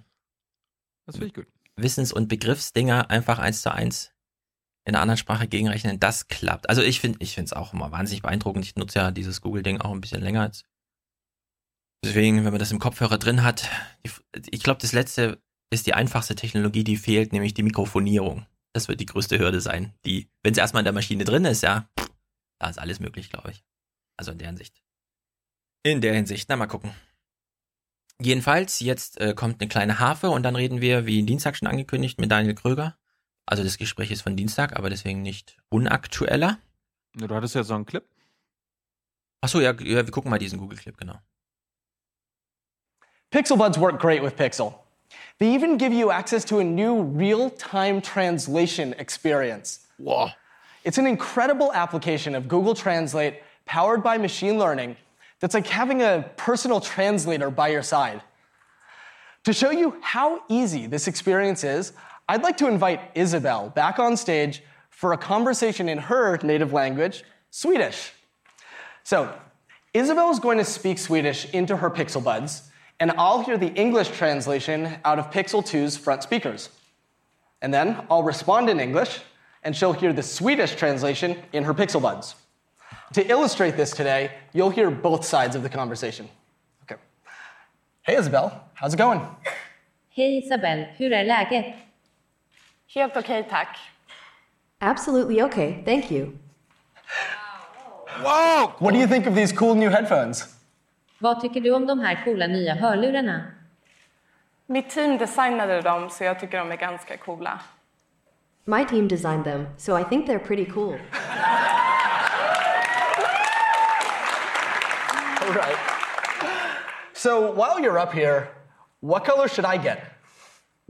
Speaker 1: Das finde ich gut.
Speaker 3: Wissens- und Begriffsdinger einfach eins zu eins in einer anderen Sprache gegenrechnen, das klappt. Also ich finde ich finde es auch immer wahnsinnig beeindruckend. Ich nutze ja dieses Google-Ding auch ein bisschen länger. Deswegen, wenn man das im Kopfhörer drin hat, ich glaube, das letzte ist die einfachste Technologie, die fehlt, nämlich die Mikrofonierung. Das wird die größte Hürde sein. Die, wenn es erstmal in der Maschine drin ist, ja, da ist alles möglich, glaube ich. Also in der Hinsicht. In der Hinsicht, na mal gucken. Jedenfalls, jetzt äh, kommt eine kleine Harfe und dann reden wir, wie Dienstag schon angekündigt, mit Daniel Kröger. Also das Gespräch ist von Dienstag, aber deswegen nicht unaktueller.
Speaker 1: Ja, du hattest ja so einen Clip.
Speaker 3: Achso, ja, ja, wir gucken mal diesen Google-Clip, genau.
Speaker 56: Pixel Buds work great with Pixel. They even give you access to a new real time translation experience.
Speaker 1: Whoa.
Speaker 56: It's an incredible application of Google Translate powered by machine learning that's like having a personal translator by your side. To show you how easy this experience is, I'd like to invite Isabel back on stage for a conversation in her native language, Swedish. So, Isabel is going to speak Swedish into her Pixel Buds, and I'll hear the English translation out of Pixel 2's front speakers. And then I'll respond in English, and she'll hear the Swedish translation in her Pixel Buds. To illustrate this today, you'll hear both sides of the conversation. Okay. Hey Isabel, how's it going?
Speaker 57: Hej Isabel, hur är läget?
Speaker 58: Helt okej, tack.
Speaker 57: Absolutely okay, thank you.
Speaker 56: Whoa! What do you think of these cool new headphones?
Speaker 57: Vad tycker du om de här coola nya hörlurarna?
Speaker 58: Mitt team designade dem, så jag tycker de är ganska coola.
Speaker 57: My team designed them, so I think they're pretty cool.
Speaker 56: All right. So while you're up here, what color should I get?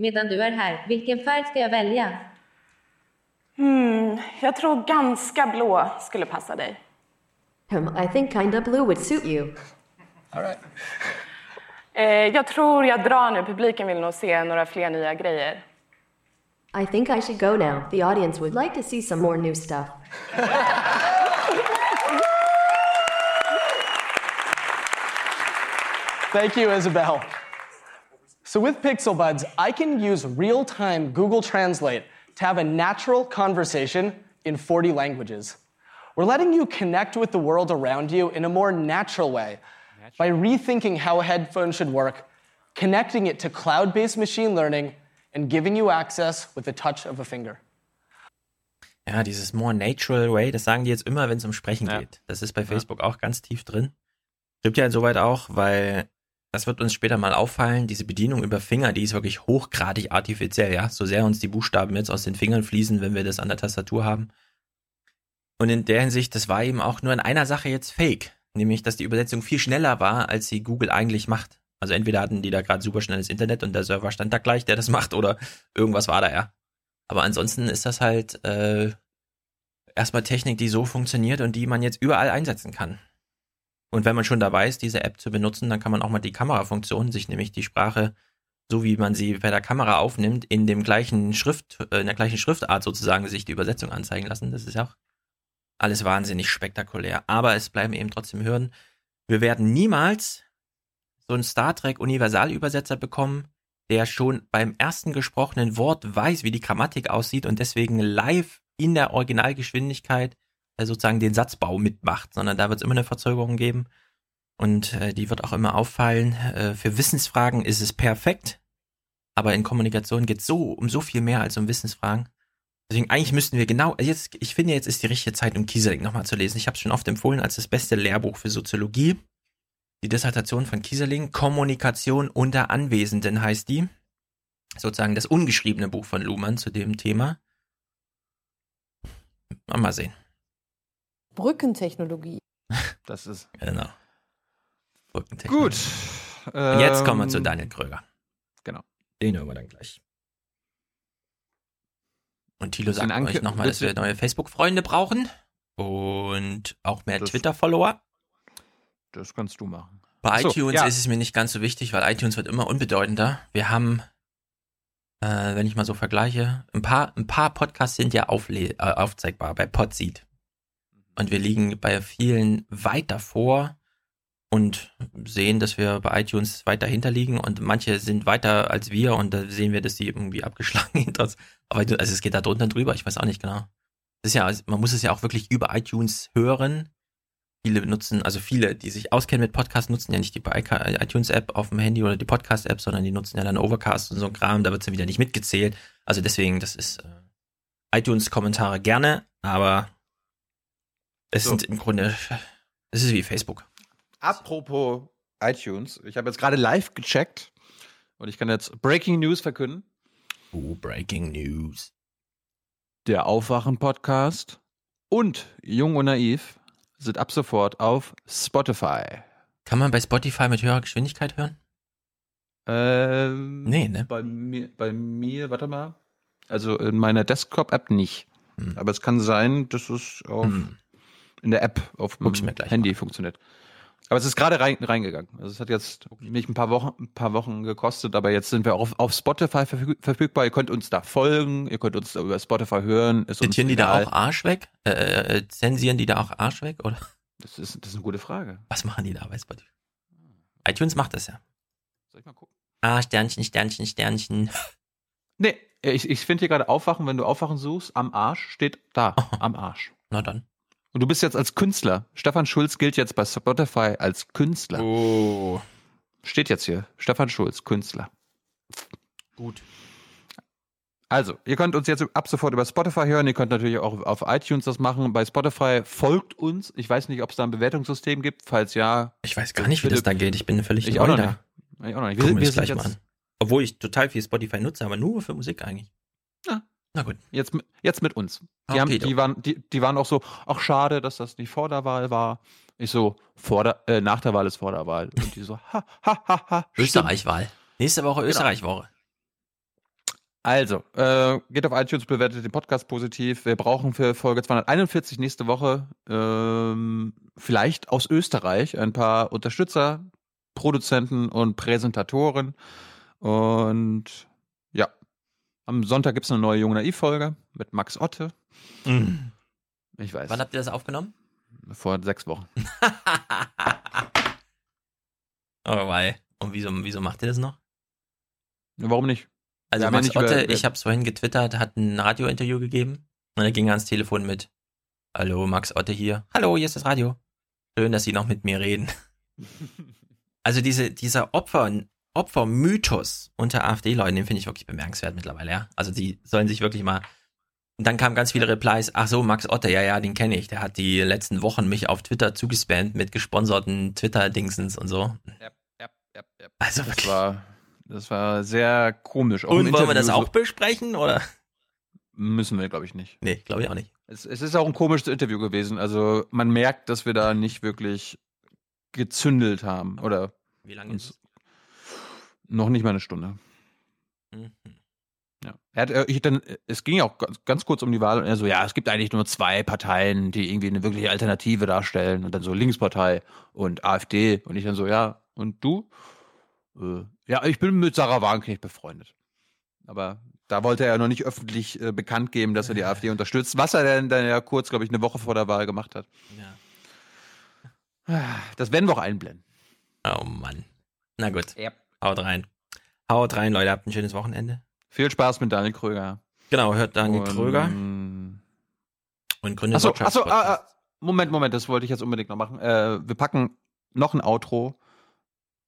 Speaker 57: Medan du är här, vilken färg ska jag välja?
Speaker 58: Hmm, jag tror ganska blå skulle passa dig.
Speaker 57: Um, I think kinda blue would suit you.
Speaker 56: All right.
Speaker 58: Eh, jag tror jag drar nu. Publiken vill nog se några fler nya grejer.
Speaker 57: I think I should go now. The audience would like to see some more new stuff.
Speaker 56: Thank you, Isabel. So with Pixel Buds, I can use real-time Google Translate to have a natural conversation in 40 languages. We're letting you connect with the world around you in a more natural way by rethinking how a headphone should work, connecting it to cloud-based machine learning, and giving you access with the touch of a finger.
Speaker 3: Ja, dieses more natural way, das sagen die jetzt immer, wenn es um Sprechen geht. Das ist bei Facebook auch ganz tief drin. Stimmt ja insoweit auch, weil das wird uns später mal auffallen, diese Bedienung über Finger, die ist wirklich hochgradig artifiziell, ja. So sehr uns die Buchstaben jetzt aus den Fingern fließen, wenn wir das an der Tastatur haben. Und in der Hinsicht, das war eben auch nur in einer Sache jetzt fake. Nämlich, dass die Übersetzung viel schneller war, als sie Google eigentlich macht. Also entweder hatten die da gerade super schnelles Internet und der Server stand da gleich, der das macht, oder irgendwas war da, ja. Aber ansonsten ist das halt äh, erstmal Technik, die so funktioniert und die man jetzt überall einsetzen kann. Und wenn man schon dabei ist, diese App zu benutzen, dann kann man auch mal die Kamerafunktion, sich nämlich die Sprache, so wie man sie bei der Kamera aufnimmt, in dem gleichen Schrift, äh, in der gleichen Schriftart sozusagen sich die Übersetzung anzeigen lassen. Das ist auch alles wahnsinnig spektakulär. Aber es bleiben eben trotzdem Hürden. Wir werden niemals so einen Star Trek Universalübersetzer bekommen, der schon beim ersten gesprochenen Wort weiß, wie die Grammatik aussieht und deswegen live in der Originalgeschwindigkeit sozusagen den Satzbau mitmacht, sondern da wird es immer eine Verzögerung geben und äh, die wird auch immer auffallen. Äh, für Wissensfragen ist es perfekt, aber in Kommunikation geht es so um so viel mehr als um Wissensfragen. Deswegen eigentlich müssten wir genau jetzt, ich finde jetzt ist die richtige Zeit, um Kieseling nochmal zu lesen. Ich habe es schon oft empfohlen als das beste Lehrbuch für Soziologie. Die Dissertation von Kieseling, Kommunikation unter Anwesenden heißt die. Sozusagen das ungeschriebene Buch von Luhmann zu dem Thema. Mal sehen.
Speaker 59: Brückentechnologie. <laughs>
Speaker 1: Das ist.
Speaker 3: Genau. Brückentechnologie.
Speaker 1: Gut.
Speaker 3: Und jetzt kommen wir zu
Speaker 1: Ähm,
Speaker 3: Daniel Kröger.
Speaker 1: Genau.
Speaker 3: Den hören wir dann gleich. Und Thilo sagt
Speaker 1: Bisschen
Speaker 3: euch
Speaker 1: Anke-
Speaker 3: nochmal, dass wir neue Facebook-Freunde brauchen und auch mehr Twitter-Follower.
Speaker 1: Das kannst du machen.
Speaker 3: Bei
Speaker 1: so,
Speaker 3: iTunes
Speaker 1: ja.
Speaker 3: ist es mir nicht ganz so wichtig, weil iTunes wird immer unbedeutender. Wir haben, äh, wenn ich mal so vergleiche, ein paar, ein paar Podcasts sind ja aufle äh, aufzeigbar bei Podseed. Und wir liegen bei vielen weit davor und sehen, dass wir bei iTunes weit dahinter liegen und manche sind weiter als wir und da sehen wir, dass die irgendwie abgeschlagen <laughs> hinter uns. Aber also es geht da drunter drüber, ich weiß auch nicht genau. Das ist ja, man muss es ja auch wirklich über iTunes hören. Viele nutzen, also viele, die sich auskennen mit Podcasts, nutzen ja nicht die iTunes-App auf dem Handy oder die Podcast-App, sondern die nutzen ja dann Overcast und so ein Kram, da wird es ja wieder nicht mitgezählt. Also deswegen, das ist äh, iTunes-Kommentare gerne, aber es
Speaker 1: So.
Speaker 3: sind im Grunde, es ist wie Facebook.
Speaker 1: Apropos iTunes, ich habe jetzt gerade live gecheckt und ich kann jetzt Breaking News verkünden.
Speaker 3: Oh, Breaking News.
Speaker 1: Der Aufwachen-Podcast und Jung und Naiv sind ab sofort auf Spotify.
Speaker 3: Kann man bei Spotify mit höherer Geschwindigkeit hören?
Speaker 1: Ähm,
Speaker 3: Nee, ne?
Speaker 1: Bei mir, bei mir, warte mal. Also in meiner Desktop-App nicht. Aber es kann sein, dass es auf,
Speaker 3: Hm.
Speaker 1: In der App auf dem Handy funktioniert. Aber es ist gerade rein, reingegangen. Also es hat jetzt nicht ein paar Wochen, ein paar Wochen gekostet, aber jetzt sind wir auch auf, auf Spotify verfüg verfügbar. Ihr könnt uns da folgen, ihr könnt uns über Spotify hören. Ist
Speaker 3: Zitieren die da auch Arsch weg? Äh, äh, zensieren die da auch Arsch weg? Oder
Speaker 1: Das ist, das ist eine gute Frage.
Speaker 3: was machen die da bei Spotify? iTunes macht das ja.
Speaker 1: Soll ich mal gucken?
Speaker 3: Ah, Sternchen, Sternchen, Sternchen.
Speaker 1: Nee, ich, ich finde hier gerade Aufwachen, wenn du Aufwachen suchst, am Arsch steht da, am Arsch.
Speaker 3: Na dann.
Speaker 1: Und du bist jetzt als Künstler. Stefan Schulz gilt jetzt bei Spotify als Künstler.
Speaker 3: Oh.
Speaker 1: Steht jetzt hier. Stefan Schulz, Künstler.
Speaker 3: Gut.
Speaker 1: Also, ihr könnt uns jetzt ab sofort über Spotify hören. Ihr könnt natürlich auch auf iTunes das machen. Bei Spotify folgt uns. Ich weiß nicht, ob es da ein Bewertungssystem gibt. Falls ja.
Speaker 3: Ich weiß gar nicht, wie das da geht. Ich bin völlig
Speaker 1: Ich
Speaker 3: neu
Speaker 1: auch noch
Speaker 3: da.
Speaker 1: nicht. Ich auch noch nicht.
Speaker 3: Gucken
Speaker 1: Wir,
Speaker 3: wir
Speaker 1: wir
Speaker 3: gleich mal
Speaker 1: jetzt,
Speaker 3: an. Obwohl ich total viel Spotify nutze, aber nur für Musik eigentlich.
Speaker 1: Ja.
Speaker 3: Na gut.
Speaker 1: jetzt, mit- jetzt mit uns. Die, haben, die, waren, die, die waren auch so, ach schade, dass das nicht vor der Wahl war. Ich so, vor der, äh, nach der Wahl ist vor der Wahl. Und die so, ha, ha, ha, ha.
Speaker 3: Österreich-Wahl. Nächste Woche Österreich-Woche.
Speaker 1: Also, äh, geht auf iTunes, bewertet den Podcast positiv. Wir brauchen für Folge 241 nächste Woche ähm, vielleicht aus Österreich ein paar Unterstützer, Produzenten und Präsentatoren. Und am Sonntag gibt es eine neue Junge Naiv-Folge mit Max Otte.
Speaker 3: Mhm.
Speaker 1: Ich weiß,
Speaker 3: Wann habt ihr das aufgenommen?
Speaker 1: vor sechs Wochen. <laughs>
Speaker 3: Oh, wei. Und wieso, wieso macht ihr das noch?
Speaker 1: Warum nicht?
Speaker 3: Also
Speaker 1: ja
Speaker 3: Max
Speaker 1: nicht über-
Speaker 3: Otte,
Speaker 1: wir-
Speaker 3: ich habe es vorhin getwittert, hat ein Radiointerview gegeben und er ging ans Telefon mit Hallo, Max Otte hier. Hallo, hier ist das Radio. Schön, dass Sie noch mit mir reden. <laughs> Also diese, dieser Opfer, Opfermythos unter AfD-Leuten, den finde ich wirklich bemerkenswert mittlerweile, ja. Also die sollen sich wirklich mal. Und dann kamen ganz viele Replies, ach so, Max Otte, ja, ja, den kenne ich. Der hat die letzten Wochen mich auf Twitter zugespammt mit gesponserten Twitter-Dingsens und so. Also
Speaker 1: Das
Speaker 3: wirklich.
Speaker 1: war, das war sehr komisch. Auch
Speaker 3: Und wollen wir das auch besprechen, oder?
Speaker 1: Müssen wir, glaube ich, nicht.
Speaker 3: Nee, glaube ich auch nicht.
Speaker 1: Es, es ist auch ein komisches Interview gewesen. Also man merkt, dass wir da nicht wirklich gezündelt haben. Oder
Speaker 3: Wie lange ist es?
Speaker 1: Noch nicht mal eine Stunde.
Speaker 3: Mhm.
Speaker 1: Ja. Er hat, äh, ich dann, es ging ja auch ganz, ganz kurz um die Wahl und er so, ja, es gibt eigentlich nur zwei Parteien, die irgendwie eine wirkliche Alternative darstellen und dann so Linkspartei und AfD und ich dann so, ja, und du? Äh, ja, ich bin mit Sarah Wagenknecht befreundet. Aber da wollte er ja noch nicht öffentlich äh, bekannt geben, dass er die <laughs> AfD unterstützt, was er dann, dann ja kurz, glaube ich, eine Woche vor der Wahl gemacht hat.
Speaker 3: Ja.
Speaker 1: Das werden wir auch einblenden.
Speaker 3: Oh Mann. Na gut.
Speaker 1: Yep.
Speaker 3: Haut rein. Haut rein, Leute. Habt ein schönes Wochenende.
Speaker 1: Viel Spaß mit Daniel Kröger.
Speaker 3: Genau, hört Daniel
Speaker 1: Und-
Speaker 3: Kröger und gründet
Speaker 1: Achso, achso, ah, ah, Moment, Moment, das wollte ich jetzt unbedingt noch machen. Äh, wir packen noch ein Outro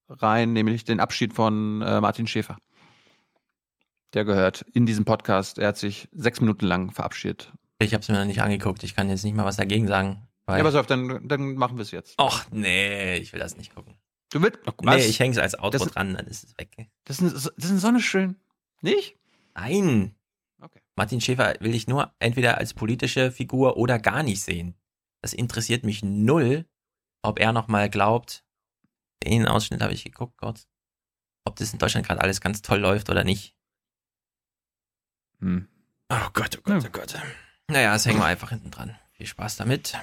Speaker 1: rein, nämlich den Abschied von äh, Martin Schäfer. Der gehört in diesem Podcast. Er hat sich sechs Minuten lang verabschiedet.
Speaker 3: Ich habe es mir noch nicht angeguckt. Ich kann jetzt nicht mal was dagegen sagen.
Speaker 1: Ja, pass auf, dann, dann machen wir es jetzt.
Speaker 3: Och, nee, ich will das nicht gucken.
Speaker 1: Du willst, was?
Speaker 3: Nee, ich hänge es als Outro
Speaker 1: Das
Speaker 3: dran, dann ist es weg.
Speaker 1: Das ist, das ist so eine schön. Nicht?
Speaker 3: Nein.
Speaker 1: Okay.
Speaker 3: Martin Schäfer will ich nur entweder als politische Figur oder gar nicht sehen. Das interessiert mich null, ob er nochmal glaubt, den Ausschnitt habe ich geguckt, Gott, ob das in Deutschland gerade alles ganz toll läuft oder nicht.
Speaker 1: Hm.
Speaker 3: Oh Gott, oh Gott, oh Gott. Naja, das hängen wir einfach hinten dran. Viel Spaß damit.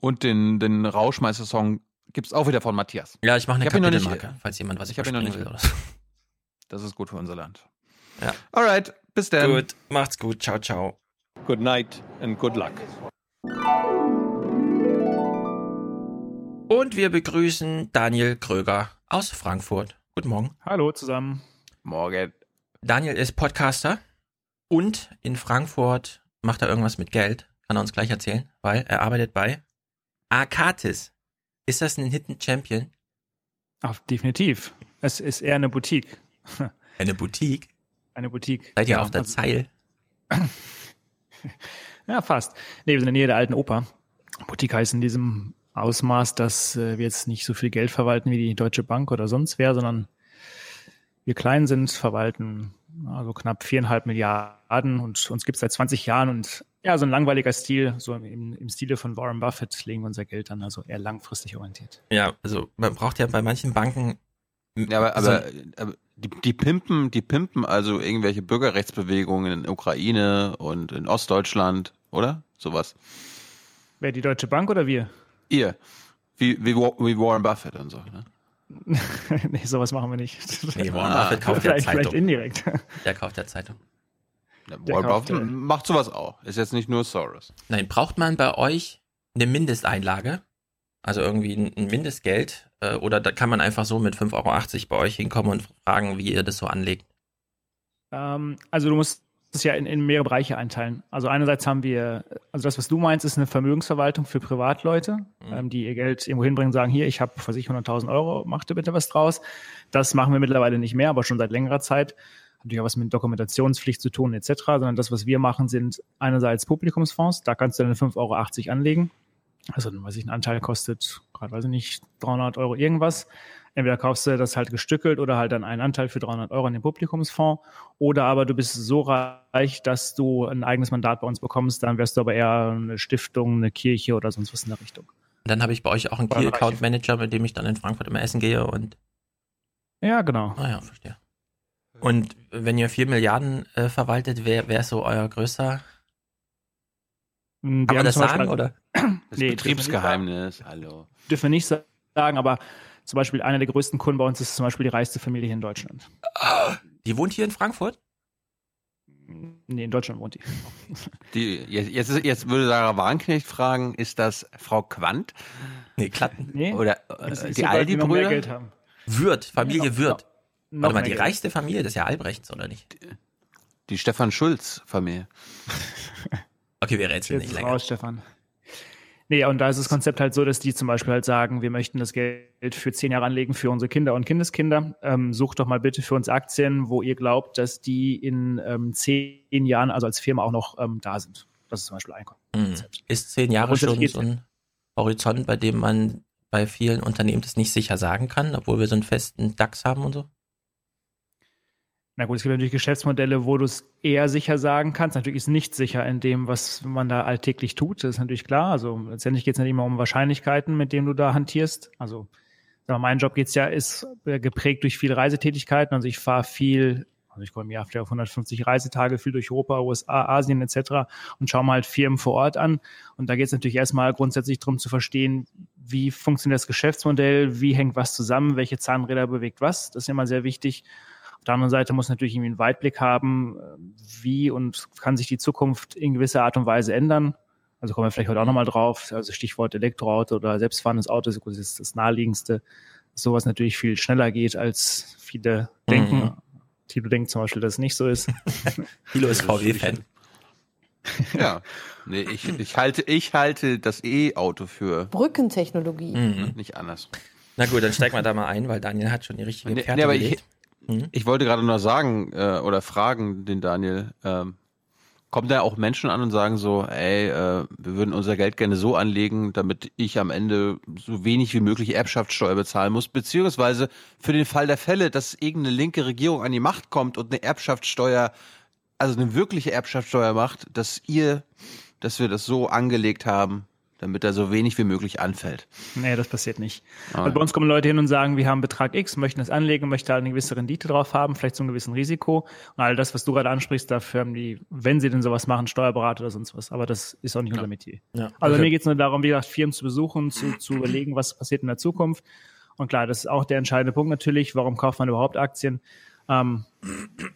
Speaker 1: Und den, den Rauschmeister-Song gibt's auch wieder von Matthias.
Speaker 3: Ja, ich mache eine
Speaker 1: ihn noch nicht-
Speaker 3: Kapitelmarke, falls jemand was
Speaker 1: Ich habe ihn noch nicht.
Speaker 3: will oder so.
Speaker 1: Das ist gut für unser Land.
Speaker 3: Ja.
Speaker 1: Alright, bis dann.
Speaker 3: Gut, macht's gut. Ciao, ciao.
Speaker 55: Good night and good luck.
Speaker 3: Und wir begrüßen Daniel Kröger aus Frankfurt. Guten Morgen.
Speaker 60: Hallo zusammen.
Speaker 1: Morgen.
Speaker 3: Daniel ist Podcaster und in Frankfurt macht er irgendwas mit Geld. Kann er uns gleich erzählen, weil er arbeitet bei Arcatis. Ist das ein Hidden Champion?
Speaker 60: Ach, definitiv. Es ist eher eine Boutique. <laughs>
Speaker 3: Eine Boutique?
Speaker 60: Eine Boutique.
Speaker 3: Seid ihr
Speaker 60: Ja,
Speaker 3: auf der
Speaker 60: also-
Speaker 3: Zeil? <laughs>
Speaker 60: Ja, fast. Nee, wir sind in der Nähe der alten Oper. Boutique heißt in diesem Ausmaß, dass äh, wir jetzt nicht so viel Geld verwalten wie die Deutsche Bank oder sonst wer, sondern wir klein sind, verwalten also knapp viereinhalb Milliarden und uns gibt es seit 20 Jahren und ja, so ein langweiliger Stil, so im, im Stile von Warren Buffett legen wir unser Geld an, also eher langfristig orientiert.
Speaker 3: Ja, also man braucht ja bei manchen Banken.
Speaker 1: Ja, aber, aber, aber die, die pimpen, die pimpen also irgendwelche Bürgerrechtsbewegungen in Ukraine und in Ostdeutschland, oder? Sowas.
Speaker 60: Wer die Deutsche Bank oder wir?
Speaker 1: Ihr. Wie, wie, wie Warren Buffett und so, ne? <laughs>
Speaker 60: nee, sowas machen wir nicht.
Speaker 3: Nee, Warren
Speaker 1: Ah.
Speaker 3: Buffett kauft ja
Speaker 60: vielleicht, vielleicht
Speaker 3: Zeitung.
Speaker 60: indirekt.
Speaker 3: Der kauft ja Zeitung.
Speaker 60: Äh,
Speaker 1: macht sowas auch. Ist jetzt nicht nur Soros.
Speaker 3: Nein, braucht man bei euch eine Mindesteinlage? Also irgendwie ein Mindestgeld? Äh, Oder da kann man einfach so mit 5,80 Euro bei euch hinkommen und fragen, wie ihr das so anlegt?
Speaker 60: Ähm, also du musst es ja in, in mehrere Bereiche einteilen. Also einerseits haben wir, also das, was du meinst, ist eine Vermögensverwaltung für Privatleute, ähm, die ihr Geld irgendwo hinbringen und sagen, hier, ich habe, was weiß ich, 100.000 Euro, mach dir bitte was draus. Das machen wir mittlerweile nicht mehr, aber schon seit längerer Zeit. Hat natürlich auch was mit Dokumentationspflicht zu tun etc., sondern das, was wir machen, sind einerseits Publikumsfonds, da kannst du deine 5,80 Euro anlegen. Also, weiß ich, ein Anteil kostet, gerade weiß ich nicht, 300 Euro irgendwas. Entweder kaufst du das halt gestückelt oder halt dann einen Anteil für 300 Euro in den Publikumsfonds. Oder aber du bist so reich, dass du ein eigenes Mandat bei uns bekommst. Dann wärst du aber eher eine Stiftung, eine Kirche oder sonst was in der Richtung.
Speaker 3: Und dann habe ich bei euch auch einen. Key Account Manager, mit dem ich dann in Frankfurt immer essen gehe und.
Speaker 60: Ja, genau.
Speaker 3: Ah ja, verstehe. Und wenn ihr 4 Milliarden äh, verwaltet, wer wer ist so euer größter?
Speaker 60: Wir
Speaker 3: Kann man das
Speaker 60: zum Beispiel-
Speaker 3: sagen, oder?
Speaker 1: Das
Speaker 60: Nee,
Speaker 1: Betriebsgeheimnis, hallo.
Speaker 60: Dürfen wir nicht sagen, aber zum Beispiel einer der größten Kunden bei uns ist zum Beispiel die reichste Familie hier in Deutschland.
Speaker 3: Die wohnt hier in Frankfurt?
Speaker 60: Nee, in Deutschland wohnt die. <laughs>
Speaker 1: Die, jetzt, jetzt, ist- jetzt würde Sarah Warnknecht fragen, ist das Frau Quandt?
Speaker 3: Nee, Klatten.
Speaker 60: Nee,
Speaker 1: Oder äh,
Speaker 60: ist
Speaker 1: die Aldi-Brüder?
Speaker 60: Geld haben.
Speaker 3: Würth, Familie
Speaker 60: Noch-
Speaker 3: Würth.
Speaker 60: Noch
Speaker 3: Warte mal, die
Speaker 60: Geld.
Speaker 3: reichste Familie, das ist ja Albrechts, oder nicht?
Speaker 1: Die Stefan Schulz-Familie. <laughs>
Speaker 3: Okay, wir rätseln
Speaker 60: Jetzt
Speaker 3: nicht länger.
Speaker 60: raus, Stefan. Nee, und da ist das Konzept halt so, dass die zum Beispiel halt sagen, wir möchten das Geld für zehn Jahre anlegen für unsere Kinder und Kindeskinder. Ähm, sucht doch mal bitte für uns Aktien, wo ihr glaubt, dass die in ähm, zehn Jahren, also als Firma auch noch ähm, da sind. Das ist zum Beispiel ein
Speaker 3: Mhm. Ist zehn Jahre schon so ein Horizont, bei dem man bei vielen Unternehmen das nicht sicher sagen kann, obwohl wir so einen festen DAX haben und so?
Speaker 60: Na gut, es gibt natürlich Geschäftsmodelle, wo du es eher sicher sagen kannst. Natürlich ist nicht sicher in dem, was man da alltäglich tut. Das ist natürlich klar. Also letztendlich geht es nicht immer um Wahrscheinlichkeiten, mit denen du da hantierst. Also mein Job geht's ja, ist äh, geprägt durch viele Reisetätigkeiten. Also ich fahre viel, also ich komme im Jahr auf 150 Reisetage, viel durch Europa, USA, Asien etc. und schaue mal halt Firmen vor Ort an. Und da geht es natürlich erstmal grundsätzlich darum zu verstehen, wie funktioniert das Geschäftsmodell, wie hängt was zusammen, welche Zahnräder bewegt was. Das ist immer sehr wichtig. Auf der anderen Seite muss natürlich irgendwie einen Weitblick haben, äh, wie und kann sich die Zukunft in gewisser Art und Weise ändern. Also kommen wir vielleicht heute auch nochmal drauf. Also Stichwort Elektroauto oder selbstfahrendes Auto ist das, das naheliegendste, dass sowas natürlich viel schneller geht, als viele denken.
Speaker 3: Mhm.
Speaker 60: Tilo denkt zum Beispiel, dass es nicht so ist. <laughs>
Speaker 3: Thilo ist VW-Fan. <laughs>
Speaker 1: Ja. Nee, ich, ich, halte, ich halte das E-Auto für
Speaker 57: Brückentechnologie.
Speaker 3: Mhm.
Speaker 1: nicht anders.
Speaker 3: Na gut, dann steigen wir da mal ein, weil Daniel hat schon die richtige
Speaker 1: Nee,
Speaker 3: Fährte
Speaker 1: nee, aber ich,
Speaker 3: Mhm.
Speaker 1: ich wollte gerade nur sagen äh, oder fragen den Daniel, ähm, kommen da auch Menschen an und sagen so, ey, äh, wir würden unser Geld gerne so anlegen, damit ich am Ende so wenig wie möglich Erbschaftssteuer bezahlen muss, beziehungsweise für den Fall der Fälle, dass irgendeine linke Regierung an die Macht kommt und eine Erbschaftssteuer, also eine wirkliche Erbschaftssteuer macht, dass ihr, dass wir das so angelegt haben, damit er so wenig wie möglich anfällt.
Speaker 60: Nee, das passiert nicht.
Speaker 1: Ah.
Speaker 60: Weil bei uns kommen Leute hin und sagen, wir haben Betrag X, möchten das anlegen, möchten halt eine gewisse Rendite drauf haben, vielleicht so ein gewissen Risiko. Und all das, was du gerade ansprichst, dafür haben die, wenn sie denn sowas machen, Steuerberater oder sonst was. Aber das ist auch nicht unser Metier.
Speaker 3: Ja.
Speaker 60: Also
Speaker 3: Okay.
Speaker 60: mir geht es nur darum, wie gesagt, Firmen zu besuchen, zu, zu überlegen, was passiert in der Zukunft. Und klar, das ist auch der entscheidende Punkt natürlich. Warum kauft man überhaupt Aktien? Ähm,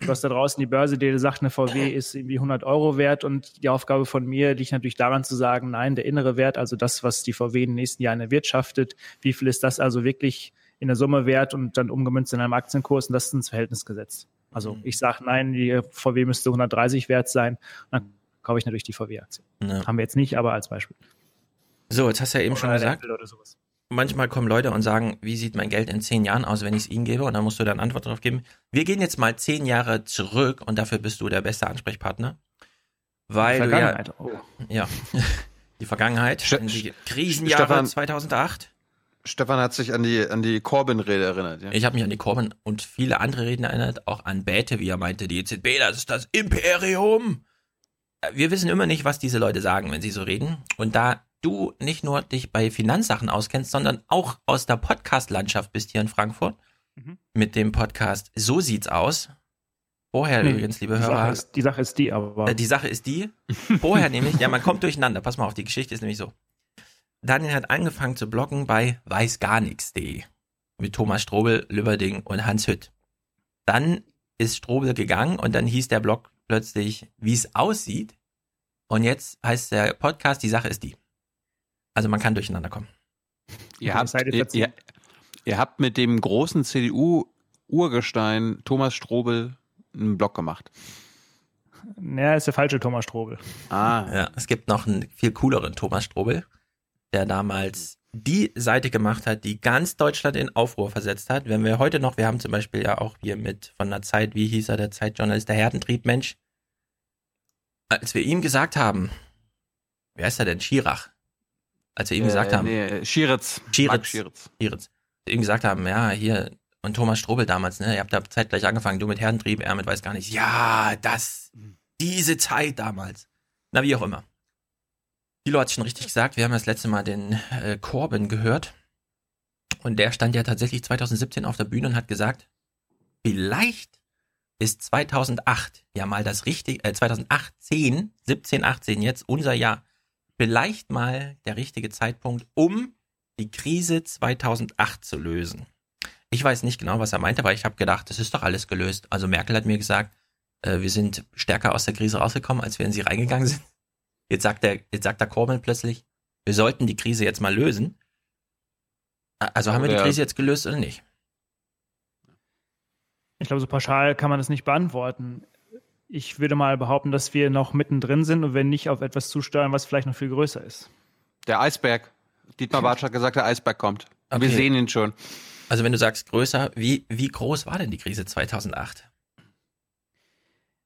Speaker 60: du hast da draußen die Börse, die sagt, eine VW <clears throat> ist irgendwie 100 Euro wert und die Aufgabe von mir liegt natürlich daran zu sagen, nein, der innere Wert, also das, was die VW in den nächsten Jahren erwirtschaftet, wie viel ist das also wirklich in der Summe wert und dann umgemünzt in einem Aktienkurs und das ist ins Verhältnis gesetzt. Also ich sage, nein, die VW müsste 130 wert sein, dann kaufe ich natürlich die VW-Aktie.
Speaker 3: Ja.
Speaker 60: Haben wir jetzt nicht, aber als Beispiel.
Speaker 3: So, jetzt hast du ja eben schon
Speaker 60: Oder
Speaker 3: gesagt,
Speaker 60: Apple oder sowas.
Speaker 3: Manchmal kommen Leute und sagen, wie sieht mein Geld in zehn Jahren aus, wenn ich es ihnen gebe? Und dann musst du dann Antwort drauf geben. Wir gehen jetzt mal zehn Jahre zurück und dafür bist du der beste Ansprechpartner. Weil du ja,
Speaker 60: Vergangenheit. Oh.
Speaker 3: ja, <laughs> die Vergangenheit, in die Krisenjahre
Speaker 1: Stefan-
Speaker 3: 2008.
Speaker 1: Stefan hat sich an die, an die Corbyn-Rede erinnert. Ja?
Speaker 3: Ich habe mich an die Corbyn und viele andere Reden erinnert, auch an Bäte, wie er meinte, die EZB, das ist das Imperium. Äh, Wir wissen immer nicht, was diese Leute sagen, wenn sie so reden. Und da du nicht nur dich bei Finanzsachen auskennst, sondern auch aus der Podcast-Landschaft bist hier in Frankfurt,
Speaker 60: Mhm.
Speaker 3: mit dem Podcast So sieht's aus. Vorher
Speaker 60: Nee,
Speaker 3: übrigens, liebe
Speaker 60: die
Speaker 3: Hörer,
Speaker 60: Sache, ist, die Sache ist die, aber.
Speaker 3: äh, die Sache ist die, vorher nämlich, ja, man kommt durcheinander. Pass mal auf, die Geschichte ist nämlich so. Daniel hat angefangen zu bloggen bei weißgarnix.de mit Thomas Strobel, Lübberding und Hans Hütt. Dann ist Strobel gegangen und dann hieß der Blog plötzlich, wie es aussieht. Und jetzt heißt der Podcast, die Sache ist die. Also man kann durcheinander kommen.
Speaker 1: Ihr habt, ihr, ihr, ihr habt mit dem großen CDU-Urgestein Thomas Strobel einen Blog gemacht.
Speaker 60: Naja, ist der falsche Thomas Strobel.
Speaker 1: Ah.
Speaker 3: Ja, es gibt noch einen viel cooleren Thomas Strobel, der damals die Seite gemacht hat, die ganz Deutschland in Aufruhr versetzt hat. Wenn wir heute noch, wir haben zum Beispiel ja auch hier mit von der Zeit, wie hieß er, der Zeitjournalist, der Herdentriebmensch, als wir ihm gesagt haben, wer ist er denn, Schirach? Als wir ihm gesagt
Speaker 1: Äh,
Speaker 3: haben,
Speaker 1: nee, Schieritz.
Speaker 3: Schieritz,
Speaker 1: Schieritz.
Speaker 3: Schieritz. Wir ihm gesagt haben, ja, hier, und Thomas Strobel damals, ne, ihr habt da zeitgleich angefangen, du mit Herdentrieb, er mit weiß gar nicht. Ja, das, diese Zeit damals. Na, wie auch immer. Thilo hat schon richtig gesagt, wir haben das letzte Mal den äh, Corbyn gehört. Und der stand ja tatsächlich 2017 auf der Bühne und hat gesagt, vielleicht ist 2008 ja mal das richtige, äh, 2018, 17, 18 jetzt, unser Jahr, vielleicht mal der richtige Zeitpunkt, um die Krise 2008 zu lösen. Ich weiß nicht genau, was er meinte, aber ich habe gedacht, das ist doch alles gelöst. Also Merkel hat mir gesagt, äh, wir sind stärker aus der Krise rausgekommen, als wir in sie reingegangen sind. Jetzt sagt der, jetzt sagt der Corbyn plötzlich, wir sollten die Krise jetzt mal lösen. Also haben wir die Krise jetzt gelöst oder nicht?
Speaker 60: Ich glaube, so pauschal kann man das nicht beantworten. Ich würde mal behaupten, dass wir noch mittendrin sind und wenn nicht auf etwas zusteuern, was vielleicht noch viel größer ist.
Speaker 1: Der Eisberg. Dietmar Bartsch hat gesagt, der Eisberg kommt. Wir
Speaker 3: Okay.
Speaker 1: sehen ihn schon.
Speaker 3: Also wenn du sagst größer, wie, wie groß war denn die Krise 2008?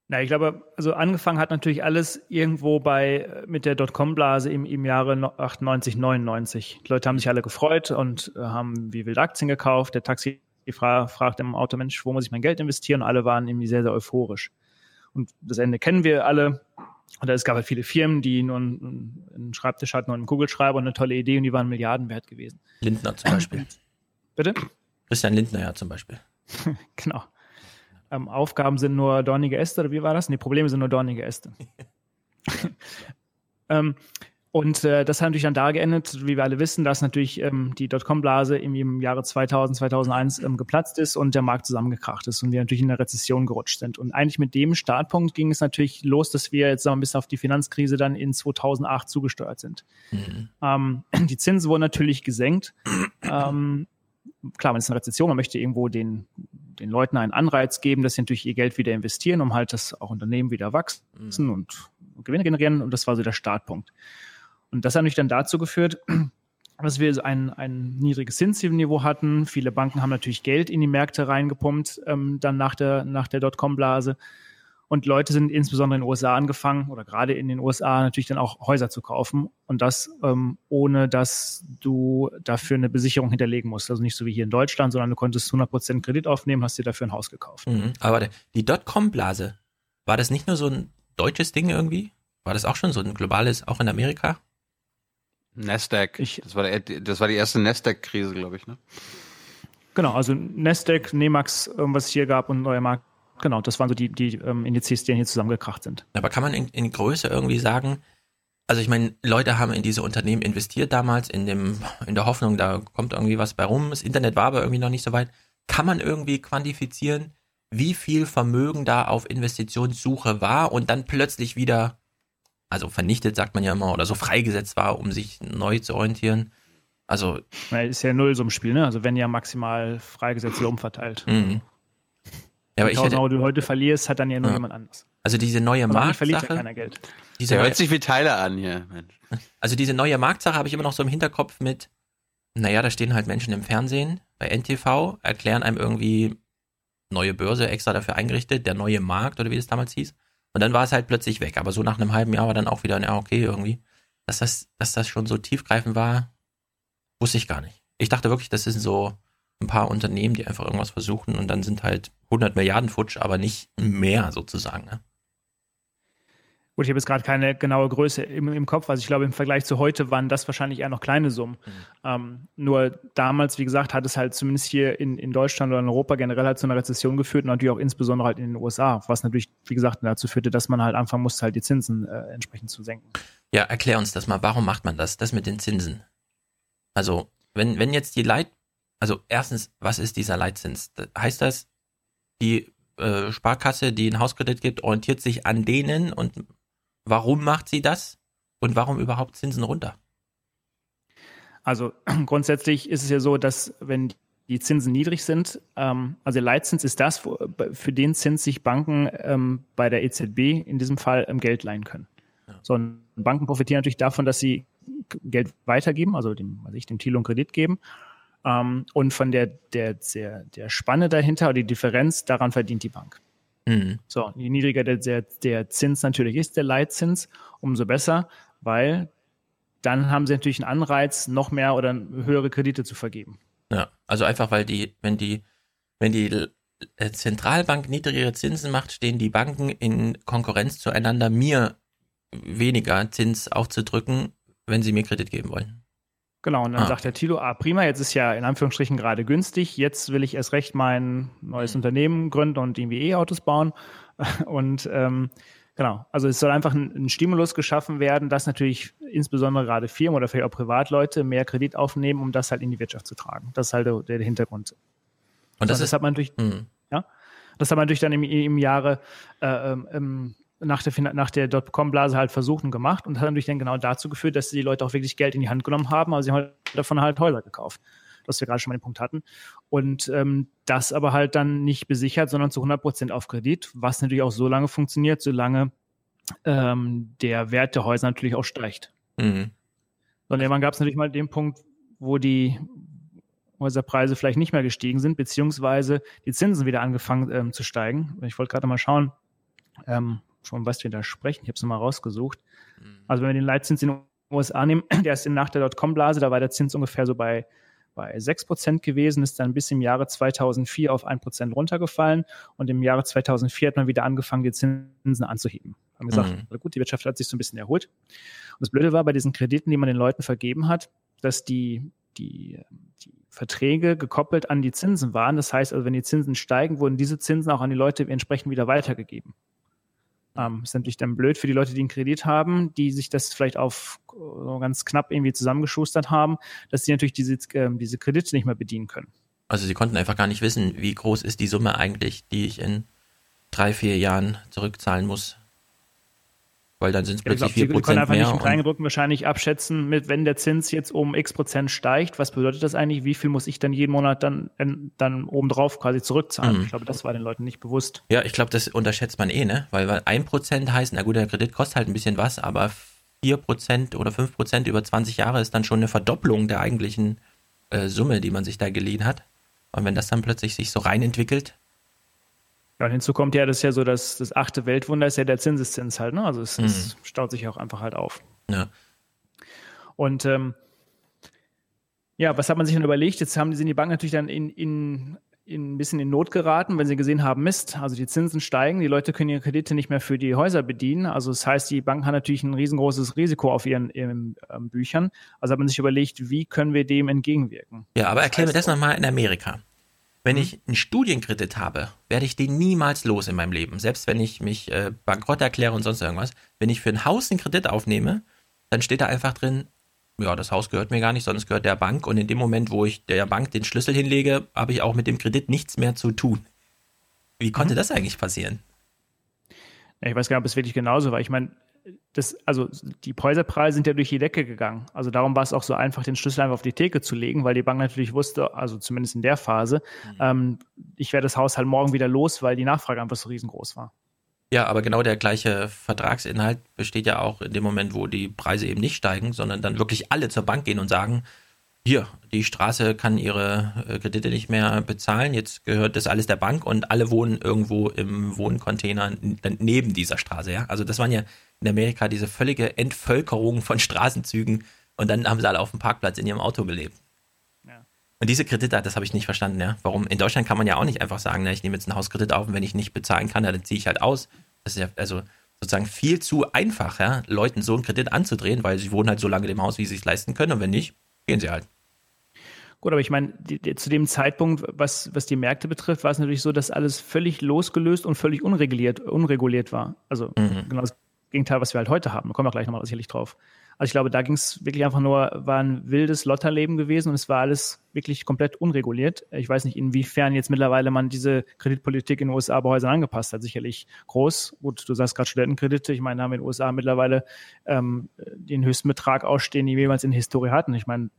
Speaker 60: Na, ich glaube, also angefangen hat natürlich alles irgendwo bei äh, mit der Dotcom-Blase im, im Jahre no- 98, 99. Die Leute haben sich alle gefreut und äh, haben wie wild Aktien gekauft. Der Taxi fra fragt im Auto, Mensch, wo muss ich mein Geld investieren? Und alle waren irgendwie sehr, sehr euphorisch. Und das Ende kennen wir alle. Und es gab halt viele Firmen, die nur einen, einen Schreibtisch hatten und einen Kugelschreiber und eine tolle Idee und die waren Milliarden wert gewesen.
Speaker 3: Lindner zum Beispiel. <clears throat>
Speaker 60: Bitte?
Speaker 3: Christian Lindner ja zum Beispiel. <laughs>
Speaker 60: Genau. Ähm, Aufgaben sind nur dornige Äste, oder wie war das? Nee, Probleme sind nur dornige Äste. <laughs> <laughs> ähm, und äh, das hat natürlich dann da geendet, wie wir alle wissen, dass natürlich ähm, die Dotcom-Blase im, im Jahre 2000, 2001 ähm, geplatzt ist und der Markt zusammengekracht ist und wir natürlich in eine Rezession gerutscht sind. Und eigentlich mit dem Startpunkt ging es natürlich los, dass wir jetzt sagen wir, bis auf die Finanzkrise dann in 2008 zugesteuert sind. Ähm, <clears throat> die Zinsen wurden natürlich gesenkt. ähm, klar, man ist in einer Rezession, man möchte irgendwo den, den Leuten einen Anreiz geben, dass sie natürlich ihr Geld wieder investieren, um halt das auch Unternehmen wieder wachsen und Gewinne generieren. Und das war so der Startpunkt. Und das hat natürlich dann dazu geführt, <clears throat> dass wir ein, ein niedriges Zinsniveau hatten. Viele Banken haben natürlich Geld in die Märkte reingepumpt, ähm, dann nach der, nach der Dotcom-Blase. Und Leute sind insbesondere in den USA angefangen oder gerade in den USA natürlich dann auch Häuser zu kaufen und das ähm, ohne, dass du dafür eine Besicherung hinterlegen musst. Also nicht so wie hier in Deutschland, sondern du konntest 100% Kredit aufnehmen, hast dir dafür ein Haus gekauft.
Speaker 3: Mhm. Aber warte, die Dotcom-Blase, war das nicht nur so ein deutsches Ding irgendwie? War das auch schon so ein globales, auch in Amerika?
Speaker 1: Nasdaq. das, war der, das war die erste Nasdaq-Krise, glaube ich, ne?
Speaker 60: Genau, also Nasdaq, Nemax, was es hier gab und neuer Markt. Genau, das waren so die, die ähm, Indizes, die hier zusammengekracht sind.
Speaker 3: Aber kann man in, in Größe irgendwie sagen, also ich meine, Leute haben in diese Unternehmen investiert damals in dem, in der Hoffnung, da kommt irgendwie was bei rum. Das Internet war aber irgendwie noch nicht so weit. Kann man irgendwie quantifizieren, wie viel Vermögen da auf Investitionssuche war und dann plötzlich wieder, also vernichtet sagt man ja immer, oder so freigesetzt war, um sich neu zu orientieren? Also.
Speaker 60: Ja, ist ja Nullsummspiel, ne? Also wenn ja maximal freigesetzt oder umverteilt.
Speaker 3: Mhm. Ja, aber ich hätte,
Speaker 60: Euro, die du heute verlierst, hat dann ja nur
Speaker 3: Ja.
Speaker 60: jemand anders.
Speaker 3: Also diese neue Marktsache.
Speaker 60: ja keiner Geld.
Speaker 3: Diese
Speaker 1: hört sich wie Tyler an hier. Mensch.
Speaker 3: also diese neue Marktsache habe ich immer noch so im Hinterkopf mit, naja, da stehen halt Menschen im Fernsehen bei NTV, erklären einem irgendwie neue Börse extra dafür eingerichtet, der neue Markt oder wie das damals hieß. Und dann war es halt plötzlich weg. Aber so nach einem halben Jahr war dann auch wieder, ja, okay, irgendwie. Dass das, dass das schon so tiefgreifend war, wusste ich gar nicht. Ich dachte wirklich, das sind so ein paar Unternehmen, die einfach irgendwas versuchen und dann sind halt 100 Milliarden futsch, aber nicht mehr sozusagen. Ne?
Speaker 60: Gut, ich habe jetzt gerade keine genaue Größe im, im Kopf. Also ich glaube, im Vergleich zu heute waren das wahrscheinlich eher noch kleine Summen. Ähm, nur damals, wie gesagt, hat es halt zumindest hier in, in Deutschland oder in Europa generell halt zu einer Rezession geführt und natürlich auch insbesondere halt in den USA, was natürlich, wie gesagt, dazu führte, dass man halt anfangen musste, halt die Zinsen äh, entsprechend zu senken.
Speaker 3: Ja, erklär uns das mal. Warum macht man das? Das mit den Zinsen. Also, wenn, wenn jetzt die Leit, also erstens, was ist dieser Leitzins? Heißt das, die äh, Sparkasse, die einen Hauskredit gibt, orientiert sich an denen und warum macht sie das? Und warum überhaupt Zinsen runter?
Speaker 60: Also <clears throat> grundsätzlich ist es ja so, dass wenn die Zinsen niedrig sind, ähm, also der Leitzins ist das, für den Zins sich Banken ähm, bei der EZB in diesem Fall ähm, Geld leihen können. So, und Banken profitieren natürlich davon, dass sie Geld weitergeben, also dem, was ich, dem Tilung Kredit geben. Ähm, und von der, der, der, der Spanne dahinter oder die Differenz, daran verdient die Bank.
Speaker 3: Mhm.
Speaker 60: So, je niedriger der, der, der Zins natürlich ist, der Leitzins, umso besser, weil dann haben sie natürlich einen Anreiz, noch mehr oder höhere Kredite zu vergeben.
Speaker 3: Ja, also einfach, weil die, wenn die, wenn die äh, Zentralbank niedrigere Zinsen macht, stehen die Banken in Konkurrenz zueinander, mir weniger Zins aufzudrücken, wenn sie mir Kredit geben wollen.
Speaker 60: Genau, und dann
Speaker 3: Ah.
Speaker 60: sagt der Tilo, ah, prima, jetzt ist ja in Anführungsstrichen gerade günstig, jetzt will ich erst recht mein neues Unternehmen gründen und irgendwie E-Autos bauen. <laughs> Und ähm, genau, also es soll einfach ein, ein Stimulus geschaffen werden, dass natürlich insbesondere gerade Firmen oder vielleicht auch Privatleute mehr Kredit aufnehmen, um das halt in die Wirtschaft zu tragen. Das ist halt der, der Hintergrund.
Speaker 3: Und das
Speaker 60: So,
Speaker 3: ist,
Speaker 60: hat man durch,
Speaker 3: Mhm.
Speaker 60: ja, das hat man natürlich dann im, im Jahre äh, ähm, nach der, nach der Dotcom-Blase halt versucht und gemacht und hat natürlich dann genau dazu geführt, dass die Leute auch wirklich Geld in die Hand genommen haben, aber sie haben halt davon halt Häuser gekauft. Was wir gerade schon mal den Punkt hatten. Und ähm, das aber halt dann nicht besichert, sondern zu 100 Prozent auf Kredit, was natürlich auch so lange funktioniert, solange ähm, der Wert der Häuser natürlich auch steigt.
Speaker 3: Mhm.
Speaker 60: Und irgendwann gab es natürlich mal den Punkt, wo die Häuserpreise vielleicht nicht mehr gestiegen sind, beziehungsweise die Zinsen wieder angefangen ähm, zu steigen. Ich wollte gerade mal schauen, ähm, von was wir da sprechen. Ich habe es mal rausgesucht. Also wenn wir den Leitzins in den USA nehmen, <clears throat> der ist in nach der Dotcom-Blase, da war der Zins ungefähr so bei, bei 6% gewesen, ist dann bis im Jahre 2004 auf 1% runtergefallen und im Jahre 2004 hat man wieder angefangen, die Zinsen anzuheben. Haben gesagt,
Speaker 3: Mhm.
Speaker 60: gut, die Wirtschaft hat sich so ein bisschen erholt. Und das Blöde war bei diesen Krediten, die man den Leuten vergeben hat, dass die, die, die Verträge gekoppelt an die Zinsen waren. Das heißt also, wenn die Zinsen steigen, wurden diese Zinsen auch an die Leute entsprechend wieder weitergegeben. Ähm, ist natürlich dann blöd für die Leute, die einen Kredit haben, die sich das vielleicht auf äh, so ganz knapp irgendwie zusammengeschustert haben, dass sie natürlich diese, ähm, diese Kredite nicht mehr bedienen können.
Speaker 3: Also sie konnten einfach gar nicht wissen, wie groß ist die Summe eigentlich, die ich in drei, vier Jahren zurückzahlen muss. Weil dann sind es
Speaker 60: Ja, ich
Speaker 3: plötzlich vier
Speaker 60: sie können
Speaker 3: Prozent
Speaker 60: einfach nicht
Speaker 3: mehr. Und,
Speaker 60: Kleingedruckten wahrscheinlich abschätzen, mit wenn der Zins jetzt um x Prozent steigt, was bedeutet das eigentlich? Wie viel muss ich dann jeden Monat dann, dann obendrauf quasi zurückzahlen?
Speaker 3: Mhm.
Speaker 60: Ich glaube, das war den Leuten nicht bewusst.
Speaker 3: ja, ich glaube, das unterschätzt man eh, ne? Weil, weil ein Prozent heißt, na gut, der Kredit kostet halt ein bisschen was, aber vier Prozent oder fünf Prozent über 20 Jahre ist dann schon eine Verdopplung der eigentlichen äh, Summe, die man sich da geliehen hat. Und wenn das dann plötzlich sich so rein entwickelt,
Speaker 60: Ja, und hinzu kommt ja, das ist ja so, dass das achte Weltwunder ist ja der Zinseszins halt, ne? Also es,
Speaker 3: Mhm.
Speaker 60: es staut sich auch einfach halt auf.
Speaker 3: ja,
Speaker 60: Und ähm, ja, was hat man sich dann überlegt? Jetzt haben die, sind die Banken natürlich dann in, in, in, ein bisschen in Not geraten, wenn sie gesehen haben, Mist, also die Zinsen steigen, die Leute können ihre Kredite nicht mehr für die Häuser bedienen. Also das heißt, die Banken haben natürlich ein riesengroßes Risiko auf ihren, ihren ähm, Büchern. Also hat man sich überlegt, wie können wir dem entgegenwirken.
Speaker 3: Ja, aber erklär mir das nochmal in Amerika. Wenn ich einen Studienkredit habe, werde ich den niemals los in meinem Leben. Selbst wenn ich mich äh, bankrott erkläre und sonst irgendwas. Wenn ich für ein Haus einen Kredit aufnehme, dann steht da einfach drin, ja, das Haus gehört mir gar nicht, sondern es gehört der Bank. Und in dem Moment, wo ich der Bank den Schlüssel hinlege, habe ich auch mit dem Kredit nichts mehr zu tun. Wie konnte mhm. das eigentlich passieren?
Speaker 60: Ich weiß gar nicht, ob es wirklich genauso war. Ich meine, das, also die Häuserpreise sind ja durch die Decke gegangen. Also darum war es auch so einfach, den Schlüssel einfach auf die Theke zu legen, weil die Bank natürlich wusste, also zumindest in der Phase, mhm. ähm, ich werde das Haus halt morgen wieder los, weil die Nachfrage einfach so riesengroß war.
Speaker 3: Ja, aber genau der gleiche Vertragsinhalt besteht ja auch in dem Moment, wo die Preise eben nicht steigen, sondern dann wirklich alle zur Bank gehen und sagen, hier, die Straße kann ihre äh, Kredite nicht mehr bezahlen, jetzt gehört das alles der Bank und alle wohnen irgendwo im Wohncontainer neben dieser Straße, ja. Also das waren ja in Amerika diese völlige Entvölkerung von Straßenzügen und dann haben sie alle auf dem Parkplatz in ihrem Auto gelebt. Und diese Kredite, das habe ich nicht verstanden, ja. Warum? In Deutschland kann man ja auch nicht einfach sagen, na, ich nehme jetzt einen Hauskredit auf und wenn ich nicht bezahlen kann, dann ziehe ich halt aus. Das ist ja also sozusagen viel zu einfach, ja, Leuten so einen Kredit anzudrehen, weil sie wohnen halt so lange im Haus, wie sie es leisten können und wenn nicht, gehen sie halt.
Speaker 60: Gut, aber ich meine, die, die, zu dem Zeitpunkt, was, was die Märkte betrifft, war es natürlich so, dass alles völlig losgelöst und völlig unreguliert, unreguliert war. Also mhm. genau das Gegenteil, was wir halt heute haben. Da kommen wir gleich nochmal sicherlich drauf. Also ich glaube, da ging es wirklich einfach nur, war ein wildes Lotterleben gewesen und es war alles wirklich komplett unreguliert. Ich weiß nicht, inwiefern jetzt mittlerweile man diese Kreditpolitik in den USA bei Häusern angepasst hat. Sicherlich groß. Gut, du sagst gerade Studentenkredite. Ich meine, da haben wir in den USA mittlerweile ähm, den höchsten Betrag ausstehen, die wir jemals in der Historie hatten. Ich meine,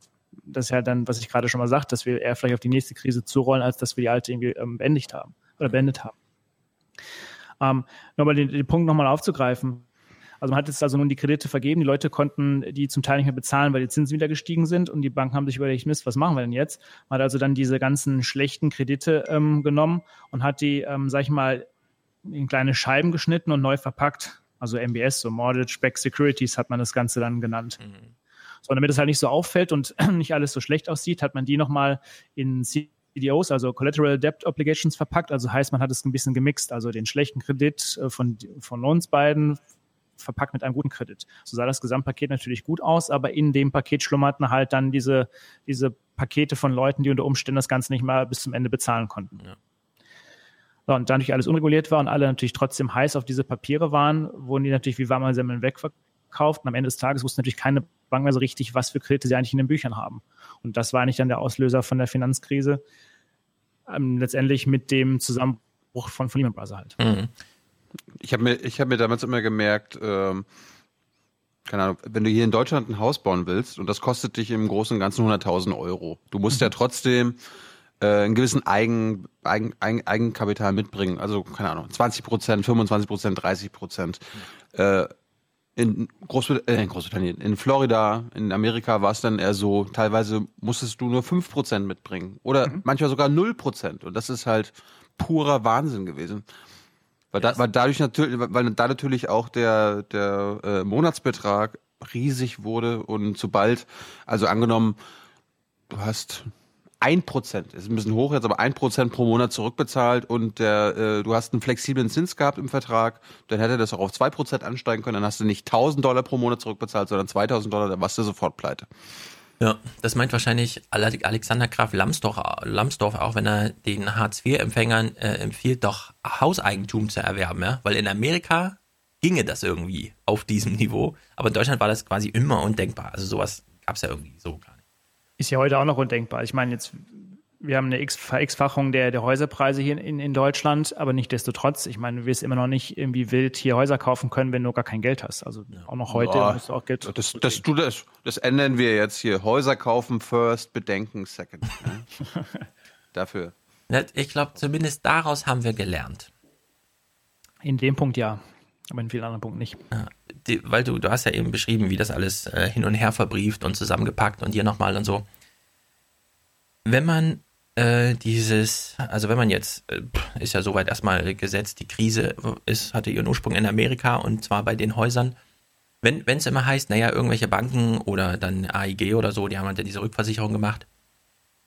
Speaker 60: das ist ja dann, was ich gerade schon mal sagte, dass wir eher vielleicht auf die nächste Krise zurollen, als dass wir die alte irgendwie ähm, beendigt haben oder beendet haben. Ähm, nochmal den, den Punkt nochmal aufzugreifen. Also man hat jetzt also nun die Kredite vergeben, die Leute konnten die zum Teil nicht mehr bezahlen, weil die Zinsen wieder gestiegen sind und die Banken haben sich überlegt, Mist, was machen wir denn jetzt? Man hat also dann diese ganzen schlechten Kredite ähm, genommen und hat die, ähm, sag ich mal, in kleine Scheiben geschnitten und neu verpackt. Also MBS, so Mortgage Back Securities hat man das Ganze dann genannt. Mhm. So, damit es halt nicht so auffällt und <clears throat> nicht alles so schlecht aussieht, hat man die nochmal in CDOs, also Collateral Debt Obligations verpackt. Also heißt, man hat es ein bisschen gemixt, also den schlechten Kredit äh, von, von uns beiden verpackt mit einem guten Kredit. So sah das Gesamtpaket natürlich gut aus, aber in dem Paket schlummerten halt dann diese, diese Pakete von Leuten, die unter Umständen das Ganze nicht mal bis zum Ende bezahlen konnten. Ja. So, und dadurch alles unreguliert war und alle natürlich trotzdem heiß auf diese Papiere waren, wurden die natürlich wie warme Semmeln wegverkauft. Und am Ende des Tages wusste natürlich keine Bank mehr so richtig, was für Kredite sie eigentlich in den Büchern haben. Und das war eigentlich dann der Auslöser von der Finanzkrise. Ähm, letztendlich mit dem Zusammenbruch von, von Lehman Brothers halt. Mhm
Speaker 1: ich habe mir, ich habe mir damals immer gemerkt, ähm, keine Ahnung, wenn du hier in Deutschland ein Haus bauen willst und das kostet dich im Großen und Ganzen 100.000 Euro, du musst mhm. ja trotzdem äh, einen gewissen Eigen, Eigen, Eigen, Eigenkapital mitbringen, also keine Ahnung, 20 Prozent, 25 Prozent, 30 Prozent. Mhm. Äh, in, Großbrit äh, in Großbritannien, in Florida, in Amerika war es dann eher so, teilweise musstest du nur 5 Prozent mitbringen oder mhm. manchmal sogar 0 Prozent und das ist halt purer Wahnsinn gewesen. Weil, da, weil dadurch natürlich, weil da natürlich auch der, der äh, Monatsbetrag riesig wurde und sobald, also angenommen, du hast ein Prozent, ist ein bisschen hoch jetzt, aber ein Prozent pro Monat zurückbezahlt und der, äh, du hast einen flexiblen Zins gehabt im Vertrag, dann hätte das auch auf zwei Prozent ansteigen können, dann hast du nicht 1000 Dollar pro Monat zurückbezahlt, sondern 2000 Dollar, dann warst du sofort pleite.
Speaker 3: Ja, das meint wahrscheinlich Alexander Graf Lambsdorff, Lambsdorff auch, wenn er den Hartz-IV-Empfängern äh, empfiehlt, doch Hauseigentum zu erwerben, ja? Weil in Amerika ginge das irgendwie auf diesem Niveau, aber in Deutschland war das quasi immer undenkbar. Also sowas gab es ja irgendwie so gar nicht.
Speaker 60: Ist ja heute auch noch undenkbar. Ich meine, jetzt wir haben eine Verx-Fachung der, der Häuserpreise hier in, in Deutschland, aber nicht desto trotz. Ich meine, du wirst immer noch nicht irgendwie wild hier Häuser kaufen können, wenn du gar kein Geld hast. Also auch noch heute
Speaker 1: ja, musst du auch Geld. Das, das, du, das, das ändern wir jetzt hier. Häuser kaufen first, bedenken second. Ja. <laughs> Dafür.
Speaker 3: Ich glaube, zumindest daraus haben wir gelernt.
Speaker 60: In dem Punkt ja, aber in vielen anderen Punkten nicht. Ja,
Speaker 3: die, weil du, du hast ja eben beschrieben, wie das alles äh, hin und her verbrieft und zusammengepackt und hier nochmal und so. Wenn man äh, dieses, also wenn man jetzt, äh, ist ja soweit erstmal gesetzt, die Krise ist, hatte ihren Ursprung in Amerika und zwar bei den Häusern. Wenn es immer heißt, naja, irgendwelche Banken oder dann AIG oder so, die haben halt diese Rückversicherung gemacht,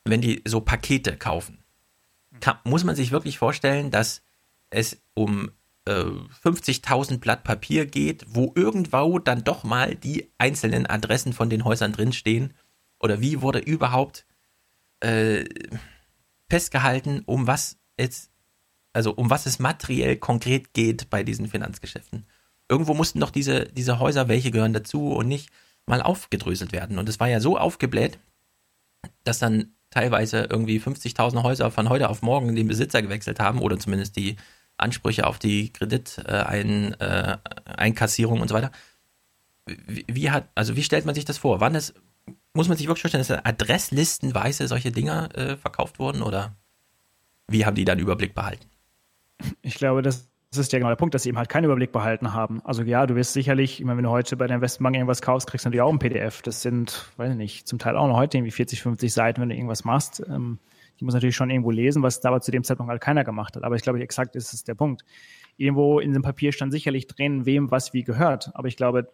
Speaker 3: wenn die so Pakete kaufen, kann, muss man sich wirklich vorstellen, dass es um äh, 50.000 Blatt Papier geht, wo irgendwo dann doch mal die einzelnen Adressen von den Häusern drinstehen? Oder wie wurde überhaupt äh, festgehalten, um was es, also um was es materiell konkret geht bei diesen Finanzgeschäften? Irgendwo mussten doch diese, diese Häuser, welche gehören dazu und nicht, mal aufgedröselt werden. Und es war ja so aufgebläht, dass dann teilweise irgendwie 50.000 Häuser von heute auf morgen den Besitzer gewechselt haben oder zumindest die Ansprüche auf die Krediteinkassierung äh, und so weiter. Wie, wie, hat, also wie stellt man sich das vor? Wann es, muss man sich wirklich vorstellen, dass adresslistenweise solche Dinger äh, verkauft wurden oder wie haben die dann Überblick behalten?
Speaker 60: Ich glaube, das das ist ja genau der Punkt, dass sie eben halt keinen Überblick behalten haben. Also ja, du wirst sicherlich, immer wenn du heute bei der Investmentbank irgendwas kaufst, kriegst du natürlich auch ein PDF. Das sind, weiß ich nicht, zum Teil auch noch heute irgendwie 40, 50 Seiten, wenn du irgendwas machst. Ähm, die muss natürlich schon irgendwo lesen, was da aber zu dem Zeitpunkt halt keiner gemacht hat. Aber ich glaube, exakt ist es der Punkt. Irgendwo in dem Papier stand sicherlich drin, wem was wie gehört. Aber ich glaube,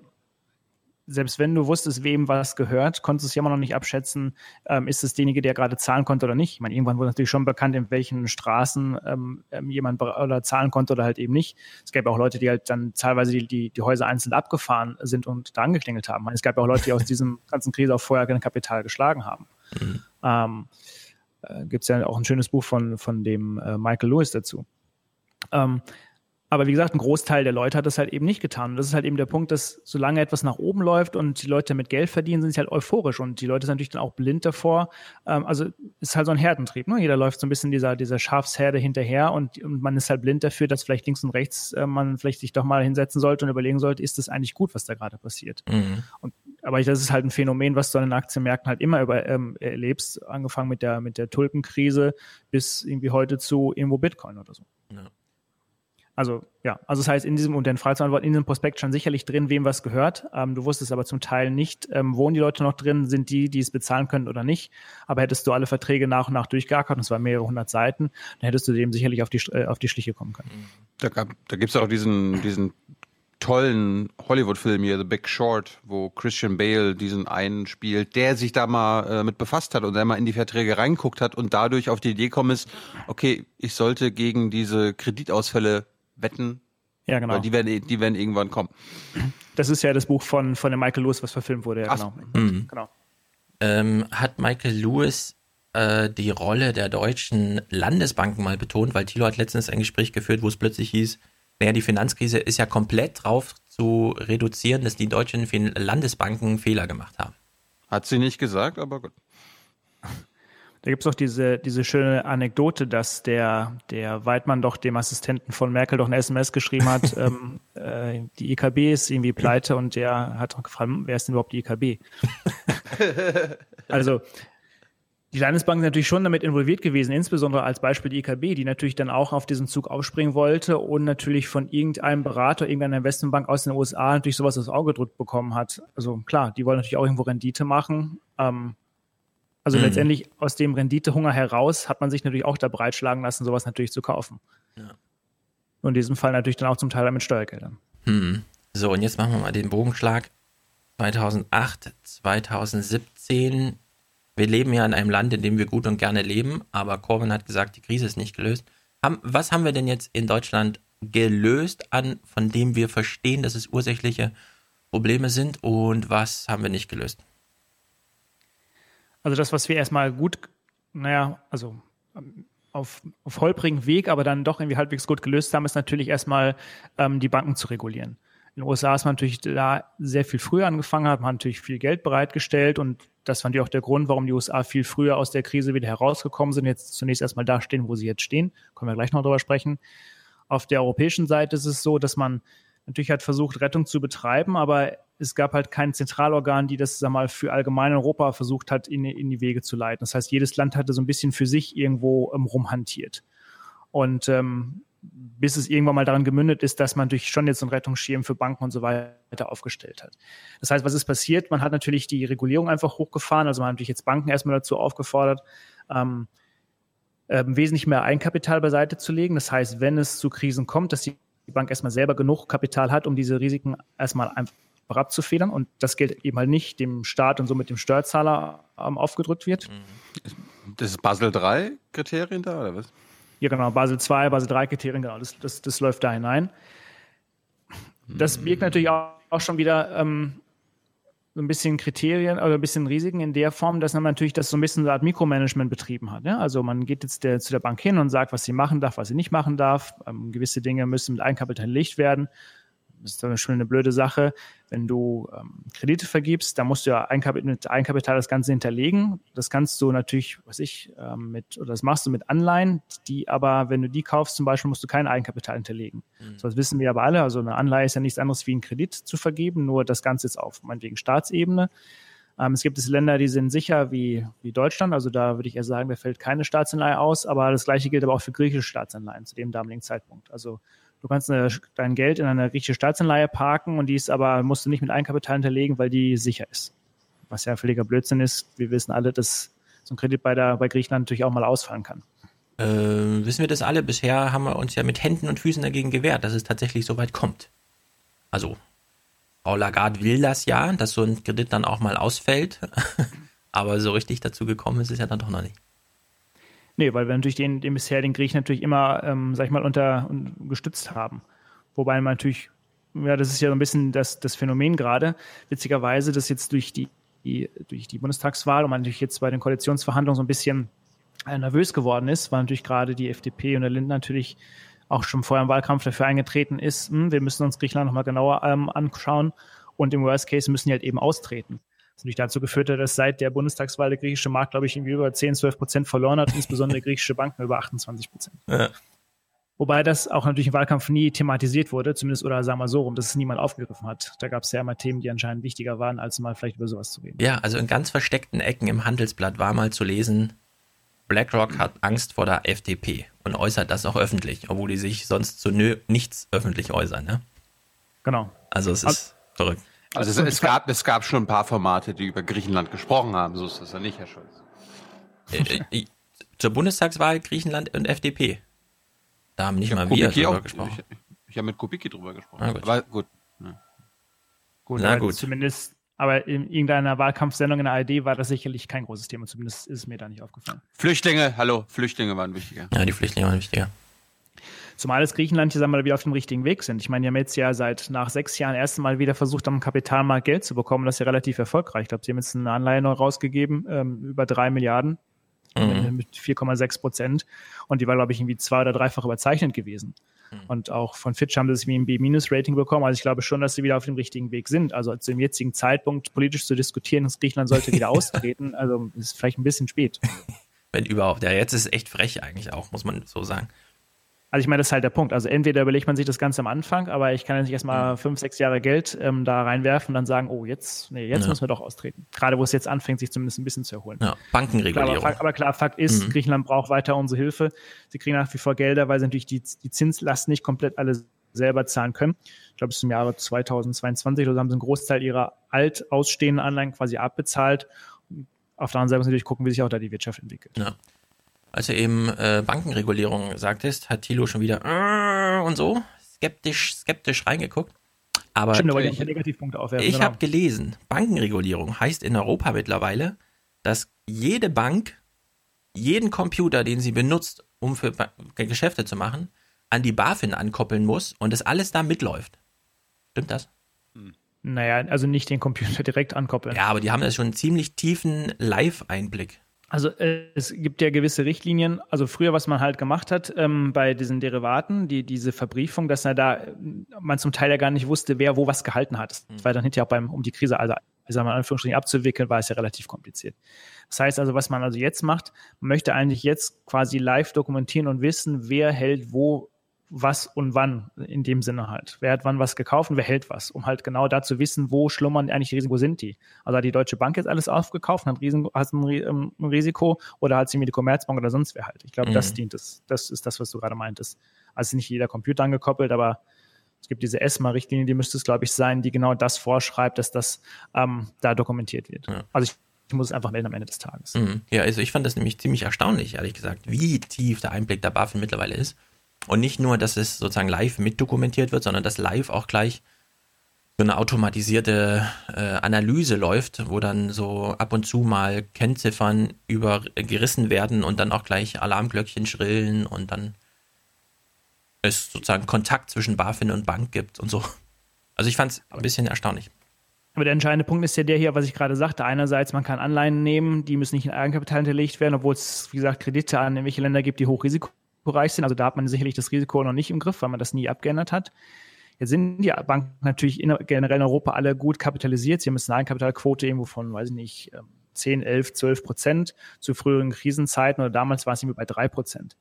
Speaker 60: selbst wenn du wusstest, wem was gehört, konntest du es ja immer noch nicht abschätzen, ähm, ist es derjenige, der gerade zahlen konnte oder nicht. Ich meine, irgendwann wurde natürlich schon bekannt, in welchen Straßen ähm, ähm jemand oder zahlen konnte oder halt eben nicht. Es gab auch Leute, die halt dann teilweise die, die, die Häuser einzeln abgefahren sind und da angeklingelt haben. Es gab auch Leute, die aus diesem <laughs> ganzen Krise auch vorher kein Kapital geschlagen haben. Mhm. Ähm, äh, Gibt es ja auch ein schönes Buch von, von dem äh, Michael Lewis dazu. Ähm, aber wie gesagt, ein Großteil der Leute hat das halt eben nicht getan. Und das ist halt eben der Punkt, dass solange etwas nach oben läuft und die Leute damit Geld verdienen, sind sie halt euphorisch. Und die Leute sind natürlich dann auch blind davor. Ähm, also ist halt so ein Herdentrieb. Ne? Jeder läuft so ein bisschen dieser, dieser Schafsherde hinterher und, und man ist halt blind dafür, dass vielleicht links und rechts äh, man vielleicht sich doch mal hinsetzen sollte und überlegen sollte, ist das eigentlich gut, was da gerade passiert. Mhm. Und, aber das ist halt ein Phänomen, was du an den Aktienmärkten halt immer über, ähm, erlebst, angefangen mit der, mit der Tulpenkrise bis irgendwie heute zu irgendwo Bitcoin oder so. Ja. Also ja, also das heißt, in diesem und den Freiheitsantwort in diesem Prospekt stand sicherlich drin, wem was gehört. Ähm, du wusstest aber zum Teil nicht, ähm, wohnen die Leute noch drin, sind die, die es bezahlen können oder nicht. Aber hättest du alle Verträge nach und nach durchgeackert, und es waren mehrere hundert Seiten, dann hättest du dem sicherlich auf die, äh, auf die Schliche kommen können.
Speaker 1: Da, gab, da gibt es auch diesen, diesen tollen Hollywood-Film hier, The Big Short, wo Christian Bale diesen einen spielt, der sich da mal äh, mit befasst hat und der mal in die Verträge reinguckt hat und dadurch auf die Idee gekommen ist, okay, ich sollte gegen diese Kreditausfälle wetten.
Speaker 60: Ja, genau.
Speaker 1: Weil die werden, die werden irgendwann kommen.
Speaker 60: Das ist ja das Buch von, von dem Michael Lewis, was verfilmt wurde. Ja, genau.
Speaker 3: Mhm. genau. Ähm, hat Michael Lewis äh, die Rolle der deutschen Landesbanken mal betont, weil Thilo hat letztens ein Gespräch geführt, wo es plötzlich hieß, naja, die Finanzkrise ist ja komplett drauf zu reduzieren, dass die deutschen Landesbanken Fehler gemacht haben.
Speaker 1: Hat sie nicht gesagt, aber gut.
Speaker 60: Da gibt es auch diese, diese schöne Anekdote, dass der, der Weidmann doch dem Assistenten von Merkel doch eine SMS geschrieben hat, <laughs> ähm, äh, die EKB ist irgendwie pleite und der hat gefragt, wer ist denn überhaupt die EKB? <laughs> also die Landesbank ist natürlich schon damit involviert gewesen, insbesondere als Beispiel die EKB, die natürlich dann auch auf diesen Zug aufspringen wollte und natürlich von irgendeinem Berater, irgendeiner Investmentbank aus den USA natürlich sowas aufs Auge gedrückt bekommen hat. Also klar, die wollen natürlich auch irgendwo Rendite machen. Ähm, also mhm. letztendlich aus dem Renditehunger heraus hat man sich natürlich auch da breitschlagen lassen, sowas natürlich zu kaufen. Ja. Und in diesem Fall natürlich dann auch zum Teil mit Steuergeldern.
Speaker 3: Mhm. So, und jetzt machen wir mal den Bogenschlag. 2008, 2017. Wir leben ja in einem Land, in dem wir gut und gerne leben, aber Corbyn hat gesagt, die Krise ist nicht gelöst. was haben wir denn jetzt in Deutschland gelöst, an, von dem wir verstehen, dass es ursächliche Probleme sind und was haben wir nicht gelöst?
Speaker 60: Also das, was wir erstmal gut, naja, also ähm, auf, auf holprigen Weg, aber dann doch irgendwie halbwegs gut gelöst haben, ist natürlich erstmal ähm, die Banken zu regulieren. In den USA ist man natürlich da sehr viel früher angefangen, hat man natürlich viel Geld bereitgestellt und das fand ich auch der Grund, warum die USA viel früher aus der Krise wieder herausgekommen sind, jetzt zunächst erstmal da stehen, wo sie jetzt stehen. Können wir gleich noch drüber sprechen. Auf der europäischen Seite ist es so, dass man natürlich hat versucht, Rettung zu betreiben, aber es gab halt kein Zentralorgan, die das sag mal, für allgemein Europa versucht hat, in, in die Wege zu leiten. Das heißt, jedes Land hatte so ein bisschen für sich irgendwo ähm, rumhantiert. Und ähm, bis es irgendwann mal daran gemündet ist, dass man durch schon jetzt einen Rettungsschirm für Banken und so weiter aufgestellt hat. Das heißt, was ist passiert? Man hat natürlich die Regulierung einfach hochgefahren, also man hat natürlich jetzt Banken erstmal dazu aufgefordert, ähm, ähm, wesentlich mehr Eigenkapital beiseite zu legen. Das heißt, wenn es zu Krisen kommt, dass die Bank erstmal selber genug Kapital hat, um diese Risiken erstmal einfach abzufedern und das Geld eben halt nicht dem Staat und somit dem Steuerzahler ähm, aufgedrückt wird.
Speaker 1: Das ist Basel 3 Kriterien da oder was?
Speaker 60: Ja, genau, Basel II, Basel III-Kriterien, genau, das, das, das läuft da hinein. Das birgt natürlich auch, auch schon wieder ähm, so ein bisschen Kriterien oder ein bisschen Risiken in der Form, dass man natürlich das so ein bisschen so eine Art Mikromanagement betrieben hat. Ja? Also man geht jetzt der, zu der Bank hin und sagt, was sie machen darf, was sie nicht machen darf. Ähm, gewisse Dinge müssen mit Eigenkapital belegt werden. Das ist dann schon eine blöde Sache. Wenn du ähm, Kredite vergibst, dann musst du ja Eigenkapital, mit Eigenkapital das Ganze hinterlegen. Das kannst du natürlich, was ich, ähm, mit, oder das machst du mit Anleihen, die aber, wenn du die kaufst zum Beispiel, musst du kein Eigenkapital hinterlegen. Mhm. So, das wissen wir aber alle. Also eine Anleihe ist ja nichts anderes wie ein Kredit zu vergeben, nur das Ganze ist auf meinetwegen Staatsebene. Ähm, es gibt es Länder, die sind sicher wie, wie Deutschland. Also da würde ich eher sagen, da fällt keine Staatsanleihe aus. Aber das Gleiche gilt aber auch für griechische Staatsanleihen zu dem damaligen Zeitpunkt. Also Du kannst eine, dein Geld in eine griechische Staatsanleihe parken und die ist aber, musst du nicht mit Eigenkapital hinterlegen, weil die sicher ist. Was ja völliger Blödsinn ist. Wir wissen alle, dass so ein Kredit bei, der, bei Griechenland natürlich auch mal ausfallen kann.
Speaker 3: Äh, wissen wir das alle? Bisher haben wir uns ja mit Händen und Füßen dagegen gewehrt, dass es tatsächlich so weit kommt. Also, Frau Lagarde will das ja, dass so ein Kredit dann auch mal ausfällt. <laughs> aber so richtig dazu gekommen ist es ja dann doch noch nicht.
Speaker 60: Nee, weil wir natürlich den, den bisher den Griechen natürlich immer, ähm, sag ich mal, unter, gestützt haben. Wobei man natürlich, ja, das ist ja so ein bisschen das, das Phänomen gerade, witzigerweise, dass jetzt durch die, die, durch die Bundestagswahl und man natürlich jetzt bei den Koalitionsverhandlungen so ein bisschen äh, nervös geworden ist, weil natürlich gerade die FDP und der Lindner natürlich auch schon vorher im Wahlkampf dafür eingetreten ist, hm, wir müssen uns Griechenland nochmal genauer ähm, anschauen und im Worst Case müssen die halt eben austreten. Das natürlich dazu geführt hat, dass seit der Bundestagswahl der griechische Markt, glaube ich, irgendwie über 10, 12 Prozent verloren hat, insbesondere griechische Banken über 28 Prozent. Ja. Wobei das auch natürlich im Wahlkampf nie thematisiert wurde, zumindest oder sagen wir so rum, dass es niemand aufgegriffen hat. Da gab es ja immer Themen, die anscheinend wichtiger waren, als mal vielleicht über sowas zu reden.
Speaker 3: Ja, also in ganz versteckten Ecken im Handelsblatt war mal zu lesen, BlackRock hat Angst vor der FDP und äußert das auch öffentlich, obwohl die sich sonst zu nö nichts öffentlich äußern. Ne?
Speaker 60: Genau.
Speaker 3: Also es ist also, verrückt.
Speaker 1: Also es, es, gab, es gab schon ein paar Formate, die über Griechenland gesprochen haben, so ist das ja nicht, Herr Scholz.
Speaker 3: Äh, äh, zur Bundestagswahl Griechenland und FDP. Da haben nicht mal wir drüber
Speaker 1: auch, gesprochen. Ich, ich habe mit Kubicki drüber gesprochen.
Speaker 3: Ah, gut. Aber gut.
Speaker 60: Ja. Gut, Na gut. Zumindest, aber in irgendeiner Wahlkampfsendung in der ARD war das sicherlich kein großes Thema. Zumindest ist es mir da nicht aufgefallen.
Speaker 1: Flüchtlinge, hallo, Flüchtlinge waren wichtiger.
Speaker 3: Ja, die Flüchtlinge waren wichtiger.
Speaker 60: Zumal das Griechenland hier, sagen wir mal, wieder auf dem richtigen Weg sind. Ich meine, die haben jetzt ja seit nach sechs Jahren erst Mal wieder versucht, am Kapitalmarkt Geld zu bekommen. Das ist ja relativ erfolgreich. Ich glaube, sie haben jetzt eine Anleihe neu rausgegeben, ähm, über drei Milliarden mhm. mit 4,6 Prozent. Und die war, glaube ich, irgendwie zwei- oder dreifach überzeichnet gewesen. Mhm. Und auch von Fitch haben sie es wie ein B-Rating bekommen. Also ich glaube schon, dass sie wieder auf dem richtigen Weg sind. Also zu dem jetzigen Zeitpunkt politisch zu diskutieren, dass Griechenland sollte wieder <laughs> austreten, also ist vielleicht ein bisschen spät.
Speaker 3: Wenn überhaupt. Ja, jetzt ist es echt frech eigentlich auch, muss man so sagen.
Speaker 60: Also ich meine, das ist halt der Punkt. Also entweder überlegt man sich das Ganze am Anfang, aber ich kann ja nicht erstmal mhm. fünf, sechs Jahre Geld ähm, da reinwerfen und dann sagen, oh, jetzt, nee, jetzt ja. müssen wir doch austreten. Gerade wo es jetzt anfängt, sich zumindest ein bisschen zu erholen.
Speaker 3: Ja, Bankenregulierung.
Speaker 60: Klar, aber, aber, klar, Fakt ist, mhm. Griechenland braucht weiter unsere Hilfe. Sie kriegen nach wie vor Gelder, weil sie natürlich die, die Zinslast nicht komplett alle selber zahlen können. Ich glaube, bis zum Jahre 2022 oder haben sie einen Großteil ihrer alt ausstehenden Anleihen quasi abbezahlt. Auf der anderen Seite muss natürlich gucken, wie sich auch da die Wirtschaft entwickelt.
Speaker 3: Ja als du eben äh, Bankenregulierung sagtest, hat Thilo schon wieder äh, und so skeptisch, skeptisch reingeguckt. Aber
Speaker 60: Stimmt, da ich, Negativpunkte aufwerfen.
Speaker 3: Ich genau. habe gelesen, Bankenregulierung heißt in Europa mittlerweile, dass jede Bank jeden Computer, den sie benutzt, um für Geschäfte zu machen, an die BaFin ankoppeln muss und das alles da mitläuft. Stimmt das?
Speaker 60: Naja, also nicht den Computer <laughs> direkt ankoppeln.
Speaker 3: Ja, aber die haben ja schon einen ziemlich tiefen Live-Einblick.
Speaker 60: Also äh, es gibt ja gewisse Richtlinien. Also früher, was man halt gemacht hat ähm, bei diesen Derivaten, die diese Verbriefung, dass da man zum Teil ja gar nicht wusste, wer wo was gehalten hat. Das war dann hinterher auch beim um die Krise, also ich sag mal in Anführungsstrichen abzuwickeln, war es ja relativ kompliziert. Das heißt also, was man also jetzt macht, man möchte eigentlich jetzt quasi live dokumentieren und wissen, wer hält wo was und wann in dem Sinne halt. Wer hat wann was gekauft und wer hält was, um halt genau da zu wissen, wo schlummern eigentlich die Risiken, wo sind die. Also hat die Deutsche Bank jetzt alles aufgekauft und hat, Riesen, hat ein, ähm, ein, Risiko oder hat sie mir die Commerzbank oder sonst wer halt. Ich glaube, mhm. das dient es. Das ist das, was du gerade meintest. Also nicht jeder Computer angekoppelt, aber es gibt diese ESMA-Richtlinie, die müsste es, glaube ich, sein, die genau das vorschreibt, dass das ähm, da dokumentiert wird. Ja. Also ich ich muss es einfach melden am Ende des Tages.
Speaker 3: Mhm. Ja, also ich fand das nämlich ziemlich erstaunlich, ehrlich gesagt, wie tief der Einblick der BaFin mittlerweile ist. Und nicht nur, dass es sozusagen live mitdokumentiert wird, sondern dass live auch gleich so eine automatisierte äh, Analyse läuft, wo dann so ab und zu mal Kennziffern übergerissen werden und dann auch gleich Alarmglöckchen schrillen und dann es sozusagen Kontakt zwischen BaFin und Bank gibt und so. Also ich fand es ein bisschen erstaunlich.
Speaker 60: Aber der entscheidende Punkt ist ja der hier, was ich gerade sagte. Einerseits, man kann Anleihen nehmen, die müssen nicht in Eigenkapital hinterlegt werden, obwohl es, wie gesagt, Kredite an irgendwelche Länder gibt, die hochrisikoreich sind. Also da hat man sicherlich das Risiko noch nicht im Griff, weil man das nie abgeändert hat. Jetzt sind die Banken natürlich in, generell in Europa alle gut kapitalisiert. Sie haben eine Eigenkapitalquote irgendwo von, weiß ich nicht, 10, 11, 12 Prozent zu früheren Krisenzeiten oder damals war es irgendwie bei drei Prozent.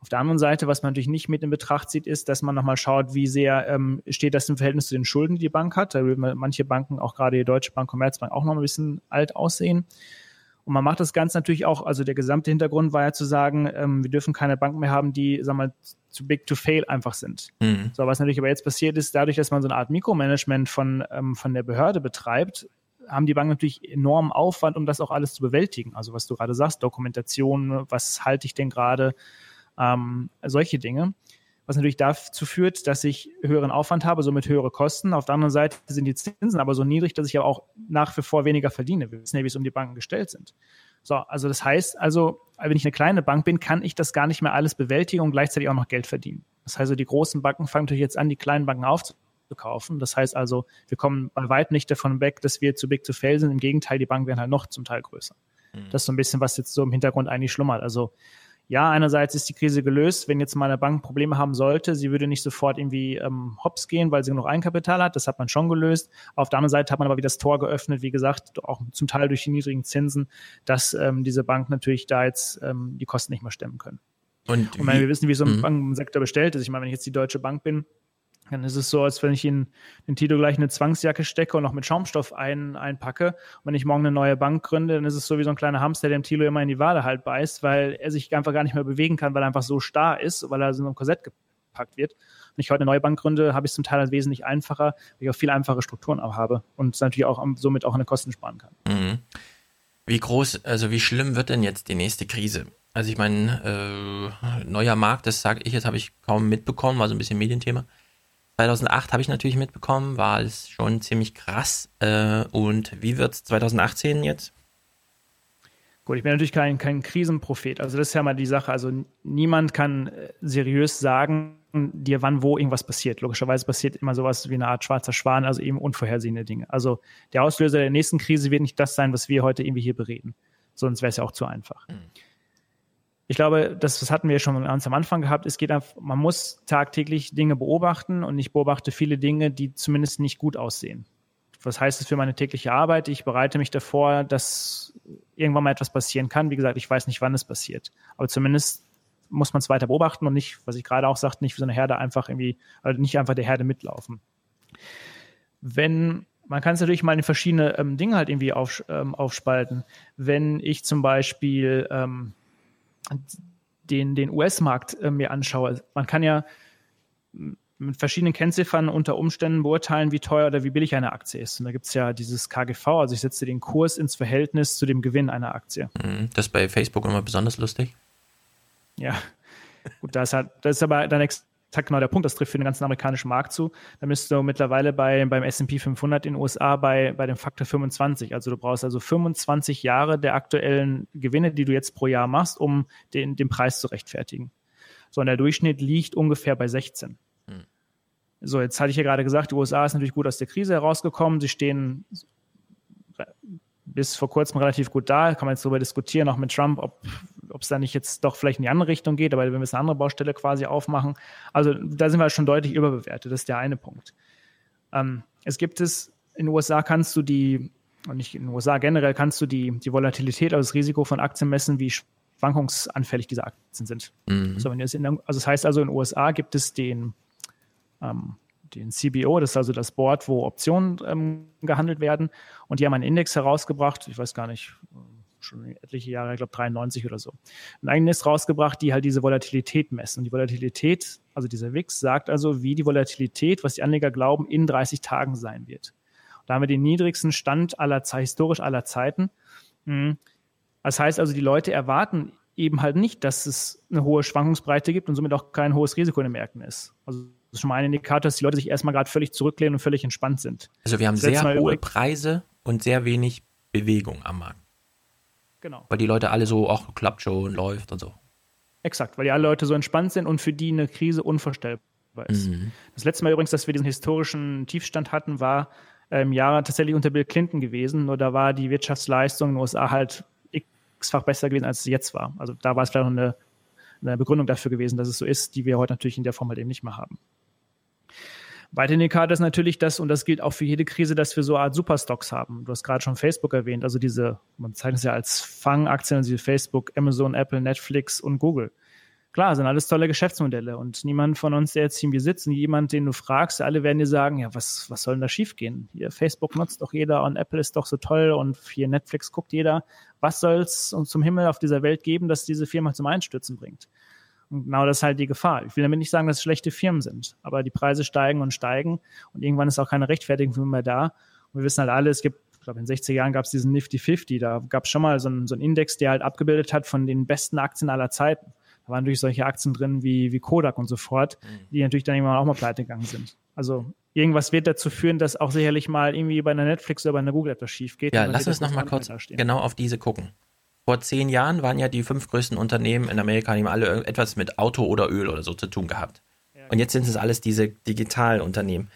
Speaker 60: Auf der anderen Seite, was man natürlich nicht mit in Betracht zieht, ist, dass man nochmal schaut, wie sehr ähm, steht das im Verhältnis zu den Schulden, die die Bank hat. Da will manche Banken, auch gerade die Deutsche Bank, Commerzbank, auch noch ein bisschen alt aussehen. Und man macht das Ganze natürlich auch, also der gesamte Hintergrund war ja zu sagen, ähm, wir dürfen keine Banken mehr haben, die, sagen wir mal, zu big to fail einfach sind. Mhm. So, was natürlich aber jetzt passiert ist, dadurch, dass man so eine Art Mikromanagement von, ähm, von der Behörde betreibt, haben die Banken natürlich enormen Aufwand, um das auch alles zu bewältigen. Also was du gerade sagst, Dokumentation, was halte ich denn gerade, ähm, solche Dinge. Was natürlich dazu führt, dass ich höheren Aufwand habe, somit höhere Kosten. Auf der anderen Seite sind die Zinsen aber so niedrig, dass ich aber auch nach wie vor weniger verdiene. Wir wissen ja, wie es um die Banken gestellt sind. So, also das heißt also, wenn ich eine kleine Bank bin, kann ich das gar nicht mehr alles bewältigen und gleichzeitig auch noch Geld verdienen. Das heißt also, die großen Banken fangen natürlich jetzt an, die kleinen Banken aufzukaufen. Das heißt also, wir kommen bei weitem nicht davon weg, dass wir zu big to fail sind. Im Gegenteil, die Banken werden halt noch zum Teil größer. Mhm. Das ist so ein bisschen, was jetzt so im Hintergrund eigentlich schlummert. Also ja, einerseits ist die Krise gelöst, wenn jetzt mal eine Bank Probleme haben sollte, sie würde nicht sofort irgendwie ähm, hops gehen, weil sie genug Eigenkapital hat, das hat man schon gelöst. Auf der anderen Seite hat man aber wieder das Tor geöffnet, wie gesagt, auch zum Teil durch die niedrigen Zinsen, dass ähm, diese Banken natürlich da jetzt ähm, die Kosten nicht mehr stemmen können. Und, Und wenn wir wissen, wie so ein mhm. Bankensektor bestellt ist, ich meine, wenn ich jetzt die Deutsche Bank bin, dann ist es so, als wenn ich in den Tito gleich eine Zwangsjacke stecke und noch mit Schaumstoff ein, einpacke. Und wenn ich morgen eine neue Bank gründe, dann ist es so wie so ein kleiner Hamster, der dem Tilo immer in die Wade halt beißt, weil er sich einfach gar nicht mehr bewegen kann, weil er einfach so starr ist, weil er so in einem Korsett gepackt wird. Wenn ich heute eine neue Bank gründe, habe ich es zum Teil wesentlich einfacher, weil ich auch viel einfache Strukturen auch habe und natürlich auch somit auch eine Kosten sparen kann.
Speaker 3: Mhm. Wie groß, also wie schlimm wird denn jetzt die nächste Krise? Also ich meine, äh, neuer Markt, das sage ich jetzt, habe ich kaum mitbekommen, war so ein bisschen Medienthema. 2008 habe ich natürlich mitbekommen, war es schon ziemlich krass. Äh, und wie wird es 2018 jetzt?
Speaker 60: Gut, ich bin natürlich kein, kein Krisenprophet. Also das ist ja mal die Sache. Also niemand kann äh, seriös sagen dir, wann wo irgendwas passiert. Logischerweise passiert immer sowas wie eine Art schwarzer Schwan, also eben unvorhersehene Dinge. Also der Auslöser der nächsten Krise wird nicht das sein, was wir heute irgendwie hier bereden. Sonst wäre es ja auch zu einfach. Mhm ich glaube, das, das hatten wir schon ganz am Anfang gehabt. Es geht einfach, man muss tagtäglich Dinge beobachten und ich beobachte viele Dinge, die zumindest nicht gut aussehen. Was heißt das für meine tägliche Arbeit? Ich bereite mich davor, dass irgendwann mal etwas passieren kann. Wie gesagt, ich weiß nicht, wann es passiert. Aber zumindest muss man es weiter beobachten und nicht, was ich gerade auch sagte, nicht wie so eine Herde einfach irgendwie, also nicht einfach der Herde mitlaufen. Wenn man kann es natürlich mal in verschiedene ähm, Dinge halt irgendwie auf, ähm, aufspalten. Wenn ich zum Beispiel ähm, den, den US-Markt äh, mir anschaue, man kann ja mit verschiedenen Kennziffern unter Umständen beurteilen, wie teuer oder wie billig eine Aktie ist. Und da gibt es ja dieses KGV, also ich setze den Kurs ins Verhältnis zu dem Gewinn einer Aktie.
Speaker 3: Mhm. Das ist bei Facebook immer besonders lustig.
Speaker 60: Ja, gut, das, hat, das ist aber dann exakt genau der Punkt, das trifft für den ganzen amerikanischen Markt zu. Da bist du mittlerweile bei, beim S&P 500 in den USA bei, bei dem Faktor 25. Also du brauchst also 25 Jahre der aktuellen Gewinne, die du jetzt pro Jahr machst, um den, den Preis zu rechtfertigen. So, und der Durchschnitt liegt ungefähr bei 16. Hm. So, jetzt hatte ich ja gerade gesagt, die USA ist natürlich gut aus der Krise herausgekommen. Sie stehen bis vor kurzem relativ gut da. Kann man jetzt darüber diskutieren, auch mit Trump, ob es da nicht jetzt doch vielleicht in die andere Richtung geht, aber wenn wir jetzt eine andere Baustelle quasi aufmachen. Also da sind wir schon deutlich überbewertet. Das ist der eine Punkt. Ähm, es gibt es, in den USA kannst du die, und nicht in den USA generell, kannst du die, die Volatilität, also das Risiko von Aktien messen, wie schwankungsanfällig diese Aktien sind. Mhm. So, wenn in also das heißt also, in den USA gibt es den, ähm, den CBO, das ist also das Board, wo Optionen ähm, gehandelt werden. Und die haben einen Index herausgebracht, ich weiß gar nicht, schon etliche Jahre, ich glaube 93 oder so, ein eigenes rausgebracht, die halt diese Volatilität messen. Und die Volatilität, also dieser WIX, sagt also, wie die Volatilität, was die Anleger glauben, in 30 Tagen sein wird. Und da haben wir den niedrigsten Stand aller historisch aller Zeiten. Mhm. Das heißt also, die Leute erwarten eben halt nicht, dass es eine hohe Schwankungsbreite gibt und somit auch kein hohes Risiko in den Märkten ist. Also Das ist schon mal ein Indikator, dass die Leute sich erstmal gerade völlig zurücklehnen und völlig entspannt sind.
Speaker 3: Also wir haben sehr hohe
Speaker 60: übrig-
Speaker 3: Preise und sehr wenig Bewegung am Markt.
Speaker 60: Genau.
Speaker 3: Weil die Leute alle so, ach, klappt schon, läuft und so.
Speaker 60: Exakt, weil die alle Leute so entspannt sind und für die eine Krise unvorstellbar ist.
Speaker 3: Mhm.
Speaker 60: Das letzte Mal übrigens, dass wir diesen historischen Tiefstand hatten, war im Jahr tatsächlich unter Bill Clinton gewesen. Nur da war die Wirtschaftsleistung in den USA halt x-fach besser gewesen, als sie jetzt war. Also da war es vielleicht noch eine, eine Begründung dafür gewesen, dass es so ist, die wir heute natürlich in der Form halt eben nicht mehr haben. Weiter Indikator ist natürlich das, und das gilt auch für jede Krise, dass wir so eine Art Superstocks haben. Du hast gerade schon Facebook erwähnt, also diese, man zeichnet es ja als Fangaktien, also Facebook, Amazon, Apple, Netflix und Google. Klar, sind alles tolle Geschäftsmodelle und niemand von uns, der jetzt hier sitzt, und jemand, den du fragst, alle werden dir sagen, ja, was, was soll denn da schiefgehen? Hier, Facebook nutzt doch jeder und Apple ist doch so toll und hier Netflix guckt jeder. Was soll es uns zum Himmel auf dieser Welt geben, dass diese Firma zum Einstürzen bringt? Und genau das ist halt die Gefahr. Ich will damit nicht sagen, dass es schlechte Firmen sind, aber die Preise steigen und steigen und irgendwann ist auch keine Rechtfertigung mehr da. Und wir wissen halt alle, es gibt, ich glaube, in den 60er Jahren gab es diesen Nifty 50, da gab es schon mal so einen, so einen Index, der halt abgebildet hat von den besten Aktien aller Zeiten. Da waren natürlich solche Aktien drin wie, wie Kodak und so fort, die natürlich dann irgendwann auch mal pleite gegangen sind. Also irgendwas wird dazu führen, dass auch sicherlich mal irgendwie bei einer Netflix oder bei einer Google etwas schief geht.
Speaker 3: Ja, lass uns
Speaker 60: das
Speaker 3: noch mal
Speaker 60: ganz
Speaker 3: kurz genau auf diese gucken. Vor zehn Jahren waren ja die fünf größten Unternehmen in Amerika, die haben alle etwas mit Auto oder Öl oder so zu tun gehabt. Und jetzt sind es alles diese Digitalunternehmen.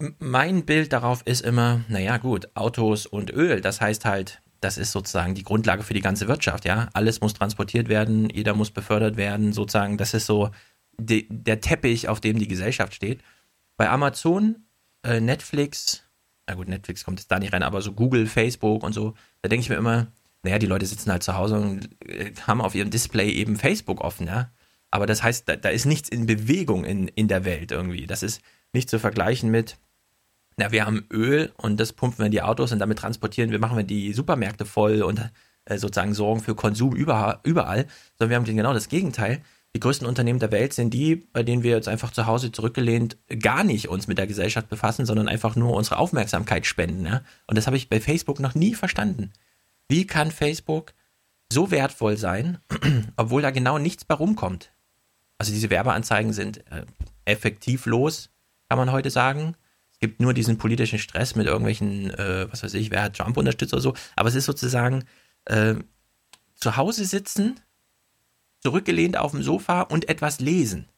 Speaker 3: M- Mein Bild darauf ist immer, naja gut, Autos und Öl, das heißt halt, das ist sozusagen die Grundlage für die ganze Wirtschaft, ja. Alles muss transportiert werden, jeder muss befördert werden, sozusagen, das ist so die, der Teppich, auf dem die Gesellschaft steht. Bei Amazon, äh, Netflix, na gut, Netflix kommt jetzt da nicht rein, aber so Google, Facebook und so, da denke ich mir immer, naja, die Leute sitzen halt zu Hause und äh, haben auf ihrem Display eben Facebook offen, ja. Aber das heißt, da, da ist nichts in Bewegung in, in der Welt irgendwie. Das ist nicht zu vergleichen mit, na, wir haben Öl und das pumpen wir in die Autos und damit transportieren wir, machen wir die Supermärkte voll und äh, sozusagen sorgen für Konsum überall, überall, sondern wir haben genau das Gegenteil. Die größten Unternehmen der Welt sind die, bei denen wir jetzt einfach zu Hause zurückgelehnt gar nicht uns mit der Gesellschaft befassen, sondern einfach nur unsere Aufmerksamkeit spenden. Ja? Und das habe ich bei Facebook noch nie verstanden. Wie kann Facebook so wertvoll sein, <clears throat> obwohl da genau nichts bei rumkommt? Also diese Werbeanzeigen sind äh, effektivlos, kann man heute sagen. Es gibt nur diesen politischen Stress mit irgendwelchen, äh, was weiß ich, wer hat Trump unterstützt oder so. Aber es ist sozusagen äh, zu Hause sitzen, zurückgelehnt auf dem Sofa und etwas lesen.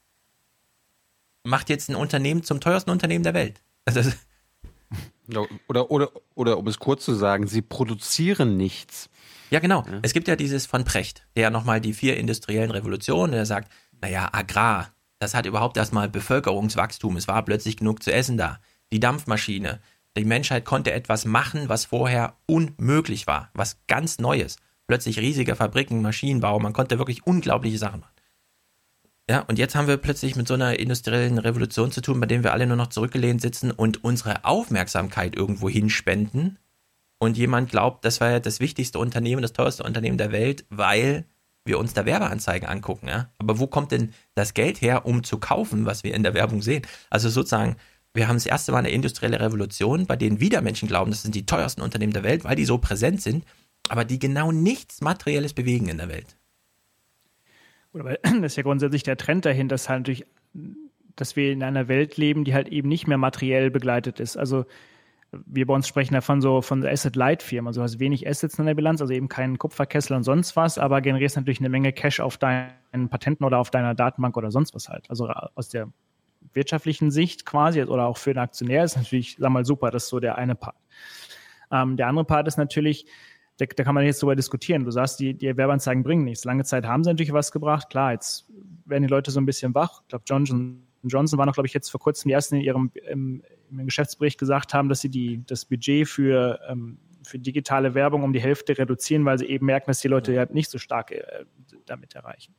Speaker 3: Macht jetzt ein Unternehmen zum teuersten Unternehmen der Welt. <laughs> Also,
Speaker 1: Oder, oder, oder um es kurz zu sagen, sie produzieren nichts.
Speaker 3: Ja, genau. Es gibt ja dieses von Precht, der nochmal die vier industriellen Revolutionen, der sagt, naja, Agrar, das hat überhaupt erstmal Bevölkerungswachstum, es war plötzlich genug zu essen da. Die Dampfmaschine, die Menschheit konnte etwas machen, was vorher unmöglich war, was ganz Neues. Plötzlich riesige Fabriken, Maschinenbau, man konnte wirklich unglaubliche Sachen machen. Ja, und jetzt haben wir plötzlich mit so einer industriellen Revolution zu tun, bei der wir alle nur noch zurückgelehnt sitzen und unsere Aufmerksamkeit irgendwo hinspenden. Und jemand glaubt, das war ja das wichtigste Unternehmen, das teuerste Unternehmen der Welt, weil wir uns da Werbeanzeigen angucken. Ja? Aber wo kommt denn das Geld her, um zu kaufen, was wir in der Werbung sehen? Also sozusagen, wir haben das erste Mal eine industrielle Revolution, bei denen wieder Menschen glauben, das sind die teuersten Unternehmen der Welt, weil die so präsent sind, aber die genau nichts Materielles bewegen in der Welt.
Speaker 60: Oder <clears throat> das ist ja grundsätzlich der Trend dahinter, dass halt natürlich, dass wir in einer Welt leben, die halt eben nicht mehr materiell begleitet ist. Also wir bei uns sprechen davon so von der Asset-Light-Firma, also du hast wenig Assets in der Bilanz, also eben keinen Kupferkessel und sonst was, aber generierst natürlich eine Menge Cash auf deinen Patenten oder auf deiner Datenbank oder sonst was halt. Also aus der wirtschaftlichen Sicht quasi oder auch für den Aktionär ist natürlich, sag mal, super, das ist so der eine Part. Ähm, der andere Part ist natürlich, da, da kann man jetzt drüber diskutieren. Du sagst, die, die Werbeanzeigen bringen nichts. Lange Zeit haben sie natürlich was gebracht. Klar, jetzt werden die Leute so ein bisschen wach. Ich glaube, Johnson Johnson war noch, glaube ich, jetzt vor kurzem die ersten in ihrem im, im Geschäftsbericht gesagt haben, dass sie die, das Budget für, ähm, für digitale Werbung um die Hälfte reduzieren, weil sie eben merken, dass die Leute ja nicht so stark äh, damit erreichen.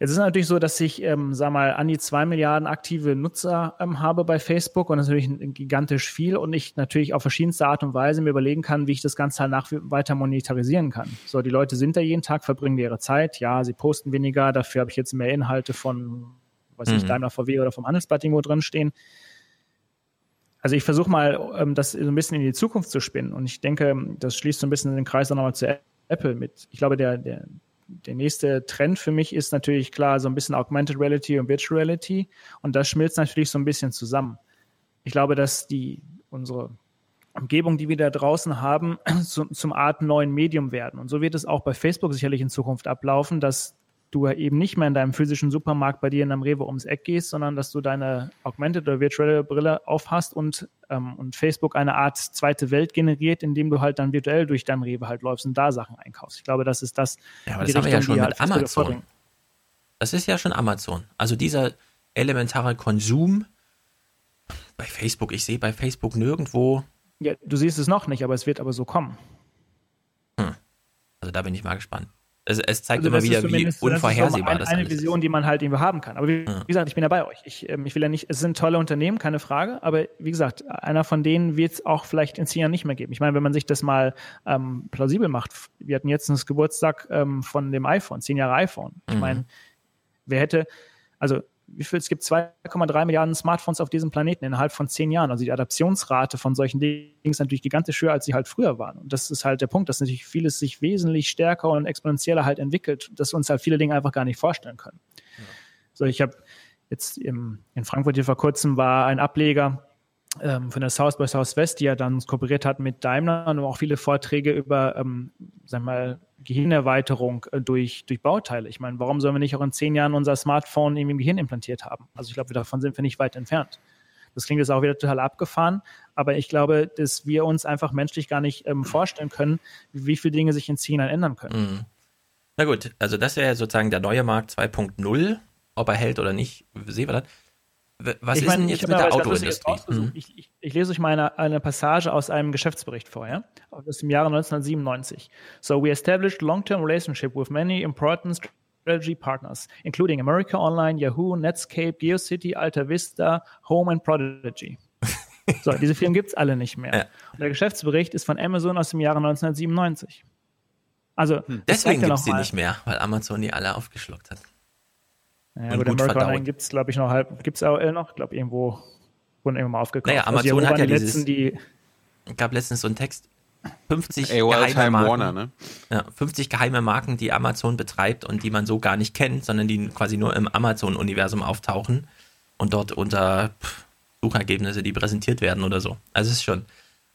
Speaker 60: Jetzt ist es natürlich so, dass ich, ähm, sag mal, an die zwei Milliarden aktive Nutzer ähm, habe bei Facebook und das ist natürlich gigantisch viel und ich natürlich auf verschiedenste Art und Weise mir überlegen kann, wie ich das Ganze halt nach weiter monetarisieren kann. So, die Leute sind da jeden Tag, verbringen ihre Zeit. Ja, sie posten weniger, dafür habe ich jetzt mehr Inhalte von, weiß ich,
Speaker 3: Mhm.
Speaker 60: Daimler VW oder vom Handelsblatt irgendwo drin stehen. Also ich versuche mal, ähm, das so ein bisschen in die Zukunft zu spinnen und ich denke, das schließt so ein bisschen den Kreis dann nochmal zu Apple mit. Ich glaube, der, der der nächste Trend für mich ist natürlich klar so ein bisschen Augmented Reality und Virtual Reality und das schmilzt natürlich so ein bisschen zusammen. Ich glaube, dass die unsere Umgebung, die wir da draußen haben, <clears throat> zum, zum Art neuen Medium werden. Und so wird es auch bei Facebook sicherlich in Zukunft ablaufen, dass du eben nicht mehr in deinem physischen Supermarkt bei dir in einem Rewe ums Eck gehst, sondern dass du deine Augmented oder virtuelle Brille aufhast und, ähm, und Facebook eine Art zweite Welt generiert, indem du halt dann virtuell durch dein Rewe halt läufst und da Sachen einkaufst. Ich glaube, das ist das.
Speaker 3: Ja, aber das haben wir ja schon mit halt Amazon. Das ist ja schon Amazon. Also dieser elementare Konsum bei Facebook, ich sehe bei Facebook nirgendwo.
Speaker 60: Ja, du siehst es noch nicht, aber es wird aber so kommen.
Speaker 3: Hm. Also da bin ich mal gespannt. Es, es zeigt also immer wieder, wie unvorhersehbar das,
Speaker 60: ist. eine, eine Vision, die man halt irgendwie haben kann. Aber wie, ja. wie gesagt, ich bin ja bei euch. Ich, ähm, ich will ja nicht, es sind tolle Unternehmen, keine Frage, aber wie gesagt, einer von denen wird es auch vielleicht in zehn Jahren nicht mehr geben. Ich meine, wenn man sich das mal ähm, plausibel macht, wir hatten jetzt das Geburtstag ähm, von dem iPhone, zehn Jahre iPhone. Ich mhm. meine, wer hätte, also wie viel, es gibt 2,3 Milliarden Smartphones auf diesem Planeten innerhalb von zehn Jahren. Also die Adaptionsrate von solchen Dingen ist natürlich gigantisch höher, als sie halt früher waren. Und das ist halt der Punkt, dass natürlich vieles sich wesentlich stärker und exponentieller halt entwickelt, dass wir uns halt viele Dinge einfach gar nicht vorstellen können. Ja. So, ich habe jetzt im, in Frankfurt hier vor kurzem war ein Ableger ähm, von der South by Southwest, die ja dann kooperiert hat mit Daimler und auch viele Vorträge über, ähm, sag mal, Gehirnerweiterung äh, durch, durch Bauteile. Ich meine, warum sollen wir nicht auch in zehn Jahren unser Smartphone im Gehirn implantiert haben? Also ich glaube, davon sind wir nicht weit entfernt. Das klingt jetzt auch wieder total abgefahren, aber ich glaube, dass wir uns einfach menschlich gar nicht ähm, vorstellen können, wie, viele Dinge sich in zehn Jahren ändern können. Mhm.
Speaker 3: Na gut, also das wäre sozusagen der neue Markt 2.0. Ob er hält oder nicht, sehen wir das. Was ich ist mein, denn jetzt mit der Autoindustrie?
Speaker 60: Hm. Ich, ich, ich, lese euch mal eine, eine, Passage aus einem Geschäftsbericht vor, ja? aus dem Jahre 1997. So, we established long-term relationship with many important strategy partners, including America Online, Yahoo, Netscape, GeoCity, Alta Vista, Home and Prodigy. <laughs> so, diese Firmen gibt es alle nicht mehr. Ja. Und der Geschäftsbericht ist von Amazon aus dem Jahre 1997. Also,
Speaker 3: hm. deswegen gibt es die nicht mehr, weil Amazon die alle aufgeschluckt hat.
Speaker 60: Ja, gut, America Online gibt es, glaube ich, noch halb. Gibt es AOL noch? Ich glaube, irgendwo wurden irgendwann mal aufgekauft.
Speaker 3: Naja, also, Amazon also, hat ja die dieses, letzten, die gab letztens so einen Text, 50 AOL geheime Time Marken, Warner, ne? ja, 50 geheime Marken, die Amazon betreibt und die man so gar nicht kennt, sondern die quasi nur im Amazon-Universum auftauchen und dort unter Suchergebnisse, die präsentiert werden oder so. Also es ist schon,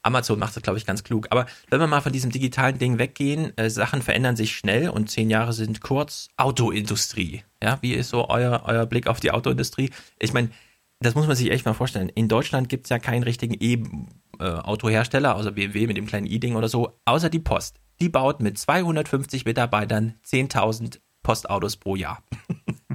Speaker 3: Amazon macht das, glaube ich, ganz klug. Aber wenn wir mal von diesem digitalen Ding weggehen, äh, Sachen verändern sich schnell und zehn Jahre sind kurz. Autoindustrie. Ja, wie ist so euer, euer Blick auf die Autoindustrie? Ich meine, das muss man sich echt mal vorstellen. In Deutschland gibt es ja keinen richtigen E-Autohersteller, außer BMW mit dem kleinen E-Ding oder so, außer die Post. Die baut mit 250 Mitarbeitern 10.000 Postautos pro Jahr. <laughs>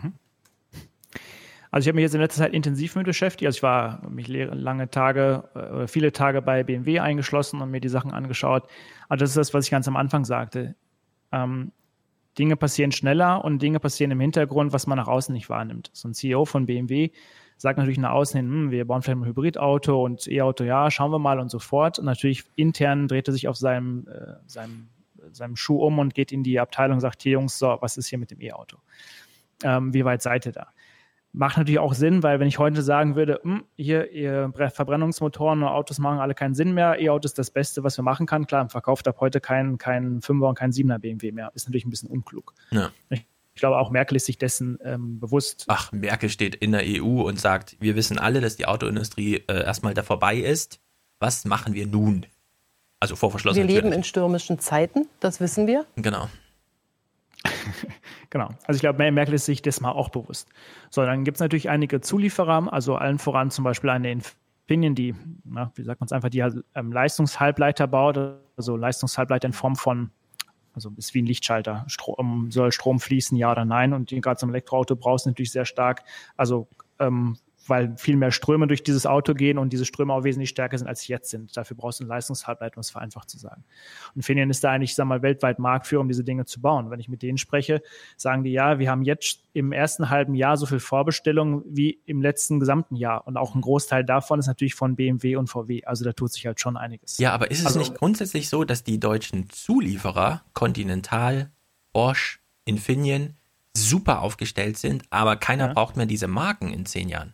Speaker 60: Also ich habe mich jetzt in letzter Zeit intensiv mit beschäftigt. Also ich war mich lange Tage oder viele Tage bei BMW eingeschlossen und mir die Sachen angeschaut. Also das ist das, was ich ganz am Anfang sagte. Ähm, Dinge passieren schneller und Dinge passieren im Hintergrund, was man nach außen nicht wahrnimmt. So ein CEO von BMW sagt natürlich nach außen hin, hm, wir bauen vielleicht ein Hybridauto und E-Auto, ja, schauen wir mal und so fort. Und natürlich intern dreht er sich auf seinem, äh, seinem, seinem Schuh um und geht in die Abteilung und sagt, hier Jungs, so, was ist hier mit dem E-Auto? Ähm, wie weit seid ihr da? Macht natürlich auch Sinn, weil wenn ich heute sagen würde, hm, hier, ihr Verbrennungsmotoren und Autos machen alle keinen Sinn mehr, E-Auto ist das Beste, was wir machen können. Klar, verkauft ab heute kein, kein 5er und kein 7er BMW mehr. Ist natürlich ein bisschen unklug. Ja. Ich, ich glaube, auch Merkel ist sich dessen ähm, bewusst.
Speaker 3: Ach, Merkel steht in der EU und sagt, wir wissen alle, dass die Autoindustrie äh, erstmal da vorbei ist. Was machen wir nun? Also vor verschlossenen
Speaker 61: Wir leben in stürmischen Zeiten, das wissen wir.
Speaker 3: Genau. <laughs>
Speaker 60: genau. Also ich glaube, Merkel ist sich das mal auch bewusst. So, dann gibt es natürlich einige Zulieferer, also allen voran zum Beispiel eine Infineon, die, na, wie sagt man es einfach, die halt, ähm, Leistungshalbleiter baut, also Leistungshalbleiter in Form von, also ist wie ein Lichtschalter, Strom, soll Strom fließen, ja oder nein. Und gerade zum Elektroauto brauchst du natürlich sehr stark, also ähm, weil viel mehr Ströme durch dieses Auto gehen und diese Ströme auch wesentlich stärker sind, als sie jetzt sind. Dafür brauchst du einen Leistungshalbleiter, um es vereinfacht zu sagen. Und Finian ist da eigentlich, sag mal, weltweit Marktführer, um diese Dinge zu bauen. Wenn ich mit denen spreche, sagen die, ja, wir haben jetzt im ersten halben Jahr so viel Vorbestellungen wie im letzten gesamten Jahr. Und auch ein Großteil davon ist natürlich von BMW und VW. Also da tut sich halt schon einiges.
Speaker 3: Ja, aber ist es also, nicht grundsätzlich so, dass die deutschen Zulieferer, Continental, Bosch, Infineon, super aufgestellt sind, aber keiner ja. braucht mehr diese Marken in zehn Jahren?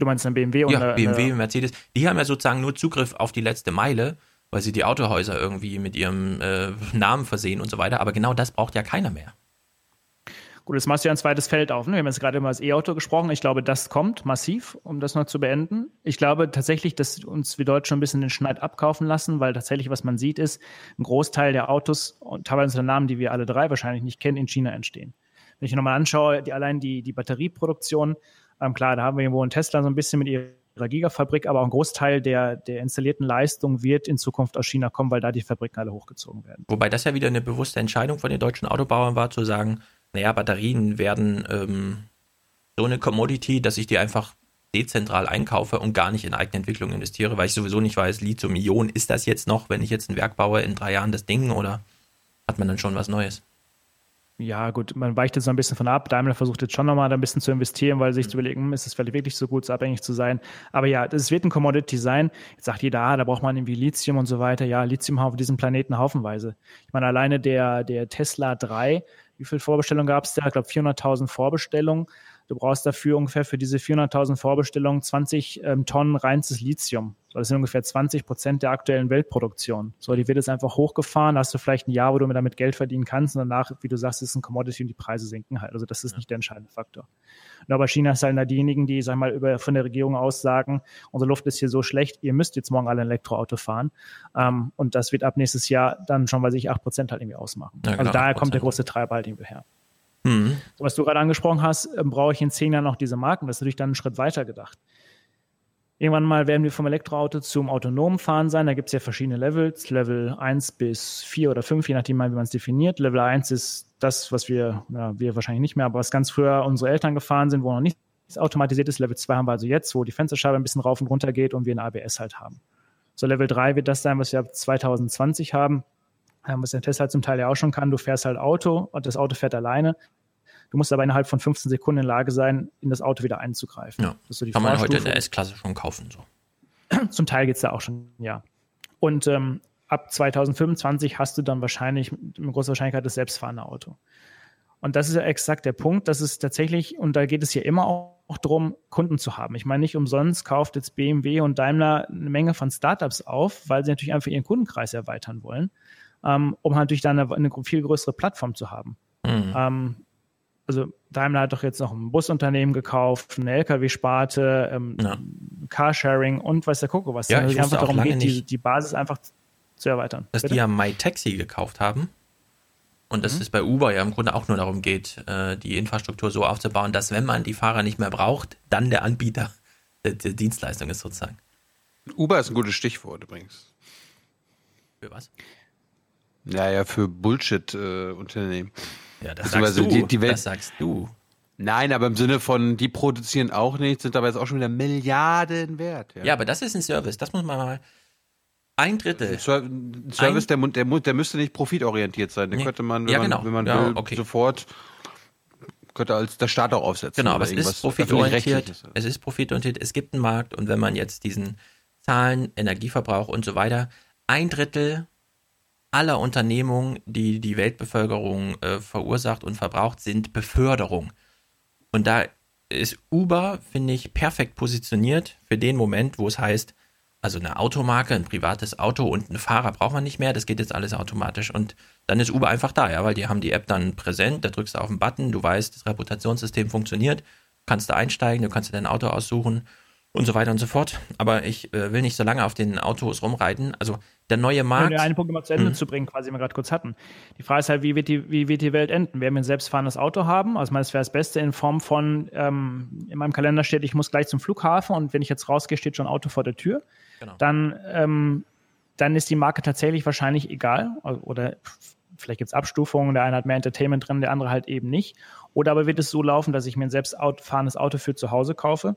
Speaker 60: Du meinst ein BMW und
Speaker 3: Ja,
Speaker 60: eine,
Speaker 3: BMW, eine Mercedes. Die haben ja sozusagen nur Zugriff auf die letzte Meile. weil sie die Autohäuser irgendwie mit ihrem äh, <laughs> Namen versehen und so weiter. Aber genau das braucht ja keiner mehr.
Speaker 60: Gut, jetzt machst du ja ein zweites Feld auf. Ne? Wir haben jetzt gerade über das E-Auto gesprochen. Ich glaube, das kommt massiv, um das noch zu beenden. Ich glaube tatsächlich, dass uns wir Deutschen ein bisschen den Schneid abkaufen lassen, weil tatsächlich, was man sieht, ist, ein Großteil der Autos und teilweise der Namen, die wir alle drei wahrscheinlich nicht kennen, in China entstehen. Wenn ich nochmal anschaue, die, allein die, die Batterieproduktion, ähm, klar, da haben wir irgendwo in Tesla so ein bisschen mit ihrer Gigafabrik, aber auch ein Großteil der, der installierten Leistung wird in Zukunft aus China kommen, weil da die Fabriken alle hochgezogen werden.
Speaker 3: Wobei das ja wieder eine bewusste Entscheidung von den deutschen Autobauern war, zu sagen, naja, Batterien werden ähm, so eine Commodity, dass ich die einfach dezentral einkaufe und gar nicht in eigene Entwicklung investiere, weil ich sowieso nicht weiß, Lithium-Ionen, ist das jetzt noch, wenn ich jetzt ein Werk baue, in drei Jahren das Ding oder hat man dann schon was Neues?
Speaker 60: Ja, gut, man weicht jetzt so ein bisschen von ab. Daimler versucht jetzt schon nochmal da ein bisschen zu investieren, weil sich mhm. zu überlegen, hm, ist es vielleicht wirklich so gut, so abhängig zu sein. Aber ja, es wird ein Commodity sein. Jetzt sagt jeder, ah, da braucht man irgendwie Lithium und so weiter. Ja, Lithium auf diesem Planeten haufenweise. Ich meine, alleine der, der Tesla 3, wie viele Vorbestellungen gab es da? Ich glaube 400.000 Vorbestellungen. Du brauchst dafür ungefähr für diese 400.000 Vorbestellungen 20 ähm, Tonnen reinstes Lithium. Das sind ungefähr 20 Prozent der aktuellen Weltproduktion. So, die wird jetzt einfach hochgefahren. Da hast du vielleicht ein Jahr, wo du damit Geld verdienen kannst. Und danach, wie du sagst, ist es ein Commodity und die Preise sinken halt. Also das ist ja. nicht der entscheidende Faktor. Und aber China ist halt diejenigen, die, sag mal, über, von der Regierung aus sagen, unsere Luft ist hier so schlecht, ihr müsst jetzt morgen alle ein Elektroauto fahren. Ähm, und das wird ab nächstes Jahr dann schon, weil sich 8 Prozent halt irgendwie ausmachen. Ja, also daher kommt der große Treiber halt irgendwie her. Mhm. Was du gerade angesprochen hast, äh, brauche ich in zehn Jahren noch diese Marken. Das ist natürlich dann einen Schritt weiter gedacht. Irgendwann mal werden wir vom Elektroauto zum autonomen Fahren sein. Da gibt es ja verschiedene Levels, Level 1 bis 4 oder 5, je nachdem wie man es definiert. Level 1 ist das, was wir, ja, wir wahrscheinlich nicht mehr, aber was ganz früher unsere Eltern gefahren sind, wo noch nichts automatisiert ist. Level 2 haben wir also jetzt, wo die Fensterscheibe ein bisschen rauf und runter geht und wir ein ABS halt haben. So Level 3 wird das sein, was wir ab 2020 haben, was der Tesla zum Teil ja auch schon kann. Du fährst halt Auto und das Auto fährt alleine. Du musst aber innerhalb von 15 Sekunden in der Lage sein, in das Auto wieder einzugreifen.
Speaker 3: Ja. So kann man heute in der S-Klasse schon kaufen. So. <clears throat>
Speaker 60: Zum Teil geht es da auch schon, ja. Und ähm, ab 2025 hast du dann wahrscheinlich mit großer Wahrscheinlichkeit das selbstfahrende Auto. Und das ist ja exakt der Punkt, dass es tatsächlich, und da geht es ja immer auch darum, Kunden zu haben. Ich meine, nicht umsonst kauft jetzt BMW und Daimler eine Menge von Startups auf, weil sie natürlich einfach ihren Kundenkreis erweitern wollen, um halt natürlich dann eine, eine, viel größere Plattform zu haben. Mhm. Ähm, also Daimler hat doch jetzt noch ein Busunternehmen gekauft, eine LKW-Sparte, ähm, ja. Carsharing und weiß der Kuckuck was.
Speaker 3: Ja, ich
Speaker 60: einfach darum
Speaker 3: geht,
Speaker 60: die, die, Basis einfach zu erweitern.
Speaker 3: Dass Bitte? die ja MyTaxi gekauft haben und dass mhm. es bei Uber ja im Grunde auch nur darum geht, äh, die Infrastruktur so aufzubauen, dass wenn man die Fahrer nicht mehr braucht, dann der Anbieter <laughs> der, der Dienstleistung ist sozusagen.
Speaker 1: Uber ist ein gutes Stichwort übrigens.
Speaker 3: Für was?
Speaker 1: Ja, ja, für Bullshit-Unternehmen. Äh,
Speaker 3: ja, das sagst du. Die, die Welt, das sagst du.
Speaker 1: Nein, aber im Sinne von, die produzieren auch nichts, sind aber jetzt auch schon wieder Milliarden wert.
Speaker 3: Ja, ja aber das ist ein Service, das muss man mal. Ein Drittel.
Speaker 1: Ein Service, der, der, der müsste nicht profitorientiert sein. Den nee. könnte man, wenn
Speaker 3: ja, genau.
Speaker 1: man, wenn man
Speaker 3: ja,
Speaker 1: will,
Speaker 3: okay.
Speaker 1: sofort könnte als der Staat auch aufsetzen.
Speaker 3: Genau, aber es ist profitorientiert. Es ist profitorientiert. Es gibt einen Markt und wenn man jetzt diesen Zahlen, Energieverbrauch und so weiter, ein Drittel aller Unternehmungen, die die Weltbevölkerung äh, verursacht und verbraucht, sind Beförderung. Und da ist Uber, finde ich, perfekt positioniert für den Moment, wo es heißt, also eine Automarke, ein privates Auto und einen Fahrer braucht man nicht mehr, das geht jetzt alles automatisch. Und dann ist Uber einfach da, ja, weil die haben die App dann präsent, da drückst du auf den Button, du weißt, das Reputationssystem funktioniert, kannst da einsteigen, du kannst dir dein Auto aussuchen und so weiter und so fort. Aber ich äh, will nicht so lange auf den Autos rumreiten. Also der neue Markt. Um
Speaker 60: den einen Punkt mal zu Ende mhm. zu bringen, quasi, den wir gerade kurz hatten. Die Frage ist halt, wie wird die, wie wird die Welt enden? Werden wir ein selbstfahrendes Auto haben? Also, ich meine, es wäre das Beste in Form von, ähm, in meinem Kalender steht, ich muss gleich zum Flughafen und wenn ich jetzt rausgehe, steht schon ein Auto vor der Tür. Genau. Dann, ähm, dann ist die Marke tatsächlich wahrscheinlich egal. Oder vielleicht gibt es Abstufungen, der eine hat mehr Entertainment drin, der andere halt eben nicht. Oder aber wird es so laufen, dass ich mir ein selbstfahrendes Auto für zu Hause kaufe?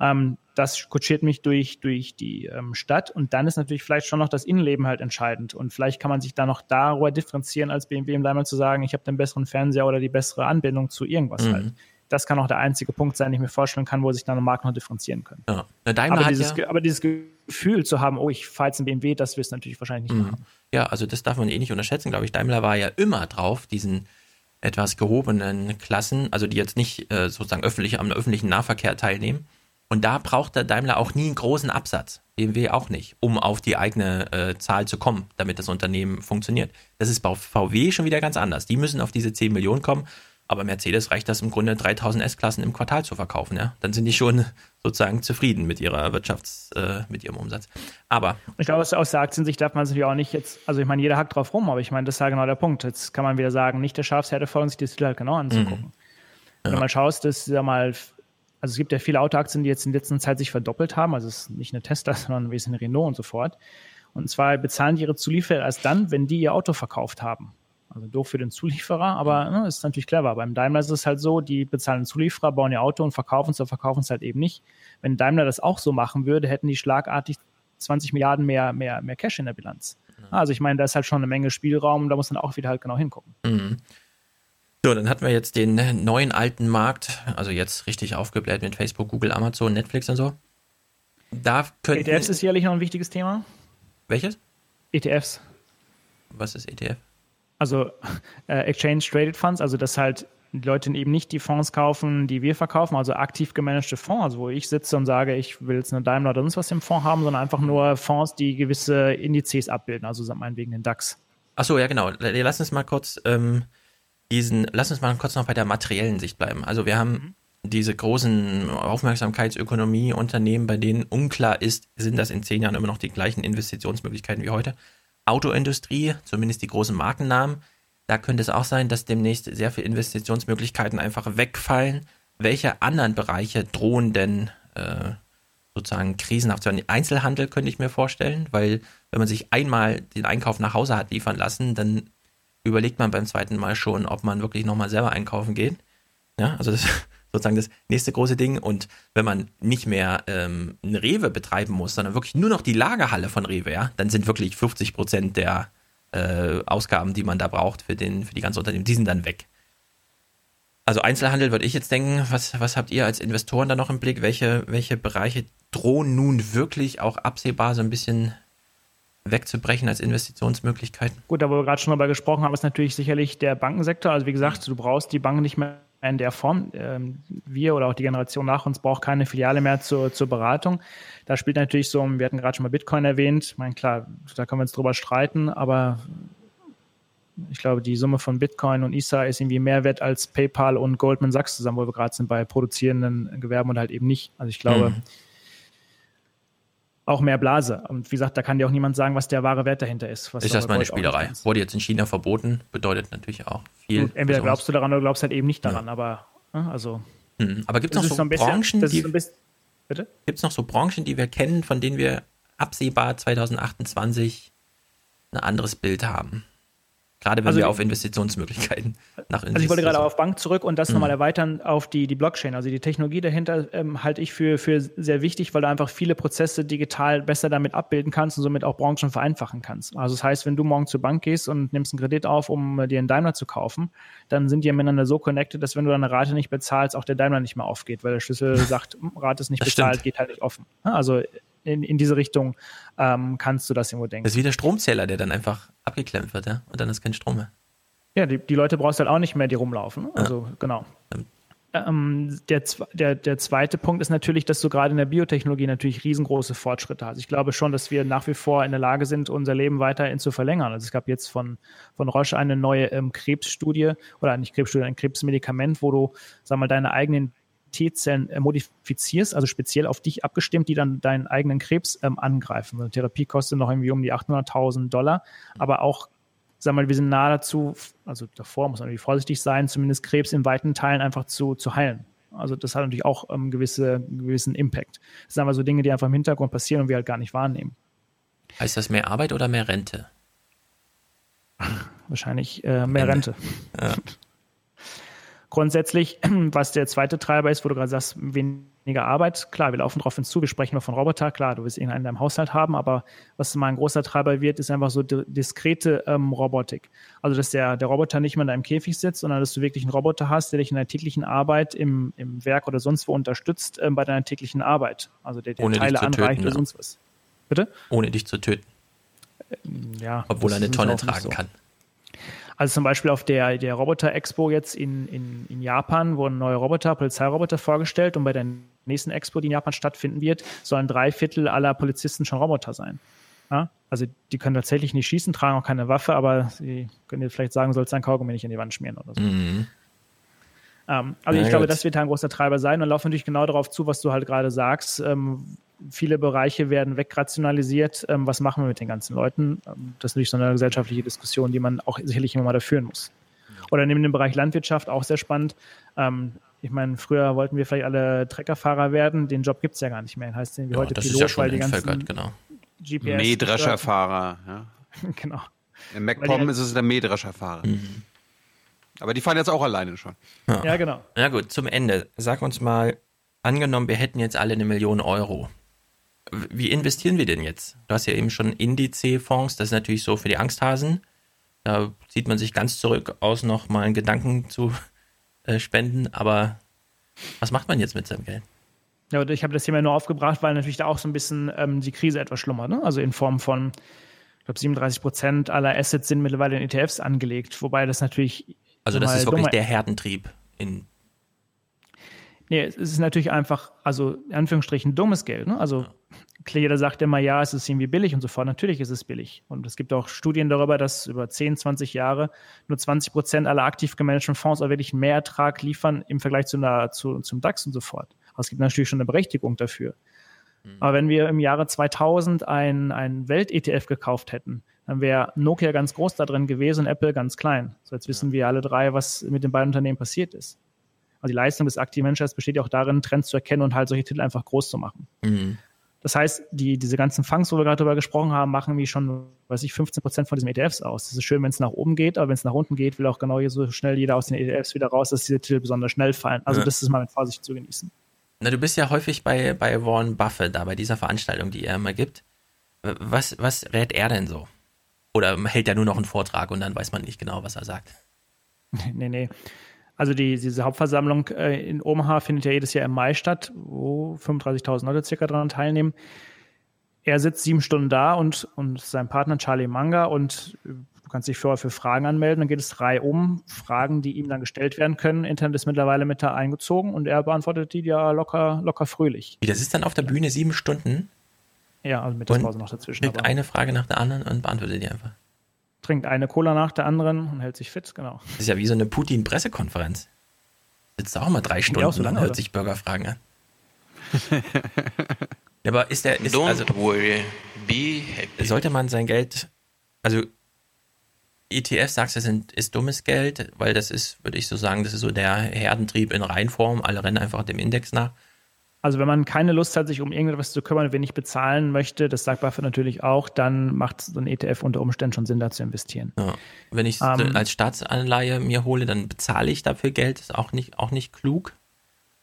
Speaker 60: Ähm, das kutschiert mich durch, durch die ähm, Stadt und dann ist natürlich vielleicht schon noch das Innenleben halt entscheidend und vielleicht kann man sich da noch darüber differenzieren, als BMW im Daimler zu sagen, ich habe den besseren Fernseher oder die bessere Anbindung zu irgendwas mhm. halt. Das kann auch der einzige Punkt sein, den ich mir vorstellen kann, wo sich dann eine Marke noch differenzieren können.
Speaker 3: Ja.
Speaker 60: Aber dieses, ja aber, dieses, Gefühl zu haben, oh, ich fahre jetzt ein BMW, das wirst du natürlich wahrscheinlich nicht mhm. machen.
Speaker 3: Ja, also das darf man eh nicht unterschätzen, glaube ich. Daimler war ja immer drauf, diesen etwas gehobenen Klassen, also die jetzt nicht äh, sozusagen öffentlich am öffentlichen Nahverkehr teilnehmen, Und da braucht der Daimler auch nie einen großen Absatz. BMW auch nicht, um auf die eigene äh, Zahl zu kommen, damit das Unternehmen funktioniert. Das ist bei VW schon wieder ganz anders. Die müssen auf diese 10 Millionen kommen. Aber Mercedes reicht das im Grunde 3000 S-Klassen im Quartal zu verkaufen, ja. Dann sind die schon <laughs> sozusagen zufrieden mit ihrer Wirtschafts-, äh, mit ihrem Umsatz. Aber.
Speaker 60: Ich glaube, aus der Aktiensicht darf man es natürlich auch nicht jetzt, also ich meine, jeder hackt drauf rum, aber ich meine, das ist ja genau der Punkt. Jetzt kann man wieder sagen, nicht der Schafsherde folgen, sich das halt genau anzugucken. Mhm. Wenn du mal schaust, dass, sag mal, also es gibt ja viele Autoaktien, die jetzt in letzter Zeit sich verdoppelt haben. Also es ist nicht eine Tesla, <laughs> sondern wie es eine Renault und so fort. Und zwar bezahlen die ihre Zulieferer erst dann, wenn die ihr Auto verkauft haben. Also doof für den Zulieferer, aber ne, ist natürlich clever. Beim Daimler ist es halt so, die bezahlen den Zulieferer, bauen ihr Auto und verkaufen es, oder verkaufen es halt eben nicht. Wenn Daimler das auch so machen würde, hätten die schlagartig 20 Milliarden mehr, mehr, mehr Cash in der Bilanz. Also ich meine, da ist halt schon eine Menge Spielraum, da muss man auch wieder halt genau hingucken.
Speaker 3: Mhm. So, dann hatten wir jetzt den neuen alten Markt, also jetzt richtig aufgebläht mit Facebook, Google, Amazon, Netflix und so. Da könnten,
Speaker 60: ETFs ist sicherlich noch ein wichtiges Thema.
Speaker 3: Welches?
Speaker 60: ETFs.
Speaker 3: Was ist ETF?
Speaker 60: Also äh, Exchange Traded Funds, also dass halt die Leute eben nicht die Fonds kaufen, die wir verkaufen, also aktiv gemanagte Fonds, also wo ich sitze und sage, ich will jetzt eine Daimler oder sonst was im Fonds haben, sondern einfach nur Fonds, die gewisse Indizes abbilden, also meinetwegen den DAX.
Speaker 3: Achso, ja genau. Lass uns mal kurz ähm, diesen, lass uns mal kurz noch bei der materiellen Sicht bleiben. Also wir haben mhm. diese großen Aufmerksamkeitsökonomie-Unternehmen, bei denen unklar ist, sind das in zehn Jahren immer noch die gleichen Investitionsmöglichkeiten wie heute. Autoindustrie, zumindest die großen Markennamen, da könnte es auch sein, dass demnächst sehr viele Investitionsmöglichkeiten einfach wegfallen. Welche anderen Bereiche drohen denn äh, sozusagen krisenhaft zu werden? Einzelhandel könnte ich mir vorstellen, weil wenn man sich einmal den Einkauf nach Hause hat liefern lassen, dann überlegt man beim zweiten Mal schon, ob man wirklich nochmal selber einkaufen geht. Ja, also das ist <laughs> sozusagen das nächste große Ding. Und wenn man nicht mehr ähm, eine Rewe betreiben muss, sondern wirklich nur noch die Lagerhalle von Rewe, ja, dann sind wirklich 50 Prozent der äh, Ausgaben, die man da braucht für, den, für die ganze Unternehmen, die sind dann weg. Also Einzelhandel würde ich jetzt denken, was, was habt ihr als Investoren da noch im Blick? Welche, welche Bereiche drohen nun wirklich auch absehbar so ein bisschen wegzubrechen als Investitionsmöglichkeiten?
Speaker 60: Gut, da wo wir gerade schon darüber gesprochen haben, ist natürlich sicherlich der Bankensektor. Also wie gesagt, du brauchst die Banken nicht mehr in der Form. Ähm, wir oder auch die Generation nach uns braucht keine Filiale mehr zur, zur Beratung. Da spielt natürlich so, wir hatten gerade schon mal Bitcoin erwähnt. Ich meine, klar, da können wir uns drüber streiten, aber ich glaube, die Summe von Bitcoin und ISA ist irgendwie mehr wert als PayPal und Goldman Sachs zusammen, wo wir gerade sind bei produzierenden Gewerben und halt eben nicht. Also ich glaube, mhm auch mehr Blase. Und wie gesagt, da kann dir auch niemand sagen, was der wahre Wert dahinter ist.
Speaker 3: ist erstmal eine Spielerei. Wurde jetzt in China verboten, bedeutet natürlich auch viel.
Speaker 60: Gut, entweder glaubst du daran oder glaubst halt eben nicht daran, ja. aber ne, also.
Speaker 3: Hm. Aber gibt es noch so, bisschen, Branchen, die. Bitte? Gibt es noch so Branchen, die wir kennen, von denen wir absehbar 2028 ein anderes Bild haben? Gerade wenn also, wir auf Investitionsmöglichkeiten <laughs> nach
Speaker 60: Also ich wollte gerade auf Bank zurück und das mhm. nochmal erweitern auf die, die Blockchain. Also die Technologie dahinter ähm, halte ich für, für sehr wichtig, weil du einfach viele Prozesse digital besser damit abbilden kannst und somit auch Branchen vereinfachen kannst. Also das heißt, wenn du morgen zur Bank gehst und nimmst einen Kredit auf, um dir einen Daimler zu kaufen, dann sind die miteinander so connected, dass wenn du deine Rate nicht bezahlst, auch der Daimler nicht mehr aufgeht, weil der Schlüssel <laughs> sagt, hm, Rate ist nicht das bezahlt, stimmt. geht halt nicht offen. Also in, in diese Richtung ähm, kannst du das irgendwo denken.
Speaker 3: Das ist wie der Stromzähler, der dann einfach abgeklemmt wird, ja? Und dann ist kein Strom mehr.
Speaker 60: Ja, die, die Leute brauchst halt auch nicht mehr, die rumlaufen. Also ja. genau. Ähm, der, der, der zweite Punkt ist natürlich, dass du gerade in der Biotechnologie natürlich riesengroße Fortschritte hast. Ich glaube schon, dass wir nach wie vor in der Lage sind, unser Leben weiterhin zu verlängern. Also es gab jetzt von, von Roche eine neue ähm, Krebsstudie oder nicht Krebsstudie, ein Krebsmedikament, wo du, sag mal, deine eigenen T-Zellen äh, modifizierst, also speziell auf dich abgestimmt, die dann deinen eigenen Krebs ähm, angreifen. Eine Therapie kostet noch irgendwie um die 800.000 Dollar, aber auch, sag mal, wir sind nahe dazu, also davor muss man natürlich vorsichtig sein, zumindest Krebs in weiten Teilen einfach zu, zu heilen. Also das hat natürlich auch ähm, gewisse, gewissen Impact. Das sind aber so Dinge, die einfach im Hintergrund passieren und wir halt gar nicht wahrnehmen.
Speaker 3: Heißt das mehr Arbeit oder mehr Rente?
Speaker 60: Wahrscheinlich äh, mehr Rente. Ja. <laughs> Grundsätzlich, <clears throat> was der zweite Treiber ist, wo du gerade sagst, weniger Arbeit, klar, wir laufen drauf hinzu, wir sprechen mal von Roboter, klar, du willst ihn in deinem Haushalt haben, aber was mal ein großer Treiber wird, ist einfach so diskrete ähm, Robotik. Also, dass der, der Roboter nicht mehr in deinem Käfig sitzt, sondern dass du wirklich einen Roboter hast, der dich in deiner täglichen Arbeit im, im Werk oder sonst wo unterstützt ähm, bei deiner täglichen Arbeit. Also der, der Teile anreicht oder sonst was.
Speaker 3: Bitte? Ohne dich zu töten.
Speaker 60: Ja.
Speaker 3: Obwohl er eine Tonne tragen so. kann.
Speaker 60: Also zum Beispiel auf der, der Roboter-Expo jetzt in, in, in Japan wurden neue Roboter, Polizeiroboter vorgestellt und bei der nächsten Expo, die in Japan stattfinden wird, sollen drei Viertel aller Polizisten schon Roboter sein. Ja? Also die können tatsächlich nicht schießen, tragen auch keine Waffe, aber sie können dir vielleicht sagen, sollst dein Kaugummi nicht in die Wand schmieren oder so.
Speaker 3: Mhm.
Speaker 60: Ähm, also
Speaker 3: Na
Speaker 60: ich glaube,
Speaker 3: gut.
Speaker 60: das wird ein großer Treiber sein und laufen natürlich genau darauf zu, was du halt gerade sagst. Ähm, viele Bereiche werden wegrationalisiert. Ähm, was machen wir mit den ganzen Leuten? Ähm, das ist natürlich so eine gesellschaftliche Diskussion, die man auch sicherlich immer mal da führen muss. Oder neben dem Bereich Landwirtschaft auch sehr spannend. Ähm, ich meine, früher wollten wir vielleicht alle Treckerfahrer werden. Den Job gibt es ja gar nicht mehr. Heißt wie heute
Speaker 3: das
Speaker 60: Pilot,
Speaker 3: ist ja schon
Speaker 60: weil die ganzen
Speaker 3: genau.
Speaker 60: GPS
Speaker 1: Mähdrescherfahrer. Ja. <laughs>
Speaker 60: genau.
Speaker 1: Im MacPom
Speaker 60: die-
Speaker 1: ist es der Mähdrescherfahrer.
Speaker 3: Mhm.
Speaker 1: Aber die fahren jetzt auch alleine schon.
Speaker 60: Ja, genau.
Speaker 3: Na gut, zum Ende. Sag uns mal, angenommen, wir hätten jetzt alle eine Million Euro. Wie investieren wir denn jetzt? Du hast ja eben schon Indice-Fonds, das ist natürlich so für die Angsthasen. Da zieht man sich ganz zurück aus, noch mal einen Gedanken zu äh, spenden. Aber was macht man jetzt mit seinem Geld?
Speaker 60: Ja, ich habe das Thema nur aufgebracht, weil natürlich da auch so ein bisschen ähm, die Krise etwas schlummert. Ne? Also in Form von, ich glaube, 37 Prozent aller Assets sind mittlerweile in ETFs angelegt, wobei das natürlich.
Speaker 3: Also das ist wirklich der Herdentrieb in
Speaker 60: Nee, es ist natürlich einfach, also in Anführungsstrichen dummes Geld. Ne? Also klar, jeder sagt immer, ja, es ist irgendwie billig und so fort. Natürlich ist es billig. Und es gibt auch Studien darüber, dass über 10, 20 Jahre nur 20 Prozent aller aktiv gemanagten Fonds auch wirklich mehr Ertrag liefern im Vergleich zu einer, zu, zum DAX und so fort. Aber es gibt natürlich schon eine Berechtigung dafür. Aber wenn wir im Jahre 2000 ein, ein Welt-ETF gekauft hätten, dann wäre Nokia ganz groß da drin gewesen und Apple ganz klein. So jetzt wissen wir alle drei, was mit den beiden Unternehmen passiert ist. Also die Leistung des aktiven Managers besteht ja auch darin, Trends zu erkennen und halt solche Titel einfach groß zu machen.
Speaker 3: Mhm.
Speaker 60: Das heißt, die, diese ganzen Funks, wo wir gerade drüber gesprochen haben, machen wie schon, weiß ich, 15 Prozent von diesen ETFs aus. Das ist schön, wenn es nach oben geht, aber wenn es nach unten geht, will auch genau hier so schnell jeder aus den ETFs wieder raus, dass diese Titel besonders schnell fallen. Also
Speaker 3: Ja.
Speaker 60: das ist mal mit Vorsicht zu genießen.
Speaker 3: Na, du bist ja häufig bei, bei Warren Buffett, da bei dieser Veranstaltung, die er immer gibt. Was, was rät er denn so? Oder hält er nur noch einen Vortrag und dann weiß man nicht genau, was er sagt? <laughs>
Speaker 60: nee, nee. Also die, diese Hauptversammlung äh, in Omaha findet ja jedes Jahr im Mai statt, wo 35.000 Leute circa daran teilnehmen. Er sitzt sieben Stunden da und, und sein Partner Charlie Manga und äh, du kannst dich vorher für Fragen anmelden. Dann geht es drei um, Fragen, die ihm dann gestellt werden können. Internet ist mittlerweile mit da eingezogen und er beantwortet die ja locker, locker fröhlich.
Speaker 3: Wie, das ist dann auf der Bühne sieben Stunden?
Speaker 60: Ja, also Mittagspause noch dazwischen.
Speaker 3: Kriegt
Speaker 60: aber
Speaker 3: eine Frage nach der anderen und beantwortet die einfach.
Speaker 60: Trinkt eine Cola nach der anderen und hält sich fit, genau.
Speaker 3: Das ist ja wie so eine Putin-Pressekonferenz. Sitzt auch mal drei Stunden
Speaker 60: auch so lange,
Speaker 3: und hört
Speaker 60: oder?
Speaker 3: sich Bürgerfragen an. <laughs> Aber ist der. Ist,
Speaker 62: Don't
Speaker 3: also,
Speaker 62: worry, be happy.
Speaker 3: sollte man sein Geld, also ETF sagst du, sind, ist dummes Geld, weil das ist, würde ich so sagen, das ist so der Herdentrieb in Reinform. Alle rennen einfach dem Index nach.
Speaker 60: Also wenn man keine Lust hat, sich um irgendetwas zu kümmern, wenn ich bezahlen möchte, das sagt Buffett natürlich auch, dann macht so ein ETF unter Umständen schon Sinn, da zu investieren.
Speaker 3: Ja. Wenn ich es
Speaker 60: Ähm,
Speaker 3: als Staatsanleihe mir hole, dann bezahle ich dafür Geld. Ist auch nicht, auch nicht klug.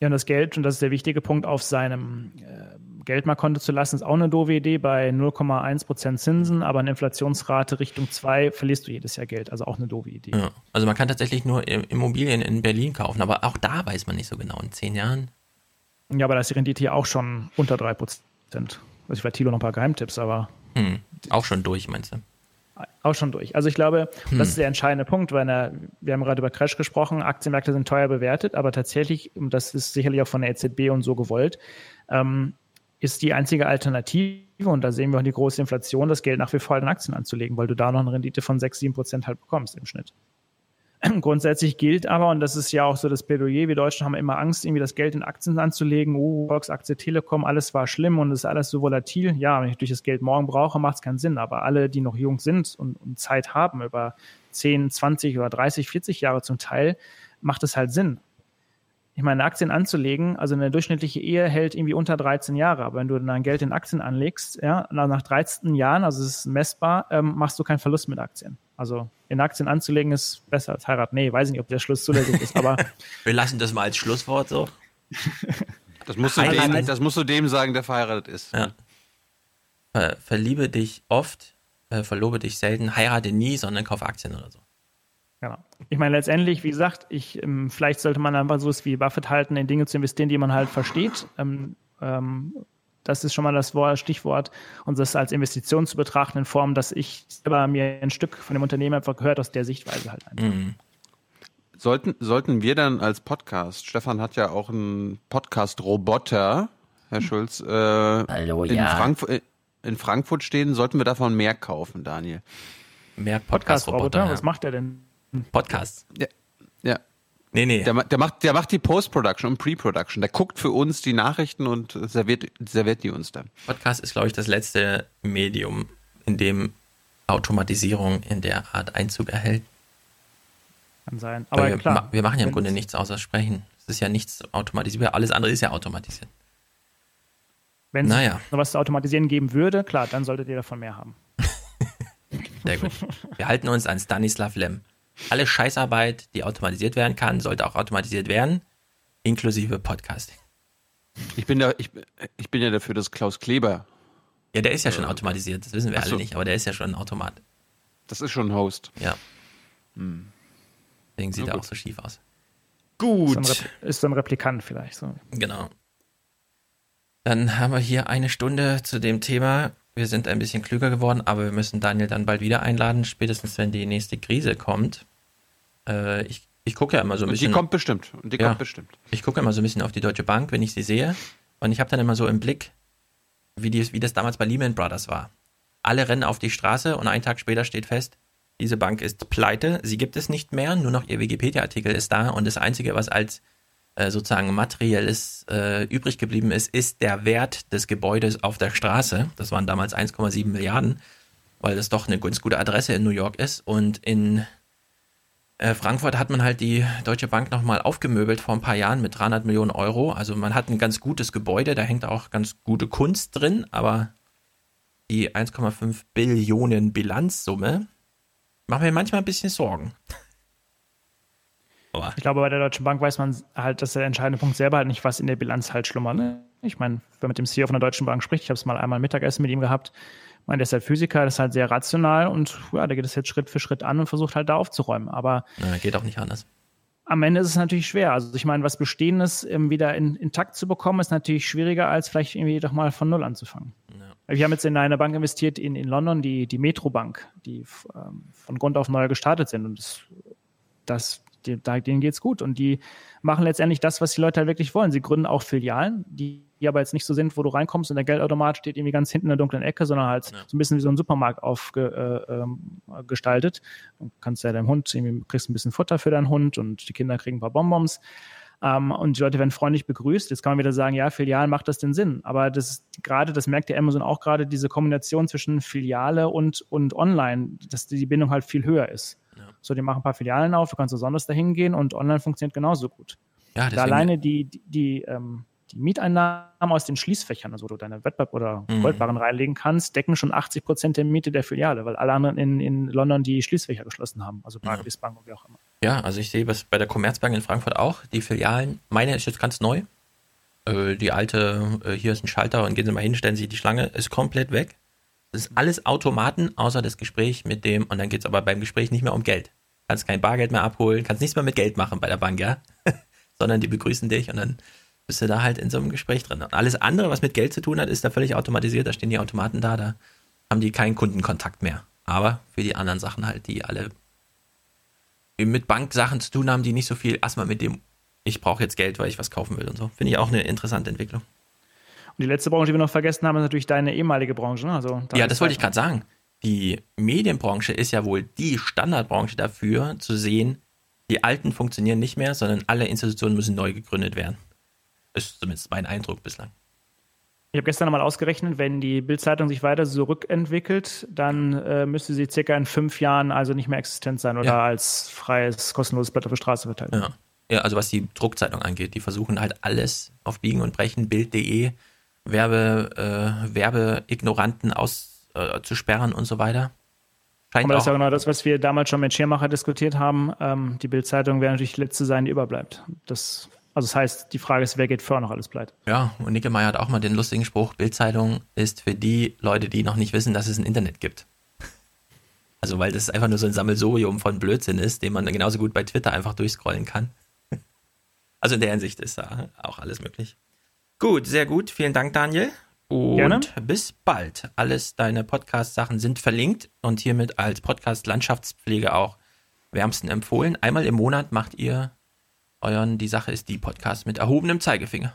Speaker 60: Ja, und das Geld, und das ist der wichtige Punkt, auf seinem äh, Geldmarktkonto zu lassen, ist auch eine doofe Idee bei 0,1% Zinsen, aber eine Inflationsrate Richtung 2 verlierst du jedes Jahr Geld. Also auch eine doofe Idee.
Speaker 3: Ja. Also man kann tatsächlich nur Immobilien in Berlin kaufen, aber auch da weiß man nicht so genau. In zehn Jahren.
Speaker 60: Ja, aber da ist die Rendite hier auch schon unter 3%. Also ich war Thilo noch ein paar Geheimtipps, aber
Speaker 3: Hm. Auch schon durch, meinst du?
Speaker 60: auch schon durch. Also ich glaube,
Speaker 3: Hm.
Speaker 60: das ist der entscheidende Punkt, weil er, wir haben gerade über Crash gesprochen, Aktienmärkte sind teuer bewertet, aber tatsächlich, und das ist sicherlich auch von der EZB und so gewollt, ähm, ist die einzige Alternative, und da sehen wir auch die große Inflation, das Geld nach wie vor in Aktien anzulegen, weil du da noch eine Rendite von 6, 7 Prozent halt bekommst im Schnitt. Grundsätzlich gilt aber, und das ist ja auch so das Plädoyer, wir Deutschen haben immer Angst, irgendwie das Geld in Aktien anzulegen. Oh, Volksaktie Telekom, alles war schlimm und ist alles so volatil. Ja, wenn ich durch das Geld morgen brauche, macht es keinen Sinn. Aber alle, die noch jung sind und, und Zeit haben, über 10, 20 oder 30, 40 Jahre zum Teil, macht es halt Sinn. Ich meine, Aktien anzulegen, also eine durchschnittliche Ehe hält irgendwie unter 13 Jahre. Aber wenn du dein Geld in Aktien anlegst, ja, nach nach 13 Jahren, also es ist messbar, ähm, machst du keinen Verlust mit Aktien. Also in Aktien anzulegen ist besser als heiraten. Nee, weiß ich nicht, ob der Schluss zulässig ist, aber <laughs>
Speaker 3: Wir lassen das mal als Schlusswort so. <laughs>
Speaker 1: Das musst, du dem, das musst du dem sagen, der verheiratet ist.
Speaker 3: Ja. Ver verliebe dich oft, äh, verlobe dich selten, heirate nie, sondern kauf Aktien oder so.
Speaker 60: Genau. Ich meine, letztendlich, wie gesagt, ich, ähm, vielleicht sollte man einfach so wie Buffett halten, in Dinge zu investieren, die man halt versteht. Ähm, ähm, Das ist schon mal das Wort, Stichwort, und das als Investition zu betrachten in Form, dass ich selber mir ein Stück von dem Unternehmen einfach gehört aus der Sichtweise halt einfach.
Speaker 1: Mhm. Sollten, sollten wir dann als Podcast, Stefan hat ja auch einen Podcast-Roboter, Herr Schulz, äh,
Speaker 3: Hallo,
Speaker 1: in,
Speaker 3: ja.
Speaker 1: Frankfurt, in Frankfurt stehen, sollten wir davon mehr kaufen, Daniel?
Speaker 3: Mehr
Speaker 60: Podcast-Roboter,
Speaker 3: Podcast-Roboter.
Speaker 60: was macht der denn?
Speaker 3: Podcasts.
Speaker 1: Ja. ja.
Speaker 3: Nee, nee.
Speaker 1: Der, der, macht, der macht die Post-Production und Pre-Production. Der guckt für uns die Nachrichten und serviert, serviert die uns dann.
Speaker 3: Podcast ist, glaube ich, das letzte Medium, in dem Automatisierung in der Art Einzug erhält.
Speaker 60: Kann sein. Aber
Speaker 3: wir,
Speaker 60: klar.
Speaker 3: ma- wir machen ja im Grunde nichts außer sprechen. Es ist ja nichts automatisiert. Alles andere ist ja automatisiert.
Speaker 60: Wenn es
Speaker 3: Naja.
Speaker 60: sowas zu automatisieren geben würde, klar, dann solltet ihr davon mehr haben. <laughs>
Speaker 3: Sehr gut. Wir halten uns an Stanislav Lem. Alle Scheißarbeit, die automatisiert werden kann, sollte auch automatisiert werden, inklusive Podcasting.
Speaker 1: Ich bin, da, ich, ich bin ja dafür, dass Klaus Kleber,
Speaker 3: Ja, der ist ja schon automatisiert, das wissen wir
Speaker 1: so.
Speaker 3: alle nicht, aber der ist ja schon ein Automat.
Speaker 1: das ist schon ein Host.
Speaker 3: Ja.
Speaker 1: Hm.
Speaker 3: Deswegen sieht
Speaker 1: Na
Speaker 3: er
Speaker 1: gut.
Speaker 3: auch so schief aus.
Speaker 60: Ist
Speaker 3: Gut.
Speaker 60: Repl- ist so ein Replikant vielleicht. So.
Speaker 3: Genau. Dann haben wir hier eine Stunde zu dem Thema. Wir sind ein bisschen klüger geworden, aber wir müssen Daniel dann bald wieder einladen, spätestens wenn die nächste Krise kommt. Äh, ich ich gucke ja immer so ein
Speaker 1: Und
Speaker 3: bisschen.
Speaker 1: die kommt bestimmt. Und die
Speaker 3: Ja.
Speaker 1: kommt bestimmt.
Speaker 3: Ich gucke immer so ein bisschen auf die Deutsche Bank, wenn ich sie sehe. Und ich habe dann immer so im Blick, wie, die, wie das damals bei Lehman Brothers war. Alle rennen auf die Straße und einen Tag später steht fest, diese Bank ist pleite, sie gibt es nicht mehr, nur noch ihr Wikipedia-Artikel ist da und das Einzige, was als äh, sozusagen materielles äh, übrig geblieben ist, ist der Wert des Gebäudes auf der Straße. Das waren damals 1,7 Milliarden, weil das doch eine ganz gute Adresse in New York ist. Und in äh, Frankfurt hat man halt die Deutsche Bank nochmal aufgemöbelt vor ein paar Jahren mit 300 Millionen Euro. Also man hat ein ganz gutes Gebäude, da hängt auch ganz gute Kunst drin, aber die 1,5 Billionen Bilanzsumme macht mir manchmal ein bisschen Sorgen. Aber
Speaker 60: Ich glaube, bei der Deutschen Bank weiß man halt, dass der entscheidende Punkt selber halt nicht, was in der Bilanz halt schlummert. Ne? Ich meine, wenn man mit dem CEO von der Deutschen Bank spricht, ich habe es mal einmal Mittagessen mit ihm gehabt, ich meine, der ist halt Physiker, das ist halt sehr rational und ja, der geht es jetzt Schritt für Schritt an und versucht halt da aufzuräumen. Aber
Speaker 3: na, geht auch nicht anders.
Speaker 60: am Ende ist es natürlich schwer. Also ich meine, was Bestehendes ähm, wieder in, intakt zu bekommen, ist natürlich schwieriger, als vielleicht irgendwie doch mal von Null anzufangen. Wir haben jetzt in eine Bank investiert in, in London, die, die Metrobank, die ähm, von Grund auf neu gestartet sind. Und das, das, die, denen geht's gut. Und die machen letztendlich das, was die Leute halt wirklich wollen. Sie gründen auch Filialen, die, die aber jetzt nicht so sind, wo du reinkommst und der Geldautomat steht irgendwie ganz hinten in der dunklen Ecke, sondern halt so ein bisschen wie so ein Supermarkt aufgestaltet. Äh, ähm. Du kannst ja deinem Hund, irgendwie kriegst ein bisschen Futter für deinen Hund und die Kinder kriegen ein paar Bonbons. Ähm, und die Leute werden freundlich begrüßt. Jetzt kann man wieder sagen, ja, Filialen macht das denn Sinn. Aber das ist gerade, das merkt ja Amazon auch gerade, diese Kombination zwischen Filiale und, und Online, dass die Bindung halt viel höher ist. So, die machen ein paar Filialen auf, du kannst besonders dahin gehen und online funktioniert genauso gut.
Speaker 3: Ja,
Speaker 60: da alleine die, die, die, ähm, die Mieteinnahmen aus den Schließfächern, also wo du deine Wettbewerb oder
Speaker 3: Mhm.
Speaker 60: Goldbarren reinlegen kannst, decken schon 80 Prozent der Miete der Filiale, weil alle anderen in, in London die Schließfächer geschlossen haben, also Barclays Bank und wie auch immer.
Speaker 3: Ja, also ich sehe das bei der Commerzbank in Frankfurt auch. Die Filialen, meine ist jetzt ganz neu. Äh, die alte, äh, hier ist ein Schalter und gehen Sie mal hin, stellen Sie die Schlange, ist komplett weg. Das ist alles Automaten, außer das Gespräch mit dem, und dann geht es aber beim Gespräch nicht mehr um Geld. Kannst kein Bargeld mehr abholen, kannst nichts mehr mit Geld machen bei der Bank, ja. <laughs> Sondern die begrüßen dich und dann bist du da halt in so einem Gespräch drin. Und alles andere, was mit Geld zu tun hat, ist da völlig automatisiert. Da stehen die Automaten da, da haben die keinen Kundenkontakt mehr. Aber für die anderen Sachen halt, die alle mit Banksachen zu tun haben, die nicht so viel erstmal mit dem, ich brauche jetzt Geld, weil ich was kaufen will und so. Finde ich auch eine interessante Entwicklung.
Speaker 60: Und die letzte Branche, die wir noch vergessen haben, ist natürlich deine ehemalige Branche. Ne? Also,
Speaker 3: ja, das wollte ich gerade sagen. Die Medienbranche ist ja wohl die Standardbranche dafür, zu sehen, die alten funktionieren nicht mehr, sondern alle Institutionen müssen neu gegründet werden. Ist zumindest mein Eindruck bislang.
Speaker 60: Ich habe gestern nochmal ausgerechnet, wenn die Bildzeitung sich weiter zurückentwickelt, dann äh, müsste sie circa in fünf Jahren also nicht mehr existent sein oder
Speaker 3: Ja.
Speaker 60: als freies, kostenloses Blatt auf der Straße verteilt.
Speaker 3: Ja. ja, also was die Druckzeitung angeht, die versuchen halt alles auf Biegen und Brechen, Bild.de, Werbe, äh, Werbeignoranten auszusperren und so weiter. Scheint
Speaker 60: Aber das ist ja genau das, was wir damals schon mit Schirmacher diskutiert haben. Ähm, die Bildzeitung wäre natürlich die letzte sein, die überbleibt. Das, also das heißt, die Frage ist, wer geht vorher noch alles pleite?
Speaker 3: Ja, und Nickemeyer hat auch mal den lustigen Spruch, Bildzeitung ist für die Leute, die noch nicht wissen, dass es ein Internet gibt. Also weil das einfach nur so ein Sammelsurium von Blödsinn ist, den man genauso gut bei Twitter einfach durchscrollen kann. Also in der Hinsicht ist da auch alles möglich. Gut, sehr gut. Vielen Dank, Daniel. Und
Speaker 60: Gerne.
Speaker 3: bis bald. Alles deine Podcast-Sachen sind verlinkt und hiermit als Podcast Landschaftspflege auch wärmsten empfohlen. Einmal im Monat macht ihr euren Die Sache ist die Podcast mit erhobenem Zeigefinger.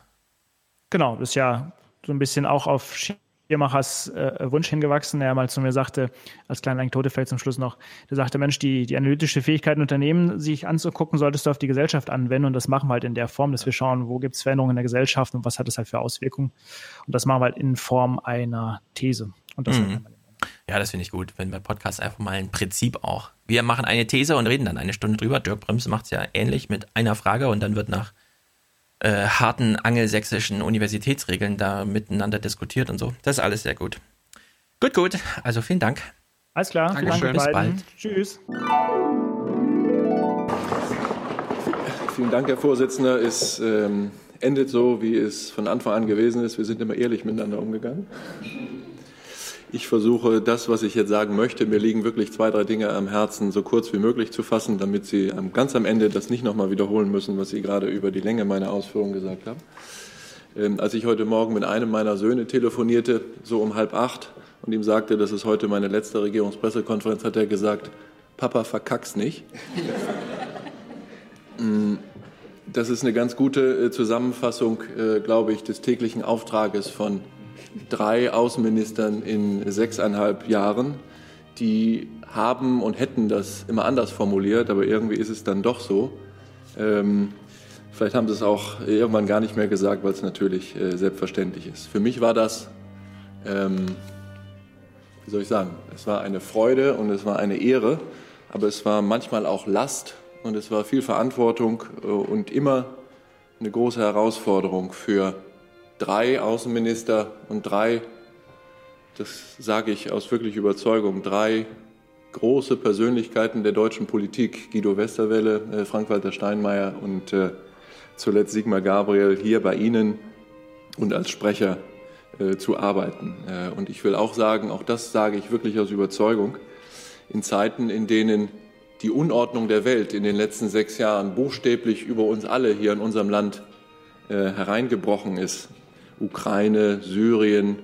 Speaker 60: Genau, das ist ja so ein bisschen auch auf Schirmachers äh, Wunsch hingewachsen, der mal zu mir sagte, als kleine Anekdote fällt zum Schluss noch, der sagte, Mensch, die, die analytische Fähigkeiten Unternehmen sich anzugucken, solltest du auf die Gesellschaft anwenden und das machen wir halt in der Form, dass wir schauen, wo gibt es Veränderungen in der Gesellschaft und was hat es halt für Auswirkungen und das machen wir halt in Form einer These und das
Speaker 3: Mhm. Ja, das finde ich gut, wenn bei Podcasts einfach mal ein Prinzip auch. Wir machen eine These und reden dann eine Stunde drüber. Dirk Brims macht es ja ähnlich mit einer Frage und dann wird nach äh, harten angelsächsischen Universitätsregeln da miteinander diskutiert und so. Das ist alles sehr gut. Gut, gut. Also vielen Dank.
Speaker 60: Alles klar, vielen Dank
Speaker 3: Dankeschön. Bis bald.
Speaker 60: Tschüss.
Speaker 55: Vielen Dank, Herr Vorsitzender. Es ähm, endet so, wie es von Anfang an gewesen ist. Wir sind immer ehrlich miteinander umgegangen. Ich versuche, das, was ich jetzt sagen möchte, mir liegen wirklich zwei, drei Dinge am Herzen, so kurz wie möglich zu fassen, damit Sie ganz am Ende das nicht nochmal wiederholen müssen, was Sie gerade über die Länge meiner Ausführungen gesagt haben. Ähm, als ich heute Morgen mit einem meiner Söhne telefonierte, so um halb acht, und ihm sagte, das ist heute meine letzte Regierungspressekonferenz, hat er gesagt, Papa, verkack's nicht. <laughs> Mm, Das ist eine ganz gute äh, Zusammenfassung, äh, glaube ich, des täglichen Auftrages von drei Außenministern in sechseinhalb Jahren. Die haben und hätten das immer anders formuliert, aber irgendwie ist es dann doch so. Ähm, vielleicht haben sie es auch irgendwann gar nicht mehr gesagt, weil es natürlich äh, selbstverständlich ist. Für mich war das, ähm, wie soll ich sagen, es war eine Freude und es war eine Ehre, aber es war manchmal auch Last und es war viel Verantwortung äh, und immer eine große Herausforderung für drei Außenminister und drei, das sage ich aus wirklich Überzeugung, drei große Persönlichkeiten der deutschen Politik, Guido Westerwelle, äh, Frank-Walter Steinmeier und äh, zuletzt Sigmar Gabriel, hier bei Ihnen und als Sprecher äh, zu arbeiten. Und ich will auch sagen, auch das sage ich wirklich aus Überzeugung, in Zeiten, in denen die Unordnung der Welt in den letzten sechs Jahren buchstäblich über uns alle hier in unserem Land hereingebrochen ist. Ukraine, Syrien,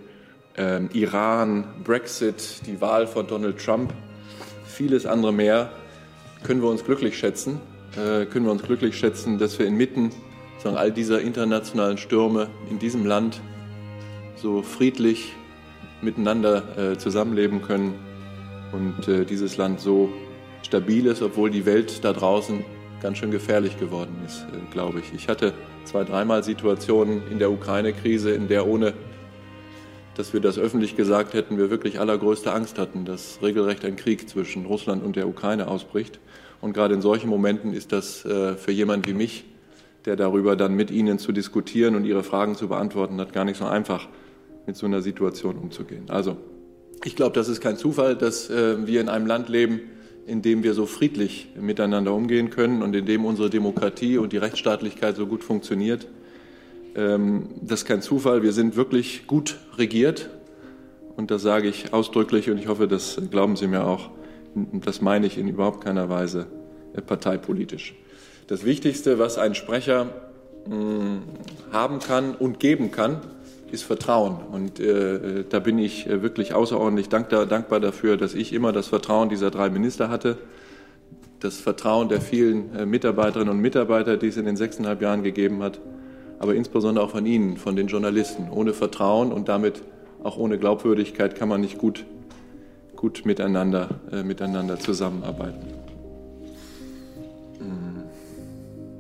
Speaker 55: ähm, Iran, Brexit, die Wahl von Donald Trump, vieles andere mehr, können wir uns glücklich schätzen. Äh, können wir uns glücklich schätzen, dass wir inmitten sagen, all dieser internationalen Stürme in diesem Land so friedlich miteinander äh, zusammenleben können und äh, dieses Land so stabil ist, obwohl die Welt da draußen ganz schön gefährlich geworden ist, äh, glaube ich. Ich hatte zwei, dreimal Situationen in der Ukraine-Krise, in der ohne dass wir das öffentlich gesagt hätten, wir wirklich allergrößte Angst hatten, dass regelrecht ein Krieg zwischen Russland und der Ukraine ausbricht. Und gerade in solchen Momenten ist das äh, für jemanden wie mich, der darüber dann mit Ihnen zu diskutieren und Ihre Fragen zu beantworten hat, gar nicht so einfach, mit so einer Situation umzugehen. Also, ich glaube, das ist kein Zufall, dass äh, wir in einem Land leben, in dem wir so friedlich miteinander umgehen können und in dem unsere Demokratie und die Rechtsstaatlichkeit so gut funktioniert. Ähm, das ist kein Zufall. Wir sind wirklich gut regiert. Und das sage ich ausdrücklich und ich hoffe, das glauben Sie mir auch. Das meine ich in überhaupt keiner Weise äh, parteipolitisch. Das Wichtigste, was ein Sprecher mh, haben kann und geben kann, ist Vertrauen. Und äh, da bin ich äh, wirklich außerordentlich dankbar, dankbar dafür, dass ich immer das Vertrauen dieser drei Minister hatte, das Vertrauen der vielen äh, Mitarbeiterinnen und Mitarbeiter, die es in den sechseinhalb Jahren gegeben hat, aber insbesondere auch von Ihnen, von den Journalisten. Ohne Vertrauen und damit auch ohne Glaubwürdigkeit kann man nicht gut, gut miteinander, äh, miteinander zusammenarbeiten. Hm.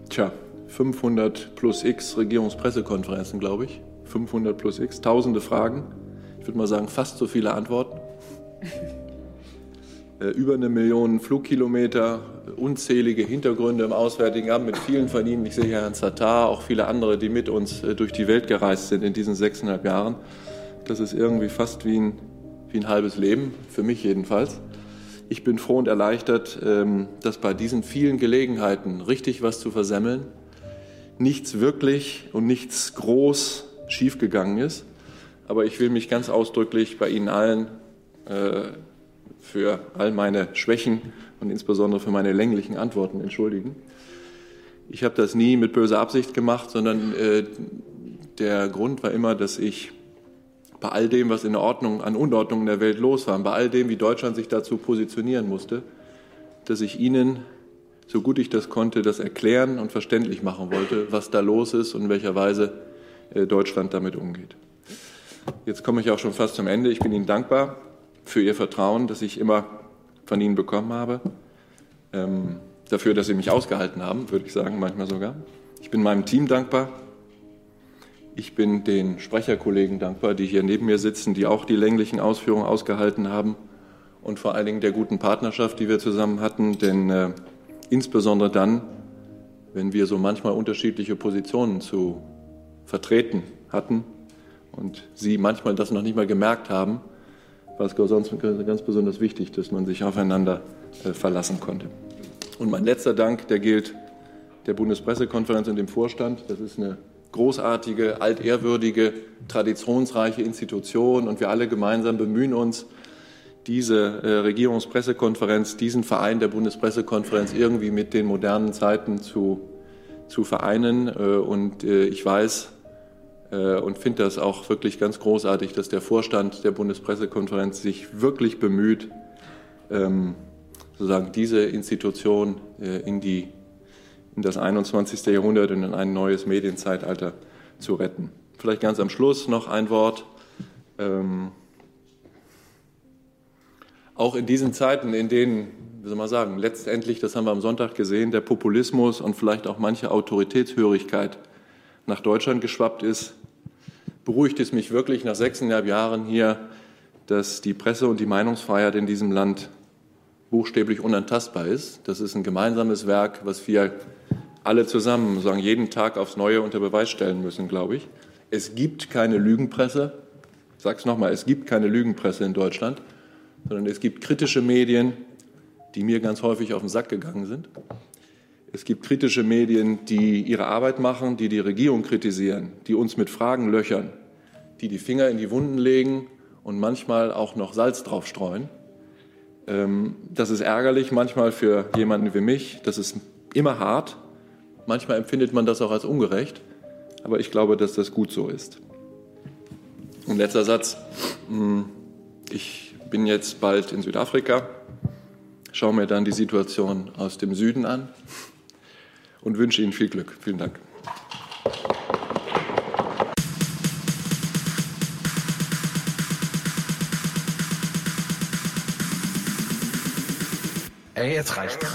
Speaker 55: Tja, 500 plus X Regierungspressekonferenzen, glaube ich. 500 plus X, tausende Fragen. Ich würde mal sagen, fast so viele Antworten. <laughs> Äh, über eine Million Flugkilometer, unzählige Hintergründe im Auswärtigen Amt mit vielen von Ihnen. Ich sehe Herrn Zatar, auch viele andere, die mit uns äh, durch die Welt gereist sind in diesen sechseinhalb Jahren. Das ist irgendwie fast wie ein, wie ein halbes Leben, für mich jedenfalls. Ich bin froh und erleichtert, ähm, dass bei diesen vielen Gelegenheiten, richtig was zu versemmeln, nichts wirklich und nichts groß schiefgegangen ist. Aber ich will mich ganz ausdrücklich bei Ihnen allen äh, für all meine Schwächen und insbesondere für meine länglichen Antworten entschuldigen. Ich habe das nie mit böser Absicht gemacht, sondern äh, der Grund war immer, dass ich bei all dem, was in der Ordnung, an Unordnung in der Welt los war, bei all dem, wie Deutschland sich dazu positionieren musste, dass ich Ihnen, so gut ich das konnte, das erklären und verständlich machen wollte, was da los ist und in welcher Weise Deutschland damit umgeht. Jetzt komme ich auch schon fast zum Ende. Ich bin Ihnen dankbar für Ihr Vertrauen, das ich immer von Ihnen bekommen habe. Ähm, dafür, dass Sie mich ausgehalten haben, würde ich sagen, manchmal sogar. Ich bin meinem Team dankbar. Ich bin den Sprecherkollegen dankbar, die hier neben mir sitzen, die auch die länglichen Ausführungen ausgehalten haben und vor allen Dingen der guten Partnerschaft, die wir zusammen hatten. Denn äh, insbesondere dann, wenn wir so manchmal unterschiedliche Positionen zu vertreten hatten und Sie manchmal das noch nicht mal gemerkt haben, war es sonst ganz besonders wichtig, dass man sich aufeinander äh, verlassen konnte. Und mein letzter Dank, der gilt der Bundespressekonferenz und dem Vorstand. Das ist eine großartige, altehrwürdige, traditionsreiche Institution und wir alle gemeinsam bemühen uns, diese äh, Regierungspressekonferenz, diesen Verein der Bundespressekonferenz irgendwie mit den modernen Zeiten zu, zu vereinen. Äh, und ich weiß und finde das auch wirklich ganz großartig, dass der Vorstand der Bundespressekonferenz sich wirklich bemüht, ähm, sozusagen diese Institution äh, in die in das 21. Jahrhundert und in ein neues Medienzeitalter zu retten. Vielleicht ganz am Schluss noch ein Wort. Ähm, auch in diesen Zeiten, in denen, wie soll man sagen, letztendlich, das haben wir am Sonntag gesehen, der Populismus und vielleicht auch manche Autoritätshörigkeit nach Deutschland geschwappt ist, beruhigt es mich wirklich nach sechseinhalb Jahren hier, dass die Presse und die Meinungsfreiheit in diesem Land buchstäblich unantastbar ist. Das ist ein gemeinsames Werk, was wir alle zusammen sagen, jeden Tag aufs Neue unter Beweis stellen müssen, glaube ich. Es gibt keine Lügenpresse. Ich sage es nochmal, es gibt keine Lügenpresse in Deutschland, sondern es gibt kritische Medien, die mir ganz häufig auf den Sack gegangen sind. Es gibt kritische Medien, die ihre Arbeit machen, die die Regierung kritisieren, die uns mit Fragen löchern, die die Finger in die Wunden legen und manchmal auch noch Salz draufstreuen. Ähm, das ist ärgerlich manchmal für jemanden wie mich. Das ist immer hart. Manchmal empfindet man das auch als ungerecht, aber ich glaube, dass das gut so ist. Und letzter Satz. Hm, ich bin jetzt bald in Südafrika, schaue mir dann die Situation aus dem Süden an und wünsche Ihnen viel Glück. Vielen Dank.
Speaker 1: Ey, jetzt reicht's.